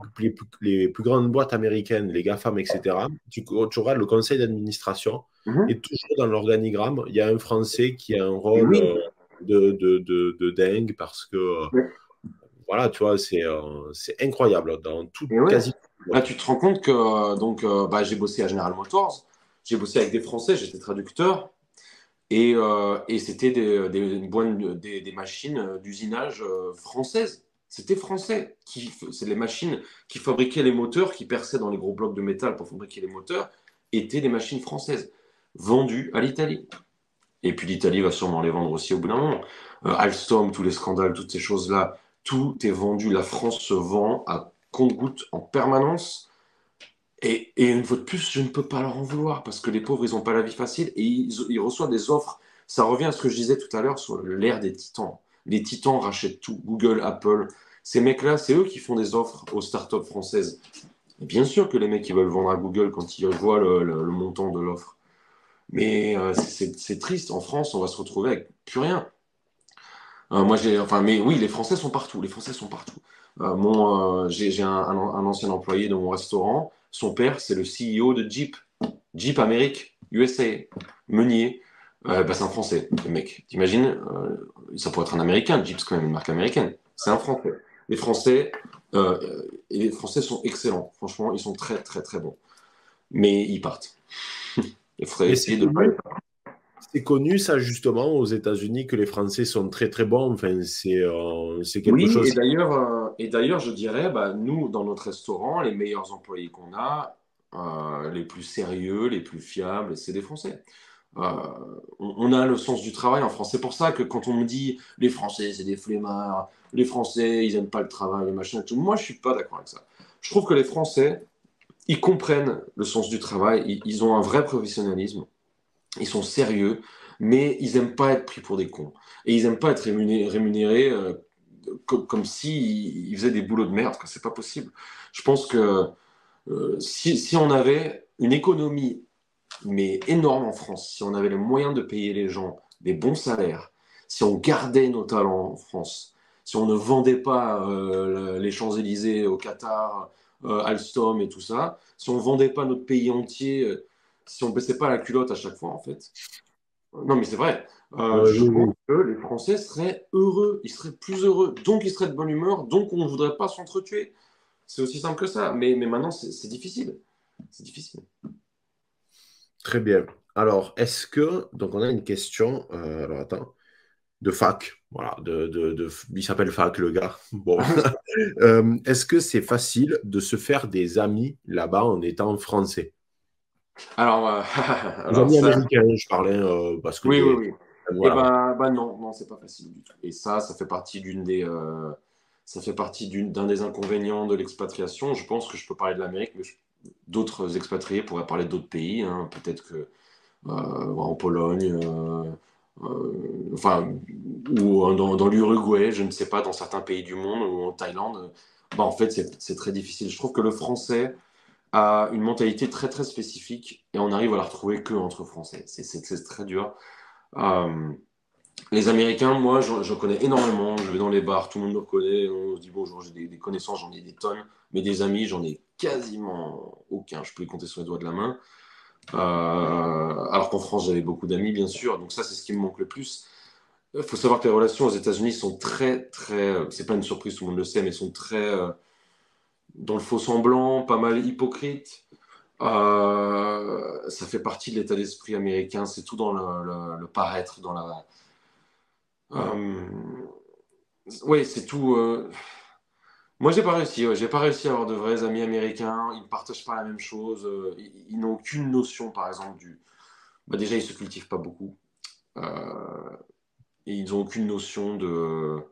les, plus grandes boîtes américaines, les GAFAM, etc., tu, tu auras le conseil d'administration, mhm. et toujours dans l'organigramme, il y a un Français qui a un rôle euh, de, de, de, dingue parce que, euh, voilà, tu vois, c'est euh, incroyable dans tout, quasi. Là, tu te rends compte que donc, bah, j'ai bossé à General Motors, j'ai bossé avec des Français, j'étais traducteur, et, et c'était des, des, des, machines d'usinage françaises. C'était français. C'est les machines qui fabriquaient les moteurs, qui perçaient dans les gros blocs de métal pour fabriquer les moteurs, étaient des machines françaises, vendues à l'Italie. Et puis l'Italie va sûrement les vendre aussi au bout d'un moment. Euh, Alstom, tous les scandales, toutes ces choses-là, tout est vendu. La France se vend à compte-goutte en permanence. Et, une fois de plus, je ne peux pas leur en vouloir parce que les pauvres, ils n'ont pas la vie facile et ils, ils reçoivent des offres. Ça revient à ce que je disais tout à l'heure sur l'ère des titans les titans rachètent tout, Google, Apple. Ces mecs-là, c'est eux qui font des offres aux startups françaises. bien sûr que les mecs, ils veulent vendre à Google quand ils voient le, montant de l'offre. Mais euh, c'est triste. En France, on va se retrouver avec plus rien. Euh, moi, j'ai, enfin, mais oui, les Français sont partout. Les Français sont partout. Euh, j'ai, un, un, ancien employé de mon restaurant. Son père, c'est le CEO de Jeep, Jeep Amérique, USA, Meunier. Euh, bah, c'est un Français, le mec. T'imagines euh, Ça pourrait être un Américain. Jeep, quand même une marque américaine. C'est un Français. Les Français, euh, et les Français sont excellents. Franchement, ils sont très, très, très bons. Mais ils partent. Il faudrait essayer de c'est connu, ça, justement, aux États-Unis, que les Français sont très, très bons. Enfin, c'est euh, quelque oui, chose. Et d'ailleurs, euh, et d'ailleurs, je dirais, bah, nous, dans notre restaurant, les meilleurs employés qu'on a, euh, les plus sérieux, les plus fiables, c'est des Français. On, a le sens du travail en France. C'est pour ça que quand on me dit les Français, c'est des flemmards, les Français, ils n'aiment pas le travail, les machins, tout. Moi, je suis pas d'accord avec ça. Je trouve que les Français, ils comprennent le sens du travail, ils ont un vrai professionnalisme ils sont sérieux, mais ils n'aiment pas être pris pour des cons. Et ils n'aiment pas être rémunérés, euh, comme, s'ils faisaient des boulots de merde. C'est pas possible. Je pense que euh, si, on avait une économie, mais énorme en France, si on avait les moyens de payer les gens des bons salaires, si on gardait nos talents en France, si on ne vendait pas euh, les Champs-Élysées au Qatar, Alstom et tout ça, si on ne vendait pas notre pays entier si on ne baissait pas la culotte à chaque fois, en fait. Non, mais c'est vrai. Euh, je pense que les Français seraient heureux, ils seraient plus heureux, donc ils seraient de bonne humeur, donc on ne voudrait pas s'entretuer. C'est aussi simple que ça. Mais, mais maintenant, c'est difficile. C'est difficile. Très bien. Alors, est-ce que. Donc, on a une question. Euh, alors, attends. De fac. Voilà. De, de, il s'appelle fac, le gars. Bon. Euh, est-ce que c'est facile de se faire des amis là-bas en étant français? Alors, euh, amis américains, je parlais euh, parce que. Oui, oui, oui. Eh ben, bah non, non, c'est pas facile du tout. Et ça, ça fait partie d'une des, ça fait partie d'un des inconvénients de l'expatriation. Je pense que je peux parler de l'Amérique, mais d'autres expatriés pourraient parler d'autres pays. Hein. Peut-être que en Pologne, enfin, ou dans, dans l'Uruguay, je ne sais pas, dans certains pays du monde ou en Thaïlande. Bah, en fait, c'est très difficile. Je trouve que le français a une mentalité très très spécifique et on arrive à la retrouver que entre Français. C'est très dur. Euh, les Américains, moi, je, connais énormément. Je vais dans les bars, tout le monde me connaît. On se dit bonjour, j'ai des, connaissances, j'en ai des tonnes. Mais des amis, j'en ai quasiment aucun. Je peux les compter sur les doigts de la main. Euh, alors qu'en France, j'avais beaucoup d'amis, bien sûr. Donc ça, c'est ce qui me manque le plus. Il faut savoir que les relations aux États-Unis sont très, très. C'est pas une surprise, tout le monde le sait, mais sont très euh, dans le faux semblant, pas mal hypocrite. Euh, ça fait partie de l'état d'esprit américain, c'est tout dans le, paraître, dans la. Euh, oui, c'est tout. Euh, moi, j'ai pas réussi. J'ai pas réussi à avoir de vrais amis américains. Ils ne partagent pas la même chose. Ils, n'ont aucune notion, par exemple, du. Bah, déjà, ils se cultivent pas beaucoup. et ils n'ont aucune notion de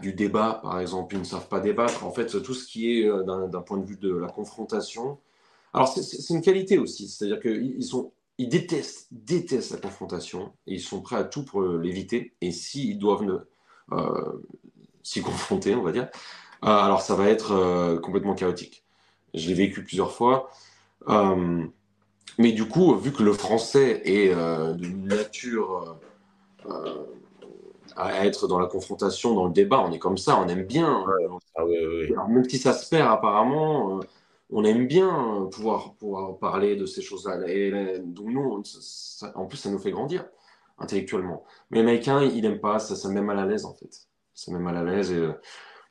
du débat, par exemple, ils ne savent pas débattre. En fait, tout ce qui est euh, d'un point de vue de la confrontation. Alors, c'est une qualité aussi, c'est-à-dire qu'ils sont, ils détestent, détestent la confrontation et ils sont prêts à tout pour l'éviter. Et s'ils doivent euh, s'y confronter, on va dire, euh, alors ça va être complètement chaotique. Je l'ai vécu plusieurs fois. mais du coup, vu que le français est d'une nature à être dans la confrontation, dans le débat. On est comme ça, on aime bien. Ah même si ça se perd apparemment, euh, on aime bien pouvoir, pouvoir parler de ces choses-là. Et donc nous, en plus, ça nous fait grandir intellectuellement. Mais l'américain, il n'aime pas, ça, ça met mal à l'aise en fait. Ça met mal à l'aise. Et... Euh,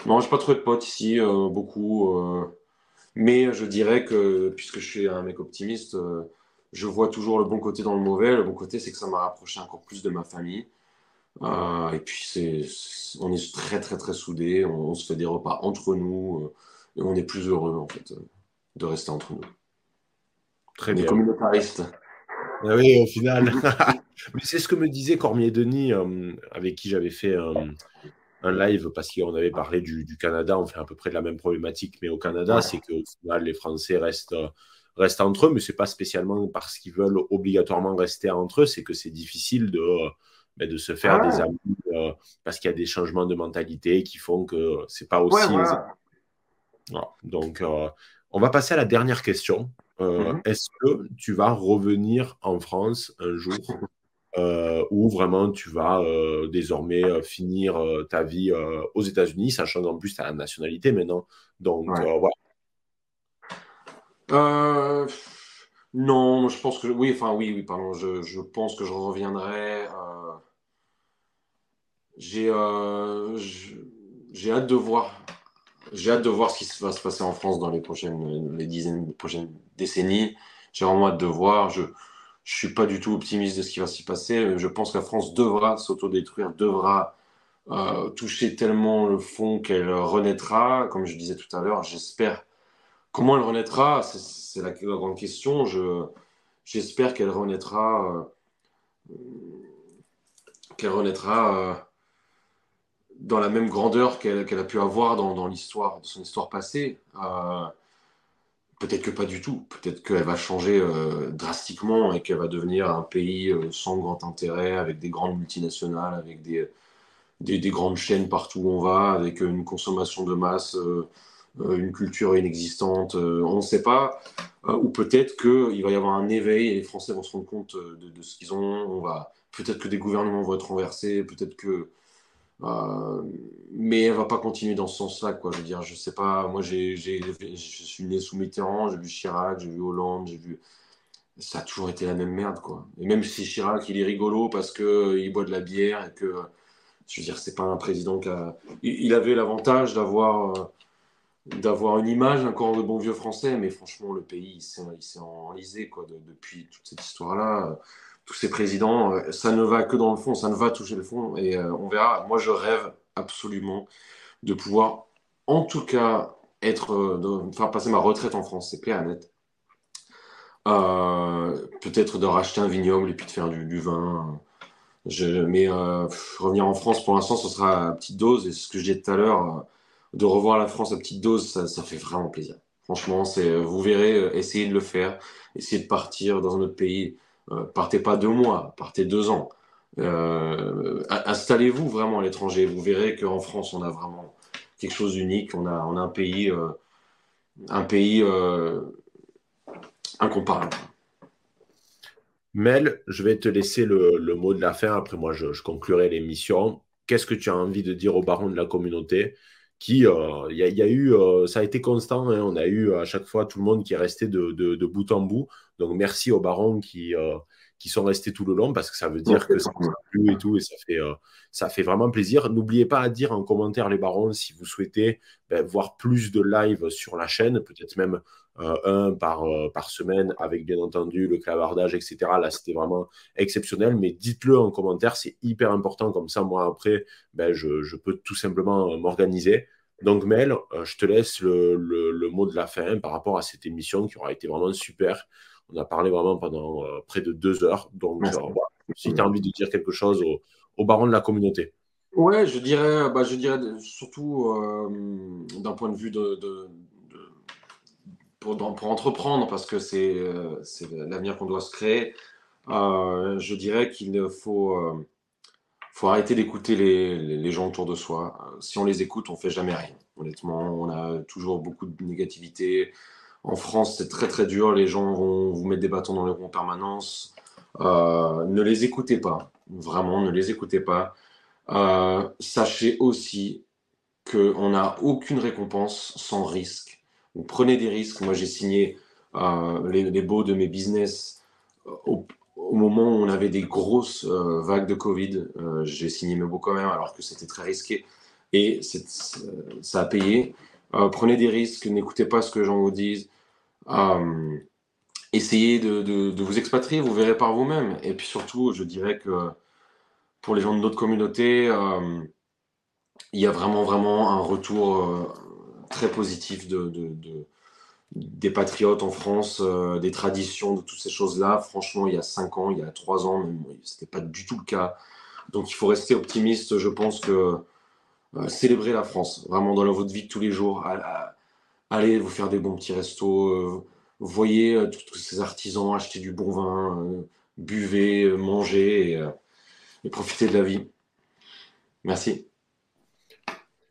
non, j'ai pas trouvé de potes ici, euh, beaucoup. Mais je dirais que, puisque je suis un mec optimiste, je vois toujours le bon côté dans le mauvais. Le bon côté, c'est que ça m'a rapproché encore plus de ma famille. Euh, et puis, c'est, on est très, très, très soudés. On, se fait des repas entre nous. Euh, et on est plus heureux, en fait, de rester entre nous. Très bien. communautaristes. Ah oui, au final. Mais c'est ce que me disait Cormier Denis, euh, avec qui j'avais fait un, live, parce qu'on avait parlé du, Canada. On fait à peu près de la même problématique. Mais au Canada, c'est qu'au final, les Français restent restent entre eux, mais c'est pas spécialement parce qu'ils veulent obligatoirement rester entre eux, c'est que c'est difficile de, mais de se faire des amis euh, parce qu'il y a des changements de mentalité qui font que c'est pas aussi. Donc, euh, on va passer à la dernière question. Euh, mhm. Est-ce que tu vas revenir en France un jour? Ou vraiment tu vas désormais finir ta vie aux États-Unis, sachant qu'en plus tu as la nationalité maintenant. Donc, voilà. Non, je pense que oui, enfin oui, oui, pardon, je, je pense que je reviendrai. Euh, j'ai hâte de voir. J'ai hâte de voir ce qui va se passer en France dans les prochaines les dizaines, prochaines décennies. J'ai vraiment hâte de voir. Je, je suis pas du tout optimiste de ce qui va s'y passer. Je pense que la France devra s'autodétruire, devra euh, toucher tellement le fond qu'elle renaîtra. Comme je disais tout à l'heure, j'espère. Comment elle renaîtra C'est la, grande question. J'espère qu'elle renaîtra. Euh, qu'elle renaîtra euh, dans la même grandeur qu'elle a pu avoir dans, l'histoire, son histoire passée. Peut-être que pas du tout. Peut-être qu'elle va changer drastiquement et qu'elle va devenir un pays sans grand intérêt, avec des grandes multinationales, avec des, des, grandes chaînes partout où on va, avec une consommation de masse, euh, euh, une culture inexistante, euh, on ne sait pas. ou peut-être qu'il va y avoir un éveil et les Français vont se rendre compte de, ce qu'ils ont. On va peut-être que des gouvernements vont être renversés, peut-être que mais elle va pas continuer dans ce sens-là, quoi. Je veux dire, je sais pas. Moi, j'ai, je suis né sous Mitterrand, j'ai vu Chirac, j'ai vu Hollande, j'ai vu. Ça a toujours été la même merde, quoi. Et même si Chirac, il est rigolo parce que il boit de la bière et que je veux dire, c'est pas un président qui a. Il avait l'avantage d'avoir euh, d'avoir une image encore de bon vieux français, mais franchement, le pays, il s'est enlisé quoi, depuis toute cette histoire-là. Tous ces présidents, euh, ça ne va que dans le fond, ça ne va toucher le fond, et euh, on verra. Moi, je rêve absolument de pouvoir, en tout cas, être, de faire passer ma retraite en France, c'est clair et net. Peut-être de racheter un vignoble et puis de faire du, vin mais euh, revenir en France, pour l'instant, ce sera à petite dose. Et ce que je disais tout à l'heure, euh, de revoir la France à petite dose, ça, fait vraiment plaisir. Franchement, vous verrez, euh, essayez de le faire. Essayez de partir dans un autre pays. Partez pas deux mois, partez deux ans. installez-vous vraiment à l'étranger. Vous verrez qu'en France, on a vraiment quelque chose d'unique. On a, on a un pays, un pays incomparable. Mel, je vais te laisser le, mot de la fin. Après, moi, je, conclurai l'émission. Qu'est-ce que tu as envie de dire aux barons de la communauté? Qui, euh, il y, a eu, euh, ça a été constant. Hein. on a eu à chaque fois tout le monde qui est resté de, bout en bout. Donc, merci aux barons qui, euh, qui sont restés tout le long parce que ça veut dire que ça vous plu et tout et ça fait, ça fait vraiment plaisir. N'oubliez pas à dire en commentaire les barons si vous souhaitez ben, voir plus de live sur la chaîne, peut-être même euh, un par, euh, par semaine, avec bien entendu le clavardage, etc. Là, c'était vraiment exceptionnel, mais dites-le en commentaire, c'est hyper important, comme ça, moi, après, ben, je, peux tout simplement euh, m'organiser. Donc, Mel, je te laisse le, mot de la fin par rapport à cette émission qui aura été vraiment super. On a parlé vraiment pendant près de deux heures. Donc, si tu as envie de dire quelque chose aux au barons de la communauté. Ouais, je dirais, bah, je dirais surtout d'un point de vue de, pour, entreprendre, parce que c'est euh, l'avenir qu'on doit se créer, euh, je dirais qu'il faut, euh, faut arrêter d'écouter les, gens autour de soi. Si on les écoute, on fait jamais rien. Honnêtement, on a toujours beaucoup de négativité. En France, c'est très très dur. Les gens vont vous mettre des bâtons dans les roues en permanence. ne les écoutez pas. Vraiment, ne les écoutez pas. sachez aussi qu'on n'a aucune récompense sans risque prenez des risques. Moi, j'ai signé euh, les, les, baux de mes business euh, au, moment où on avait des grosses euh, vagues de Covid. j'ai signé mes baux quand même, alors que c'était très risqué. Et ça a payé. prenez des risques, n'écoutez pas ce que les gens vous disent. essayez de, de, vous expatrier, vous verrez par vous-même. Et puis surtout, je dirais que pour les gens de notre communauté, il y a vraiment, vraiment un retour très positif de, des patriotes en France, euh, des traditions, de toutes ces choses-là. Franchement, il y a cinq ans, il y a trois ans, ce n'était pas du tout le cas. Donc il faut rester optimiste. Je pense que euh, célébrer la France, vraiment dans votre vie de tous les jours, allez vous faire des bons petits restos, euh, voyez tous ces artisans acheter du bon vin, buvez, mangez et profitez de la vie. Merci.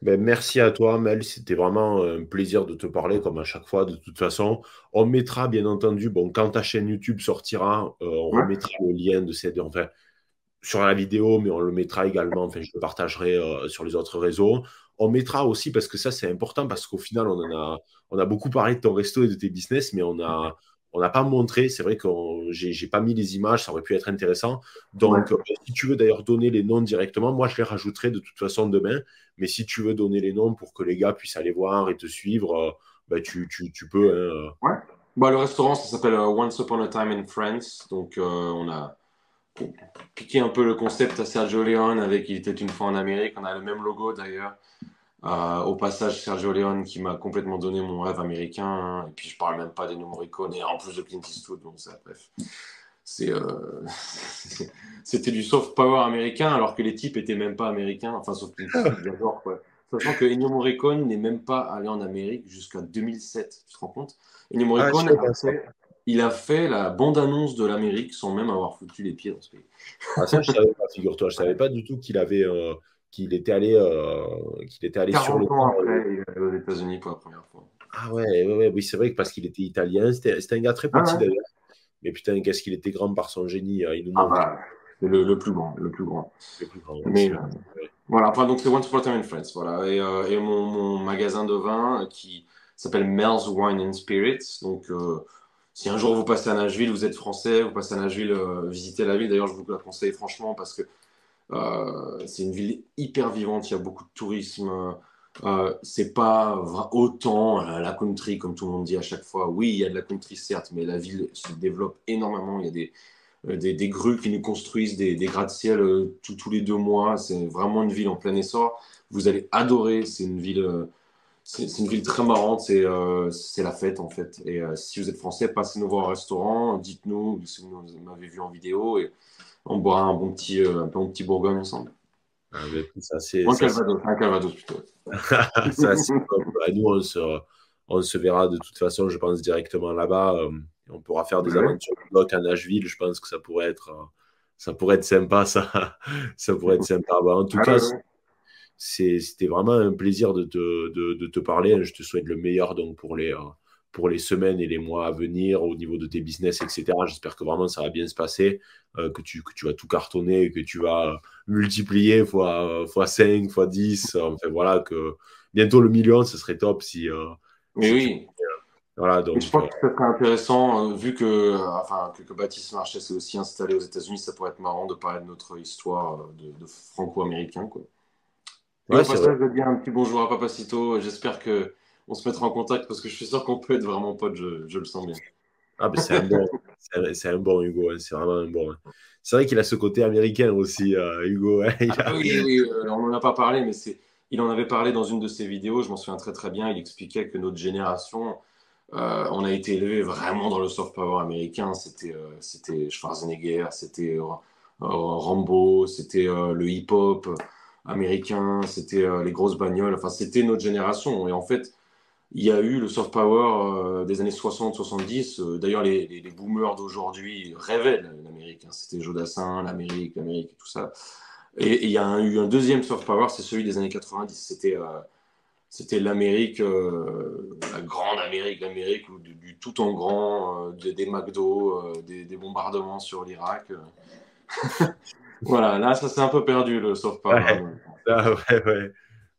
Ben, merci à toi, Mel. C'était vraiment un plaisir de te parler, comme à chaque fois. De toute façon, on mettra, bien entendu, bon, quand ta chaîne YouTube sortira, euh, on remettra le lien de cette, enfin, sur la vidéo, mais on le mettra également. Enfin, je le partagerai euh, sur les autres réseaux. On mettra aussi, parce que ça, c'est important, parce qu'au final, on, en a, on a beaucoup parlé de ton resto et de tes business, mais on a, on n'a pas montré, c'est vrai que j'ai pas mis les images, ça aurait pu être intéressant. Donc, euh, si tu veux d'ailleurs donner les noms directement, moi je les rajouterai de toute façon demain. Mais si tu veux donner les noms pour que les gars puissent aller voir et te suivre, euh, bah, tu, peux. Hein, euh. ouais. bah, Le restaurant, ça s'appelle Once Upon a Time in France. Donc, on a piqué un peu le concept à Sergio Leone avec Il était une fois en Amérique. On a le même logo d'ailleurs. Euh, au passage, Sergio Leone qui m'a complètement donné mon rêve américain. Hein. Et puis je parle même pas des Morricone et en plus de Clint Eastwood. Donc ça, bref. Euh, c'était du soft power américain alors que les types étaient même pas américains. Enfin, sauf Clint Eastwood, d'abord. Quoi. Sachant que Ennio Morricone n'est même pas allé en Amérique jusqu'à 2007. Tu te rends compte? Ennio Morricone, il a fait la bande-annonce de l'Amérique sans même avoir foutu les pieds dans ce pays. Ah, ça, je savais pas, figure-toi. Je savais pas du tout qu'il avait. Euh, qu'il était allé, euh, qu'il était allé sur le ans après, il est allé aux États-Unis pour la première fois. Ah ouais, ouais, ouais oui, c'est vrai que parce qu'il était italien, c'était un gars très petit ah d'ailleurs. Mais putain, qu'est-ce qu'il était grand par son génie. Hein, il nous ah bah, le, le, plus grand, le plus grand. Le plus grand Mais euh, voilà, enfin, donc c'est Once Upon a Time in France, voilà. Et, euh, et mon, mon, magasin de vin qui s'appelle Mel's Wine and Spirits. Donc, si un jour vous passez à Nashville, vous êtes français, vous passez à Nashville, visitez la ville. D'ailleurs, je vous la conseille franchement parce que euh, c'est une ville hyper vivante, il y a beaucoup de tourisme. Euh, c'est pas autant la country comme tout le monde dit à chaque fois. Oui, il y a de la country certes, mais la ville se développe énormément. Il y a des, euh, des, grues qui nous construisent des, des gratte-ciel euh, tous les deux mois. C'est vraiment une ville en plein essor. Vous allez adorer. C'est une ville, c'est une ville très marrante. C'est c'est la fête en fait. Et si vous êtes français, passez nous voir au restaurant. Dites-nous si vous m'avez vu en vidéo on boira un bon petit, euh, un bon petit Bourgogne ensemble. Ah, ça, c'est, un, Calvados, un Calvados plutôt. ça, c'est bah, nous, on se, on se, verra de toute façon, je pense, directement là-bas. Euh, on pourra faire des aventures de à Nashville. Je pense que ça pourrait être, euh, ça pourrait être sympa. Ça, ça pourrait être sympa. Bah, en tout ah, cas, c'était vraiment un plaisir de te, de, de te, parler. Je te souhaite le meilleur donc, pour les, pour les semaines et les mois à venir au niveau de tes business, etc. J'espère que vraiment ça va bien se passer, euh, que, tu, que tu vas tout cartonner, que tu vas multiplier fois, fois 5, fois 10. Enfin voilà, que bientôt le million, ce serait top si. Euh, Mais oui. voilà, donc, je pense que ce serait intéressant, euh, vu que, enfin, que, Baptiste Marchais s'est aussi installé aux États-Unis, ça pourrait être marrant de parler de notre histoire de, franco-américain. Quoi. Ouais, au passage, je veux dire un petit bonjour à Papacito. J'espère que on se mettra en contact parce que je suis sûr qu'on peut être vraiment potes, je, le sens bien. Ah, c'est un, bon, c'est un bon Hugo, hein, c'est vraiment un bon. Hein. C'est vrai qu'il a ce côté américain aussi, euh, Hugo. Hein, ah oui, oui, euh, on n'en a pas parlé, mais c'est, il en avait parlé dans une de ses vidéos, je m'en souviens très très bien. Il expliquait que notre génération, euh, on a été élevé vraiment dans le soft power américain. C'était, c'était Schwarzenegger, c'était Rambo, c'était le hip-hop américain, c'était les grosses bagnoles. Enfin, c'était notre génération. Et en fait, il y a eu le soft power euh, des années 60-70. Euh, d'ailleurs, les, boomers d'aujourd'hui rêvaient l'Amérique. Hein. C'était Jodassin, l'Amérique, l'Amérique et tout ça. Et, il y a eu un deuxième soft power, c'est celui des années 90. C'était euh, c'était l'Amérique, la grande Amérique, l'Amérique du, tout en grand, des, McDo, des, des, bombardements sur l'Irak. voilà, là, ça s'est un peu perdu le soft power. Ah, ouais, ouais.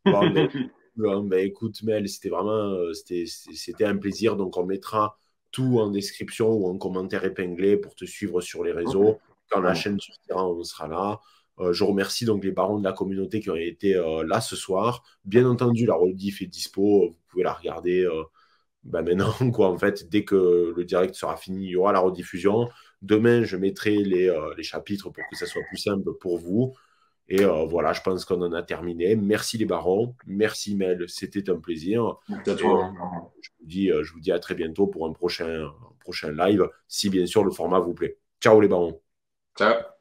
Bon. Ben, écoute, Mel, c'était vraiment euh, c'était un plaisir. Donc, on mettra tout en description ou en commentaire épinglé pour te suivre sur les réseaux. Quand la chaîne sortira, on sera là. Euh, je remercie donc les barons de la communauté qui ont été euh, là ce soir. Bien entendu, la rediff est dispo. Vous pouvez la regarder ben maintenant. Quoi, en fait, dès que le direct sera fini, il y aura la rediffusion. Demain, je mettrai les, les chapitres pour que ça soit plus simple pour vous. Et euh, voilà, je pense qu'on en a terminé. Merci les barons. Merci Mel, c'était un plaisir. Merci toi. je, vous dis, euh, je vous dis à très bientôt pour un prochain, un prochain live, si bien sûr le format vous plaît. Ciao les barons. Ciao.